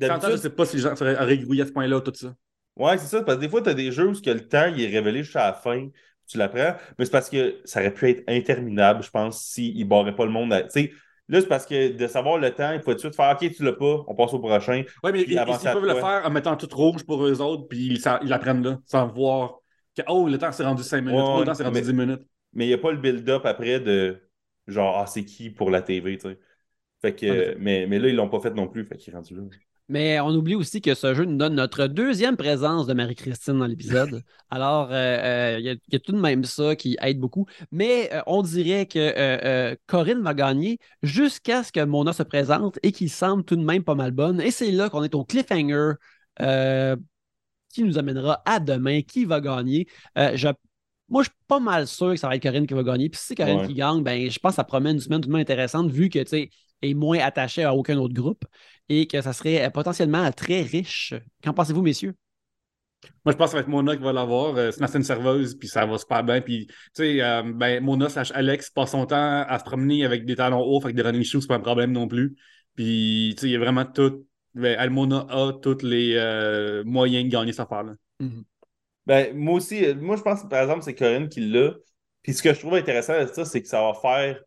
B: 100 ans, je
C: d'habitude,
B: sais pas si les gens seraient à ce point-là, tout ça.
C: Ouais, c'est ça, parce que des fois, tu as des jeux où que le temps il est révélé jusqu'à la fin, tu l'apprends, mais c'est parce que ça aurait pu être interminable, je pense, s'ils ne barraient pas le monde. à- là, c'est parce que de savoir le temps, il faut tout de suite faire OK, tu l'as pas, on passe au prochain.
B: Ouais, mais ils, peuvent le faire en mettant tout rouge pour eux autres, puis ils, ça- ils l'apprennent là, sans voir que, oh, le temps s'est rendu 5 minutes,
C: Ouais,
B: oh, le temps s'est rendu
C: mais-
B: 10 minutes.
C: Mais il n'y a pas le build-up après de genre, ah, c'est qui pour la TV, tu sais. Fait que, mais, mais là, ils l'ont pas fait non plus, fait qu'il est rendu là.
A: Mais on oublie aussi que ce jeu nous donne notre deuxième présence de Marie-Christine dans l'épisode. *laughs* Alors, euh, euh, il y, a- il y a tout de même ça qui aide beaucoup. Mais euh, on dirait que Corinne va gagner jusqu'à ce que Mona se présente et qu'il semble tout de même pas mal bonne. Et c'est là qu'on est au cliffhanger qui nous amènera à demain. Qui va gagner? Je- moi, je suis pas mal sûr que ça va être Corinne qui va gagner. Puis si c'est Corinne
C: Ouais.
A: qui gagne, ben, je pense que ça promet une semaine tout de même intéressante vu que, tu sais, est moins attaché à aucun autre groupe et que ça serait euh, potentiellement très riche. Qu'en pensez-vous, messieurs?
B: Moi, je pense que ça va être Mona qui va l'avoir. Euh, c'est une serveuse, puis ça va super bien. Puis, tu sais, euh, ben, Mona slash Alex passe son temps à se promener avec des talons hauts, avec des running shoes, c'est pas un problème non plus. Puis, tu sais, il y a vraiment tout. Ben, elle, Mona a tous les euh, moyens de gagner cette affaire-là.
C: Ben, moi aussi, moi je pense par exemple c'est Corinne qui l'a. Puis ce que je trouve intéressant de ça, c'est que ça va faire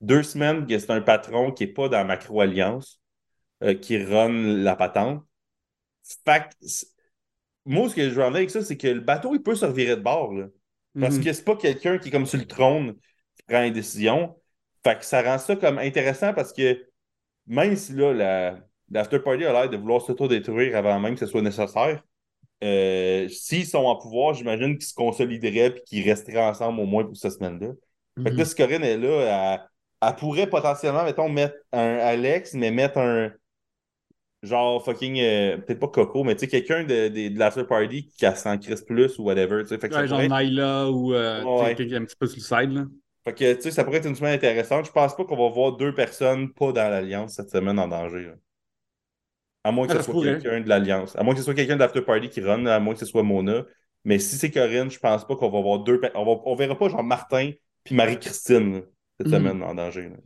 C: deux semaines que c'est un patron qui n'est pas dans Macro Alliance, euh, qui run la patente. Fait que, c'est- moi, ce que je veux en avec ça, c'est que le bateau, il peut se revirer de bord. Là. Parce
B: Mhm.
C: que c'est pas quelqu'un qui est comme sur le trône qui prend une décision. Fait que ça rend ça comme intéressant parce que même si là, la, l'after party a l'air de vouloir s'auto-détruire avant même que ce soit nécessaire, euh, s'ils sont en pouvoir, j'imagine qu'ils se consolideraient et qu'ils resteraient ensemble au moins pour cette semaine-là. Fait que là, si Corinne est là, elle, pourrait potentiellement, mettons, mettre un Alex, mais mettre un genre fucking, euh, peut-être pas Coco, mais tu sais, quelqu'un de, de, de l'after party qui s'en crisse plus ou whatever. tu sais. Fait que,
B: Ouais, genre
C: pourrait
B: Nyla ou euh, sais,
C: Ouais.
B: quelqu'un qui est un petit peu sur le side. Là.
C: fait que, tu sais, ça pourrait être une semaine intéressante. Je pense pas qu'on va voir deux personnes pas dans l'Alliance cette semaine en danger. là. À moins que
B: Ah,
C: ce soit quelqu'un de l'Alliance. À moins que ce soit quelqu'un de l'After Party qui run, à moins que ce soit Mona. Mais si c'est Corinne, je pense pas qu'on va voir deux. On, va... on verra pas genre Martin puis Marie-Christine cette
A: Mhm.
C: semaine en danger. là.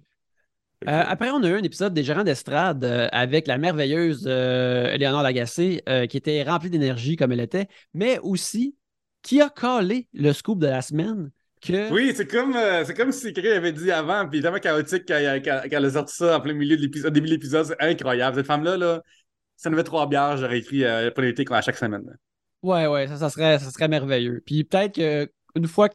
C: Fait
A: Euh, après, on a eu un épisode des gérants d'estrade euh, avec la merveilleuse euh, Éléonore Lagacé euh, qui était remplie d'énergie comme elle était, mais aussi qui a collé le scoop de la semaine que
B: Oui, c'est comme, euh, c'est comme si quelqu'un avait dit avant, puis tellement chaotique qu'elle a sorti ça en plein milieu de l'épisode, début de l'épisode. C'est incroyable. Cette femme-là, là, si elle avait trois bières, j'aurais écrit euh, politique à chaque semaine. là.
A: Ouais, ouais, ça, ça serait, ça serait merveilleux. Puis peut-être qu'une fois que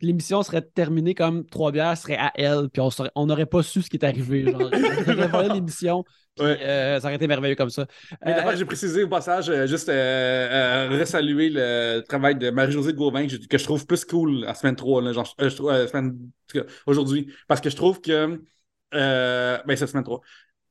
A: l'émission serait terminée comme trois bières serait à elle, puis on n'aurait pas su ce qui est arrivé. Genre, *laughs* on aurait l'émission, puis
B: Ouais.
A: euh, ça aurait été merveilleux comme ça.
B: Mais
A: Euh,
B: j'ai précisé au passage, euh, juste euh, resaluer le travail de Marie-Josée Gauvin, que je, que je trouve plus cool en semaine 3, là, genre, semaine, aujourd'hui. Parce que je trouve que. Ben, c'est semaine 3.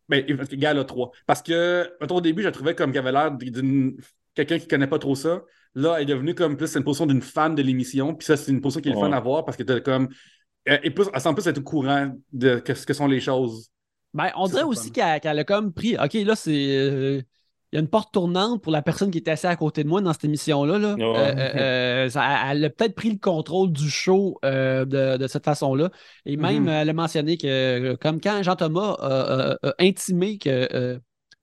B: Ben, Gala 3. Parce que, au début, je trouvais comme qu'elle avait l'air d'une. Quelqu'un qui connaît pas trop ça. Là, elle est devenue comme plus une position d'une fan de l'émission. Puis ça, c'est une position qui est le fun à voir parce que t'as comme. Elle, est plus, elle semble plus être au courant de ce que sont les choses.
A: Ben, on dirait aussi qu'elle qu'elle a comme pris. OK, là, c'est. euh, Il y a une porte tournante pour la personne qui était assise à côté de moi dans cette émission-là. Là. Euh, euh, ça- elle a peut-être pris le contrôle du show euh, de, de cette façon-là. Et même,
B: Mhm.
A: elle a mentionné que, comme quand Jean-Thomas a, a- a intimé que euh,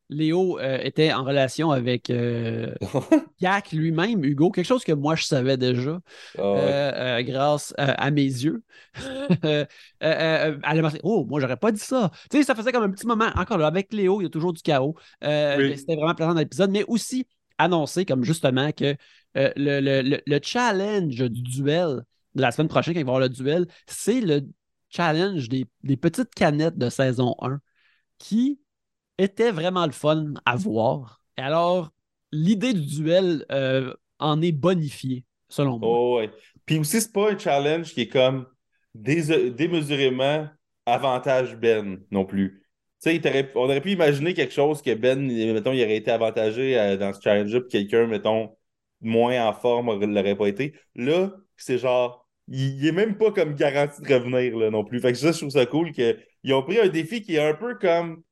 A: Léo euh, était en relation avec euh, *laughs* Jack lui-même, Hugo, quelque chose que moi je savais déjà
C: Ah ouais.
A: euh, euh, grâce à mes yeux. *laughs* Euh, euh, euh, elle a mentionné, Oh, moi, j'aurais pas dit ça. Tu sais, ça faisait comme un petit moment. Encore là, avec Léo, il y a toujours du chaos.
B: Oui.
A: C'était vraiment plaisant dans l'épisode, mais aussi annoncer comme justement que le, le- le- le challenge du duel de la semaine prochaine, quand il va y avoir le duel, c'est le challenge des, des petites canettes de saison 1 qui était vraiment le fun à voir. Et alors, l'idée du duel euh, en est bonifiée, selon moi.
C: Oh, ouais. Puis aussi, c'est pas un challenge qui est comme démesurément avantage Ben non plus. Tu sais, on aurait pu imaginer quelque chose que Ben, mettons, il aurait été avantagé euh, dans ce challenge-là, puis quelqu'un, mettons, moins en forme l'aurait pas été. Là, c'est genre, il, il est même pas comme garanti de revenir non plus. Fait que ça, je trouve ça cool qu'ils ont pris un défi qui est un peu comme,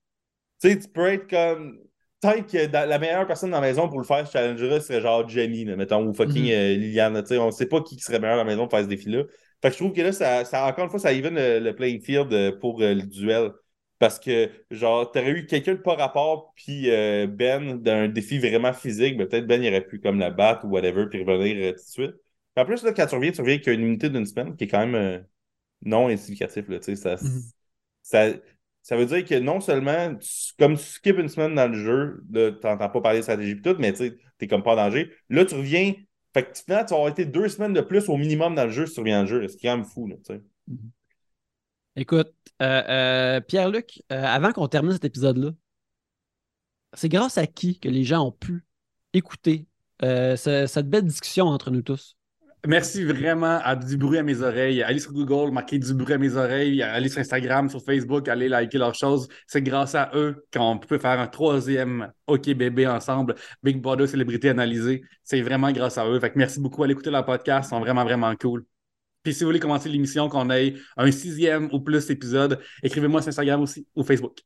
C: tu sais, tu peux être comme, peut-être que dans- la meilleure personne dans la maison pour le faire, ce challenge-là, serait genre Jenny, là, mettons, ou fucking euh, Liliane. tu sais, on sait pas qui serait meilleur dans la maison pour faire ce défi-là. Fait que je trouve que là, ça, ça encore une fois, ça even le, le playing field euh, pour euh, le duel. Parce que, genre, t'aurais eu quelqu'un de pas rapport, puis euh, Ben, d'un défi vraiment physique, ben, peut-être Ben, il aurait pu comme la battre ou whatever, puis revenir tout de suite. En plus, là, quand tu reviens, tu reviens avec une unité d'une semaine, qui est quand même non significatif, là, tu sais, ça,
A: Mhm.
C: ça, ça veut dire que non seulement, tu- comme tu skips une semaine dans le jeu, là, t'entends pas parler de stratégie et tout, mais tu t'es comme pas en danger. Là, tu reviens, fait que finalement, tu vas été deux semaines de plus au minimum dans le jeu si tu reviens dans le jeu, ce qui est quand même fou, là, tu sais.
A: Écoute, euh, euh, Pierre-Luc, euh, avant qu'on termine cet épisode-là, c'est grâce à qui que les gens ont pu écouter ce- cette belle discussion entre nous tous?
B: Merci vraiment à Du bruit à mes oreilles. Allez sur Google, marquez Du bruit à mes oreilles. Allez sur Instagram, sur Facebook, allez liker leurs choses. C'est grâce à eux qu'on peut faire un troisième OK bébé ensemble. Big Brother Célébrité Analysée. C'est vraiment grâce à eux. Fait que merci beaucoup. Allez écouter leur podcast. Ils sont vraiment, vraiment cool. Puis si vous voulez commencer l'émission, qu'on ait un sixième ou plus épisode, écrivez-moi sur Instagram aussi ou Facebook.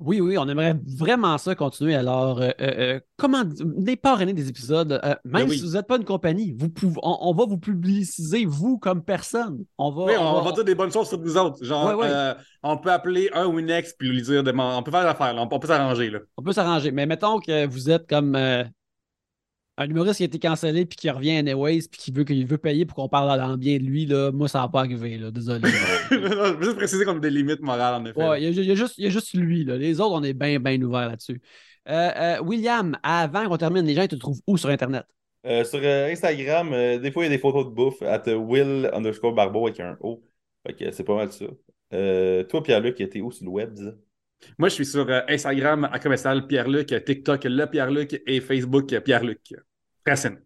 A: Oui, oui, on aimerait vraiment ça continuer. Alors, euh, euh, euh, comment n'est pas parrainer des épisodes, euh, même
B: Ben oui.
A: si vous n'êtes pas une compagnie, vous pouvez, on, on va vous publiciser, vous, comme personne. On va,
B: Oui, on,
A: on
B: va dire des bonnes choses sur nous autres. Genre, on peut appeler un Winex puis lui dire, de- on peut faire l'affaire, on peut s'arranger. là.
A: on peut s'arranger. Mais mettons que vous êtes comme un humoriste qui a été cancellé puis qui revient anyways puis qui veut, qu'il veut payer pour qu'on parle dans le bien de lui. Là, moi, ça va pas arriver. Là, désolé. *laughs*
B: Je veux juste préciser qu'on a des limites morales, en effet.
A: Ouais, il y, y a juste, il y a juste lui. Là. Les autres, on est bien, bien ouverts là-dessus. Euh, euh, William, avant qu'on termine, les gens ils te trouvent où sur Internet?
C: Euh, sur euh, Instagram, euh, des fois, il y a des photos de bouffe, at Will underscore Barbeau avec un O. Fait que c'est pas mal ça. Euh, toi, Pierre-Luc, t'es où sur le web, dis?
B: Moi, je suis sur euh, Instagram à commercial Pierre-Luc, TikTok le Pierre-Luc et Facebook Pierre-Luc. Racine.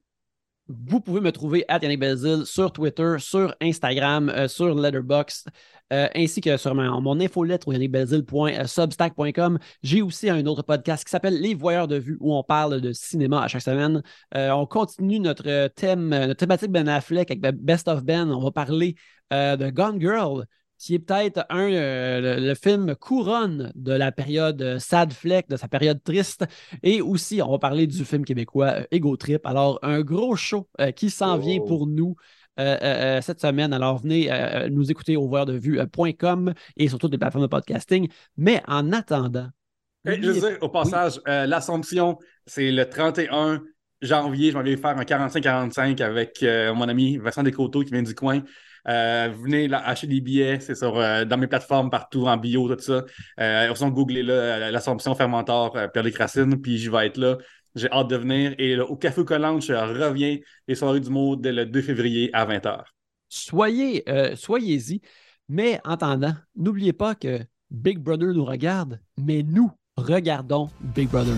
A: Vous pouvez me trouver à Yannick Belzil sur Twitter, sur Instagram, euh, sur Letterboxd, euh, ainsi que sur mon, mon infolettre au yannickbelzil.substack.com. J'ai aussi un autre podcast qui s'appelle Les Voyeurs de vue où on parle de cinéma à chaque semaine. On continue notre thème, notre thématique Ben Affleck avec Best of Ben. On va parler de Gone Girl, qui est peut-être un euh, le, le film couronne de la période Sad Fleck, de sa période triste. Et aussi, on va parler du film québécois euh, Ego Trip. Alors, un gros show euh, qui s'en
C: Oh.
A: vient pour nous euh, cette semaine. Alors, venez nous écouter au voyeurdevue.com et sur toutes les plateformes de podcasting. Mais en attendant,
B: Et je dire, au passage, l'Assomption, c'est le 31 janvier. Je m'en vais faire un 45-45 avec mon ami Vincent Descoteaux qui vient du coin. Euh, venez là, acheter des billets, c'est sur euh, dans mes plateformes partout, en bio, tout ça. Euh, on googlez là, euh, l'Assomption Fermentor, euh, Pierre-Luc Racine, puis je vais être là. J'ai hâte de venir. Et là, au Café Collant, je reviens les soirées du mot dès le 2 février à 20h.
A: soyez, soyez-y. Mais en attendant, n'oubliez pas que Big Brother nous regarde, mais nous regardons Big Brother.